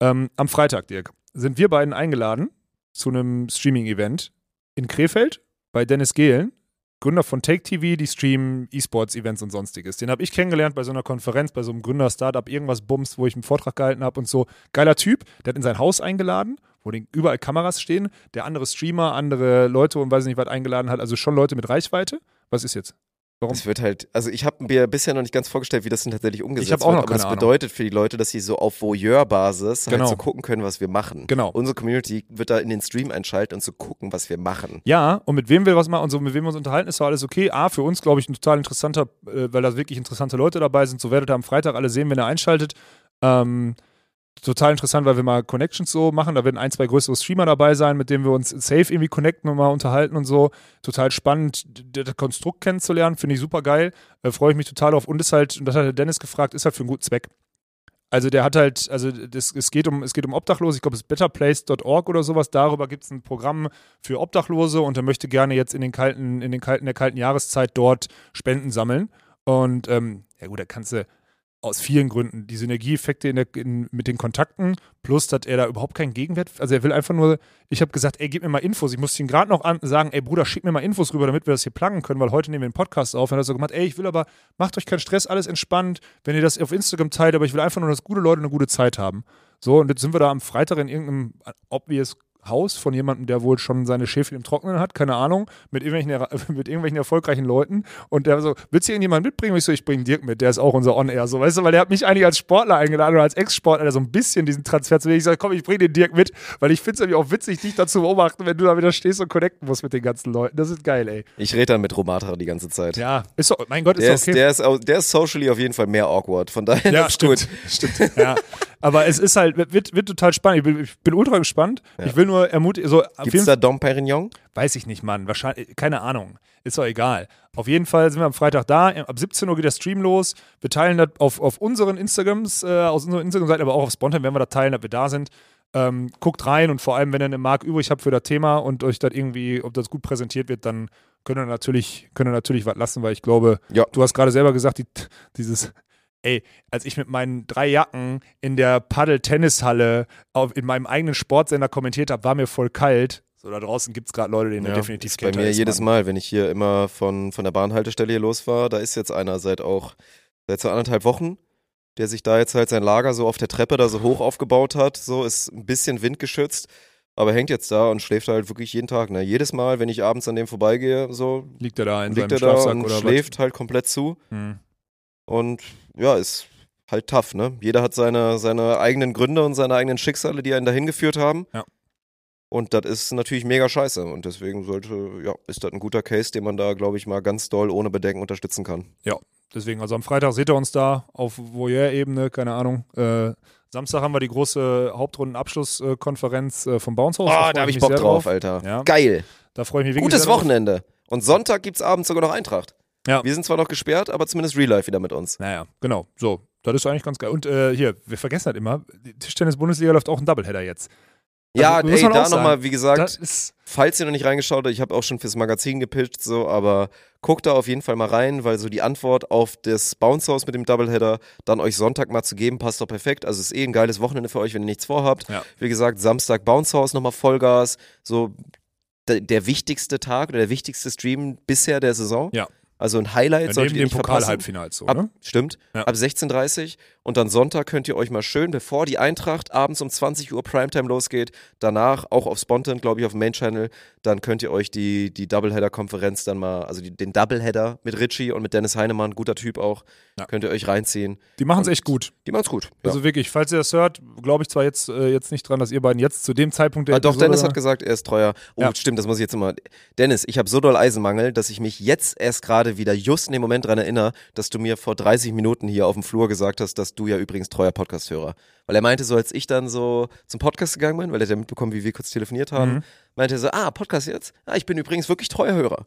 Ähm, am Freitag, Dirk, sind wir beiden eingeladen zu einem Streaming-Event in Krefeld bei Dennis Gehlen, Gründer von Take TV, die streamen E-Sports-Events und sonstiges. Den habe ich kennengelernt bei so einer Konferenz, bei so einem Gründer-Startup, irgendwas Bums, wo ich einen Vortrag gehalten habe und so. Geiler Typ, der hat in sein Haus eingeladen, wo überall Kameras stehen, der andere Streamer, andere Leute und weiß nicht was eingeladen hat, also schon Leute mit Reichweite. Was ist jetzt? Warum? Es wird halt, also ich habe mir bisher noch nicht ganz vorgestellt, wie das denn tatsächlich umgesetzt Ich auch wird, noch aber keine das bedeutet für die Leute, dass sie so auf Voyeur-Basis Genau. halt so gucken können, was wir machen. Genau. Unsere Community wird da in den Stream einschalten und zu gucken, was wir machen. Ja, und mit wem wir was machen und so, mit wem wir uns unterhalten, ist doch alles okay. A, für uns, glaube ich, ein total interessanter, äh, weil da wirklich interessante Leute dabei sind. So werdet ihr am Freitag alle sehen, wenn ihr einschaltet. Ähm, total interessant, weil wir mal Connections so machen. Da werden ein, zwei größere Streamer dabei sein, mit denen wir uns safe irgendwie connecten und mal unterhalten und so. Total spannend, das Konstrukt kennenzulernen, finde ich super geil. Äh, Freue ich mich total auf. Und ist halt, und das hat der Dennis gefragt, ist halt für einen guten Zweck. Also der hat halt, also das, es, geht um, es geht um Obdachlose, ich glaube es ist betterplace.org oder sowas, darüber gibt es ein Programm für Obdachlose und er möchte gerne jetzt in den kalten, in den kalten, der kalten Jahreszeit dort Spenden sammeln. Und ähm, ja gut, da kannst du aus vielen Gründen die Synergieeffekte in der, in, mit den Kontakten, plus dass er da überhaupt keinen Gegenwert, also er will einfach nur, ich habe gesagt, ey, gib mir mal Infos. Ich musste ihn gerade noch an, sagen, ey Bruder, schick mir mal Infos rüber, damit wir das hier planen können, weil heute nehmen wir den Podcast auf. Und er hat so gemacht, ey, ich will aber, macht euch keinen Stress, alles entspannt, wenn ihr das auf Instagram teilt, aber ich will einfach nur, dass gute Leute eine gute Zeit haben. So, und jetzt sind wir da am Freitag in irgendeinem obvious Haus von jemandem, der wohl schon seine Schäfchen im Trocknen hat, keine Ahnung, mit irgendwelchen, (laughs) mit irgendwelchen erfolgreichen Leuten. Und der so, willst du irgendjemanden mitbringen? Und ich so, ich bringe Dirk mit, der ist auch unser On-Air, so, weißt du, weil der hat mich eigentlich als Sportler eingeladen oder als Ex-Sportler, der so ein bisschen diesen Transfer zu mir. Ich sage, komm, ich bringe den Dirk mit, weil ich finde es irgendwie auch witzig, dich dazu beobachten, wenn du da wieder stehst und connecten musst mit den ganzen Leuten. Das ist geil, ey. Ich rede dann mit Romatra die ganze Zeit. Ja, ist doch, mein Gott, ist Der ist, okay. der, ist, der ist socially auf jeden Fall mehr awkward. Von daher Ja, stimmt. gut. Stimmt. Ja. Aber es ist halt, wird, wird total spannend. Ich bin, ich bin ultra gespannt. Ich will nur ermutigen, so, Gibt's jeden da Dom Perignon? Weiß ich nicht, Mann. Wahrscheinlich, keine Ahnung. Ist doch egal. Auf jeden Fall sind wir am Freitag da. Ab 17 Uhr geht der Stream los. Wir teilen das auf, auf unseren Instagrams, äh, aus unserer Instagram-Seite, aber auch auf Spontan werden wir das teilen, dass wir da sind. Ähm, guckt rein und vor allem, wenn ihr eine Mark übrig habt für das Thema und euch das irgendwie, ob das gut präsentiert wird, dann könnt ihr natürlich, könnt ihr natürlich was lassen, weil ich glaube, Ja. du hast gerade selber gesagt, die, dieses, ey, als ich mit meinen drei Jacken in der Paddel-Tennishalle in meinem eigenen Sportsender kommentiert habe, war mir voll kalt. So, da draußen gibt es gerade Leute, denen Ja, definitiv ist bei mir ist, jedes. Mal, wenn ich hier immer von, von der Bahnhaltestelle hier los war, da ist jetzt einer seit auch seit so anderthalb Wochen, der sich da jetzt halt sein Lager so auf der Treppe da so hoch aufgebaut hat, so ist ein bisschen windgeschützt, aber hängt jetzt da und schläft halt wirklich jeden Tag. Ne? Jedes Mal, wenn ich abends an dem vorbeigehe, so Liegt er da in liegt er seinem da Schlafsack und oder schläft halt komplett zu was? Hm. Und ja, ist halt tough, ne? Jeder hat seine, seine eigenen Gründe und seine eigenen Schicksale, die einen dahin geführt haben. Ja. Und das ist natürlich mega scheiße. Und deswegen sollte, ja, ist das ein guter Case, den man da, glaube ich, mal ganz doll ohne Bedenken unterstützen kann. Deswegen, also am Freitag seht ihr uns da auf Voyeur-Ebene, keine Ahnung. Äh, Samstag haben wir die große Hauptrunden-Abschlusskonferenz äh, vom Bounce House. Oh, freu da habe ich Bock sehr drauf, Alter. Ja. Geil. Da freue ich mich wirklich Gutes drauf. Wochenende. Und Sonntag gibt's abends sogar noch Eintracht. Ja. Wir sind zwar noch gesperrt, aber zumindest Real Life wieder mit uns. Naja, genau. So, das ist eigentlich ganz geil. Und äh, hier, wir vergessen halt immer, die Tischtennis-Bundesliga läuft auch ein Doubleheader jetzt. Ja, Also, ey, da nochmal, wie gesagt, falls ihr noch nicht reingeschaut habt, ich habe auch schon fürs Magazin gepitcht, so, aber guckt da auf jeden Fall mal rein, weil so die Antwort auf das Bounce House mit dem Doubleheader dann euch Sonntag mal zu geben, passt doch perfekt. Also ist eh ein geiles Wochenende für euch, wenn ihr nichts vorhabt. Ja. Wie gesagt, Samstag Bounce House nochmal Vollgas, so der, der wichtigste Tag oder der wichtigste Stream bisher der Saison. Ja. Also ein Highlight ja, solltet neben ihr dem nicht verpassen. Pokal-Halbfinals so, Ab? Stimmt. Ja. Ab 16.30 und dann Sonntag könnt ihr euch mal schön, bevor die Eintracht abends um 20 Uhr Primetime losgeht, danach auch auf Spontan, glaube ich, auf dem Main Channel, dann könnt ihr euch die, die Doubleheader-Konferenz dann mal, also die, den Doubleheader mit Richie und mit Dennis Heinemann, guter Typ auch, Ja. könnt ihr euch reinziehen. Die machen es echt gut. Die machen's gut. Ja. Also wirklich, falls ihr das hört, glaube ich zwar jetzt, äh, jetzt nicht dran, dass ihr beiden jetzt zu dem Zeitpunkt der Ah, doch, Episode- Dennis hat gesagt, er ist treuer. Oh, Ja. stimmt, das muss ich jetzt immer. Dennis, ich habe so doll Eisenmangel, dass ich mich jetzt erst gerade wieder just in dem Moment dran erinnere, dass du mir vor 30 Minuten hier auf dem Flur gesagt hast, dass du ja übrigens treuer Podcast-Hörer. Weil er meinte so, als ich dann so zum Podcast gegangen bin, weil er hat ja mitbekommen, wie wir kurz telefoniert haben, Mhm. meinte er so, ah, Podcast jetzt? Ah, ich bin übrigens wirklich treuer Hörer.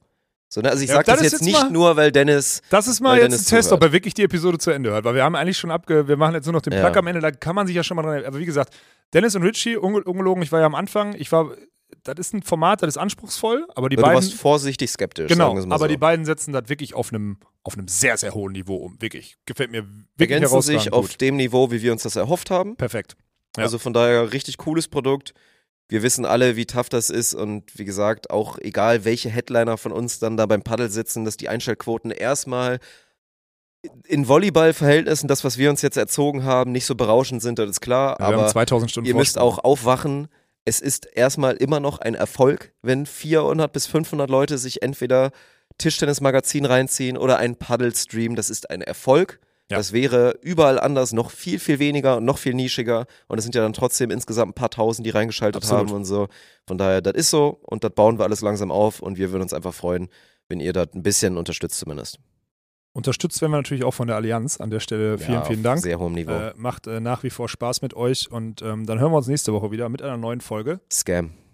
So, ne? Also ich Ja, sag das jetzt jetzt nicht mal- nur, weil Dennis Das ist mal jetzt ein Test, zuhört. ob er wirklich die Episode zu Ende hört, weil wir haben eigentlich schon abge, wir machen jetzt nur noch den Ja. Plug am Ende, da kann man sich ja schon mal dran, aber wie gesagt, Dennis und Richie, unge ungelogen, ich war ja am Anfang, ich war, das ist ein Format, das ist anspruchsvoll, aber die aber du beiden, warst vorsichtig skeptisch. genau, aber so. die beiden setzen das wirklich auf einem, auf einem sehr, sehr hohen Niveau um, wirklich, gefällt mir wirklich ergänzen sich auf gut. dem Niveau, wie wir uns das erhofft haben. Perfekt. Ja. Also von daher richtig cooles Produkt. Wir wissen alle, wie tough das ist und wie gesagt, auch egal welche Headliner von uns dann da beim Paddel sitzen, dass die Einschaltquoten erstmal in Volleyball-Verhältnissen, das, was wir uns jetzt erzogen haben, nicht so berauschend sind, das ist klar. wir haben aber 2000 Stunden ihr müsst auch aufwachen. Es ist erstmal immer noch ein Erfolg, wenn 400 bis 500 Leute sich entweder Tischtennis-Magazin reinziehen oder einen Paddle-Stream. Das ist ein Erfolg. Ja. Das wäre überall anders noch viel, viel weniger und noch viel nischiger. Und es sind ja dann trotzdem insgesamt ein paar Tausend, die reingeschaltet Absolut. haben und so. Von daher, das ist so und das bauen wir alles langsam auf und wir würden uns einfach freuen, wenn ihr das ein bisschen unterstützt zumindest. Unterstützt werden wir natürlich auch von der Allianz an der Stelle. Vielen, Ja, vielen Dank. Sehr hohem Niveau. Äh, macht äh, nach wie vor Spaß mit euch und ähm, dann hören wir uns nächste Woche wieder mit einer neuen Folge. Scam.